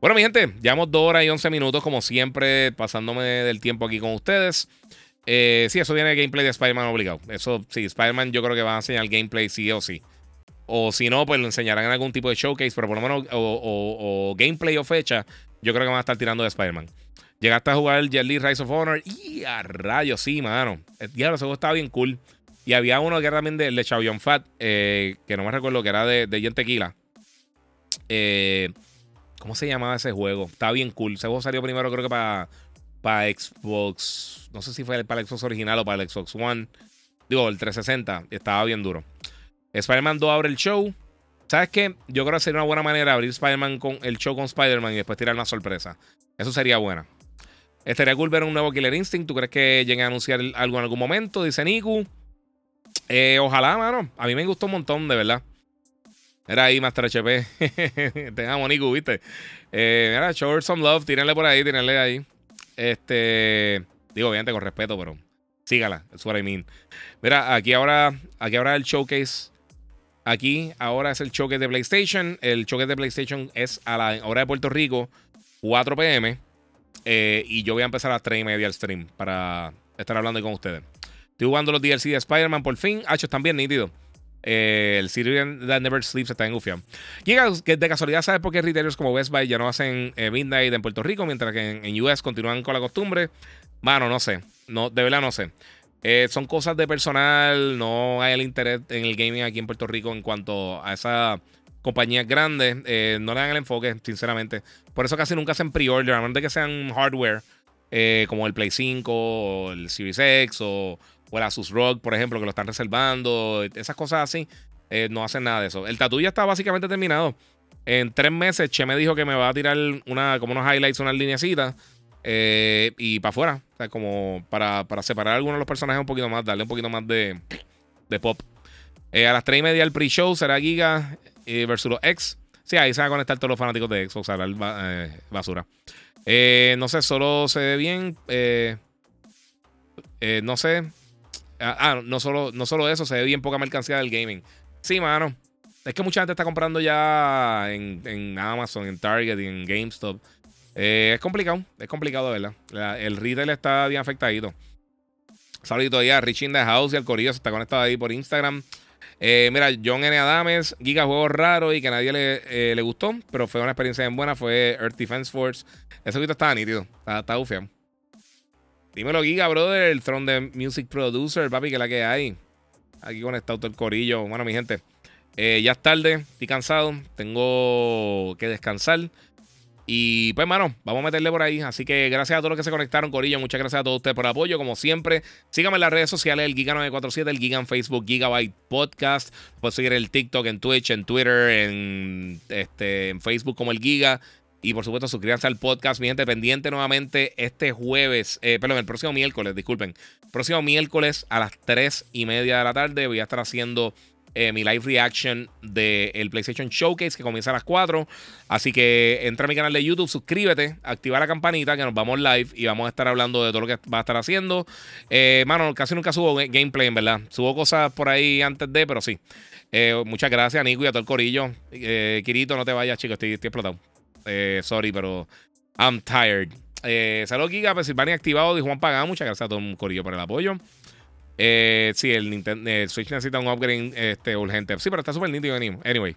A: Bueno, mi gente, llevamos 2 horas y 11 minutos, como siempre, pasándome del tiempo aquí con ustedes. Eh, sí, eso viene de gameplay de Spider-Man obligado. Eso sí, Spider-Man yo creo que va a enseñar gameplay sí o sí. O si no, pues lo enseñarán en algún tipo de showcase, pero por lo menos, o, gameplay o fecha, yo creo que van a estar tirando de Spider-Man. Llegaste a jugar el Jet Rise of Honor y a rayos, sí, mano. Ya, ese juego estaba bien cool. Y había uno que era también de, de Fat, eh, que no me recuerdo, que era de, de Tequila. Eh, ¿Cómo se llamaba ese juego? Estaba bien cool. Ese juego salió primero, creo que para para Xbox. No sé si fue para el Xbox original o para el Xbox One. Digo, el 360. Estaba bien duro. Spider-Man 2 abre el show. ¿Sabes qué? Yo creo que sería una buena manera abrir Spider-Man con el show con Spider-Man y después tirar una sorpresa. Eso sería buena. Estaría cool ver un nuevo Killer Instinct. ¿Tú crees que lleguen a anunciar algo en algún momento? Dice Niku. Eh, ojalá, mano. A mí me gustó un montón, de verdad. Era ahí, Master HP. Te amo, Niku, ¿viste? Eh, mira, show some love. Tírenle por ahí, tírenle ahí. Este. Digo, obviamente con respeto, pero sígala. That's what I mean. Mira, aquí ahora, aquí ahora el showcase. Aquí ahora es el showcase de PlayStation. El showcase de PlayStation es a la hora de Puerto Rico, 4 pm. Eh, y yo voy a empezar a las 3 y media el stream para estar hablando con ustedes. Estoy jugando los DLC de Spider-Man por fin. Están bien nítidos. Eh, el Syrian That Never Sleeps está en Ufia. Llega que de casualidad sabes por qué retailers como Best Buy ya no hacen eh, Midnight en Puerto Rico, mientras que en, US continúan con la costumbre. Mano, no sé. No, de verdad no sé. Eh, son cosas de personal. No hay el interés en el gaming aquí en Puerto Rico en cuanto a esas compañías grandes. no le dan el enfoque, sinceramente. Por eso casi nunca hacen pre-order, a menos de que sean hardware. como el Play 5 o el Series X o o el Asus ROG, por ejemplo, que lo están reservando, esas cosas así, eh, no hacen nada de eso. El tatu ya está básicamente terminado. En tres meses, Che me dijo que me va a tirar una, como unos highlights, unas lineecitas. Eh, y para afuera. O sea, como para, para, separar algunos de los personajes un poquito más, darle un poquito más de, de pop. Eh, a las 3 y media el pre-show será Giga versus los X. Sí, ahí se van a conectar todos los fanáticos de Xbox a la basura. no sé, solo se ve bien. no sé. Ah, ah, no, solo, no solo eso, se ve bien poca mercancía del gaming. Sí, mano. Es que mucha gente está comprando ya en, Amazon, en Target y en GameStop. Eh, es complicado, es complicado, ¿verdad? el retail está bien afectadito. Saludito ya a Rich in the House y al Corillo se está conectado ahí por Instagram. Eh, mira, John N. Adames, Giga Juegos Raro y que a nadie le, eh, le, gustó, pero fue una experiencia bien buena. Fue Earth Defense Force. Ese video estaba nítido, está, está. Dímelo, Giga, brother, el Throne de Music Producer, papi, que la que hay. Aquí conectado todo el Corillo. Bueno, mi gente. Eh, ya es tarde, estoy cansado, tengo que descansar. Y pues, mano, vamos a meterle por ahí. Así que gracias a todos los que se conectaron, Corillo. Muchas gracias a todos ustedes por el apoyo. Como siempre, síganme en las redes sociales: el Giga947, el Giga en Facebook, Gigabyte Podcast. Puedes seguir el TikTok, en Twitch, en Twitter, en, este, en Facebook como el Giga. Y por supuesto, suscríbanse al podcast. Mi gente, pendiente nuevamente este jueves, eh, perdón, el próximo miércoles, disculpen. Próximo miércoles a las 3 y media de la tarde voy a estar haciendo eh, mi live reaction del PlayStation Showcase que comienza a las 4. Así que entra a mi canal de YouTube, suscríbete, activa la campanita que nos vamos live y vamos a estar hablando de todo lo que va a estar haciendo. Eh, mano, casi nunca subo gameplay, en verdad. Subo cosas por ahí antes de, pero sí. Muchas gracias, Nico, y a todo el corillo. Kirito, no te vayas, chicos, estoy, explotado. Sorry, pero I'm tired. Saludos, Giga, Pensilvania activado de Juan Pagán. Muchas gracias a todo corillo por el apoyo. Eh, sí, el, Nintendo, Switch necesita un upgrade este, urgente. Sí, pero está súper nítido. Anyway.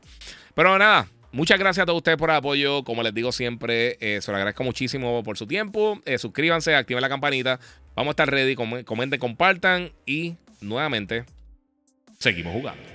A: Pero nada, muchas gracias a todos ustedes por el apoyo. Como les digo siempre, eh, se lo agradezco muchísimo por su tiempo. Eh, suscríbanse, activen la campanita. Vamos a estar ready. comenten, compartan. Y nuevamente, seguimos jugando.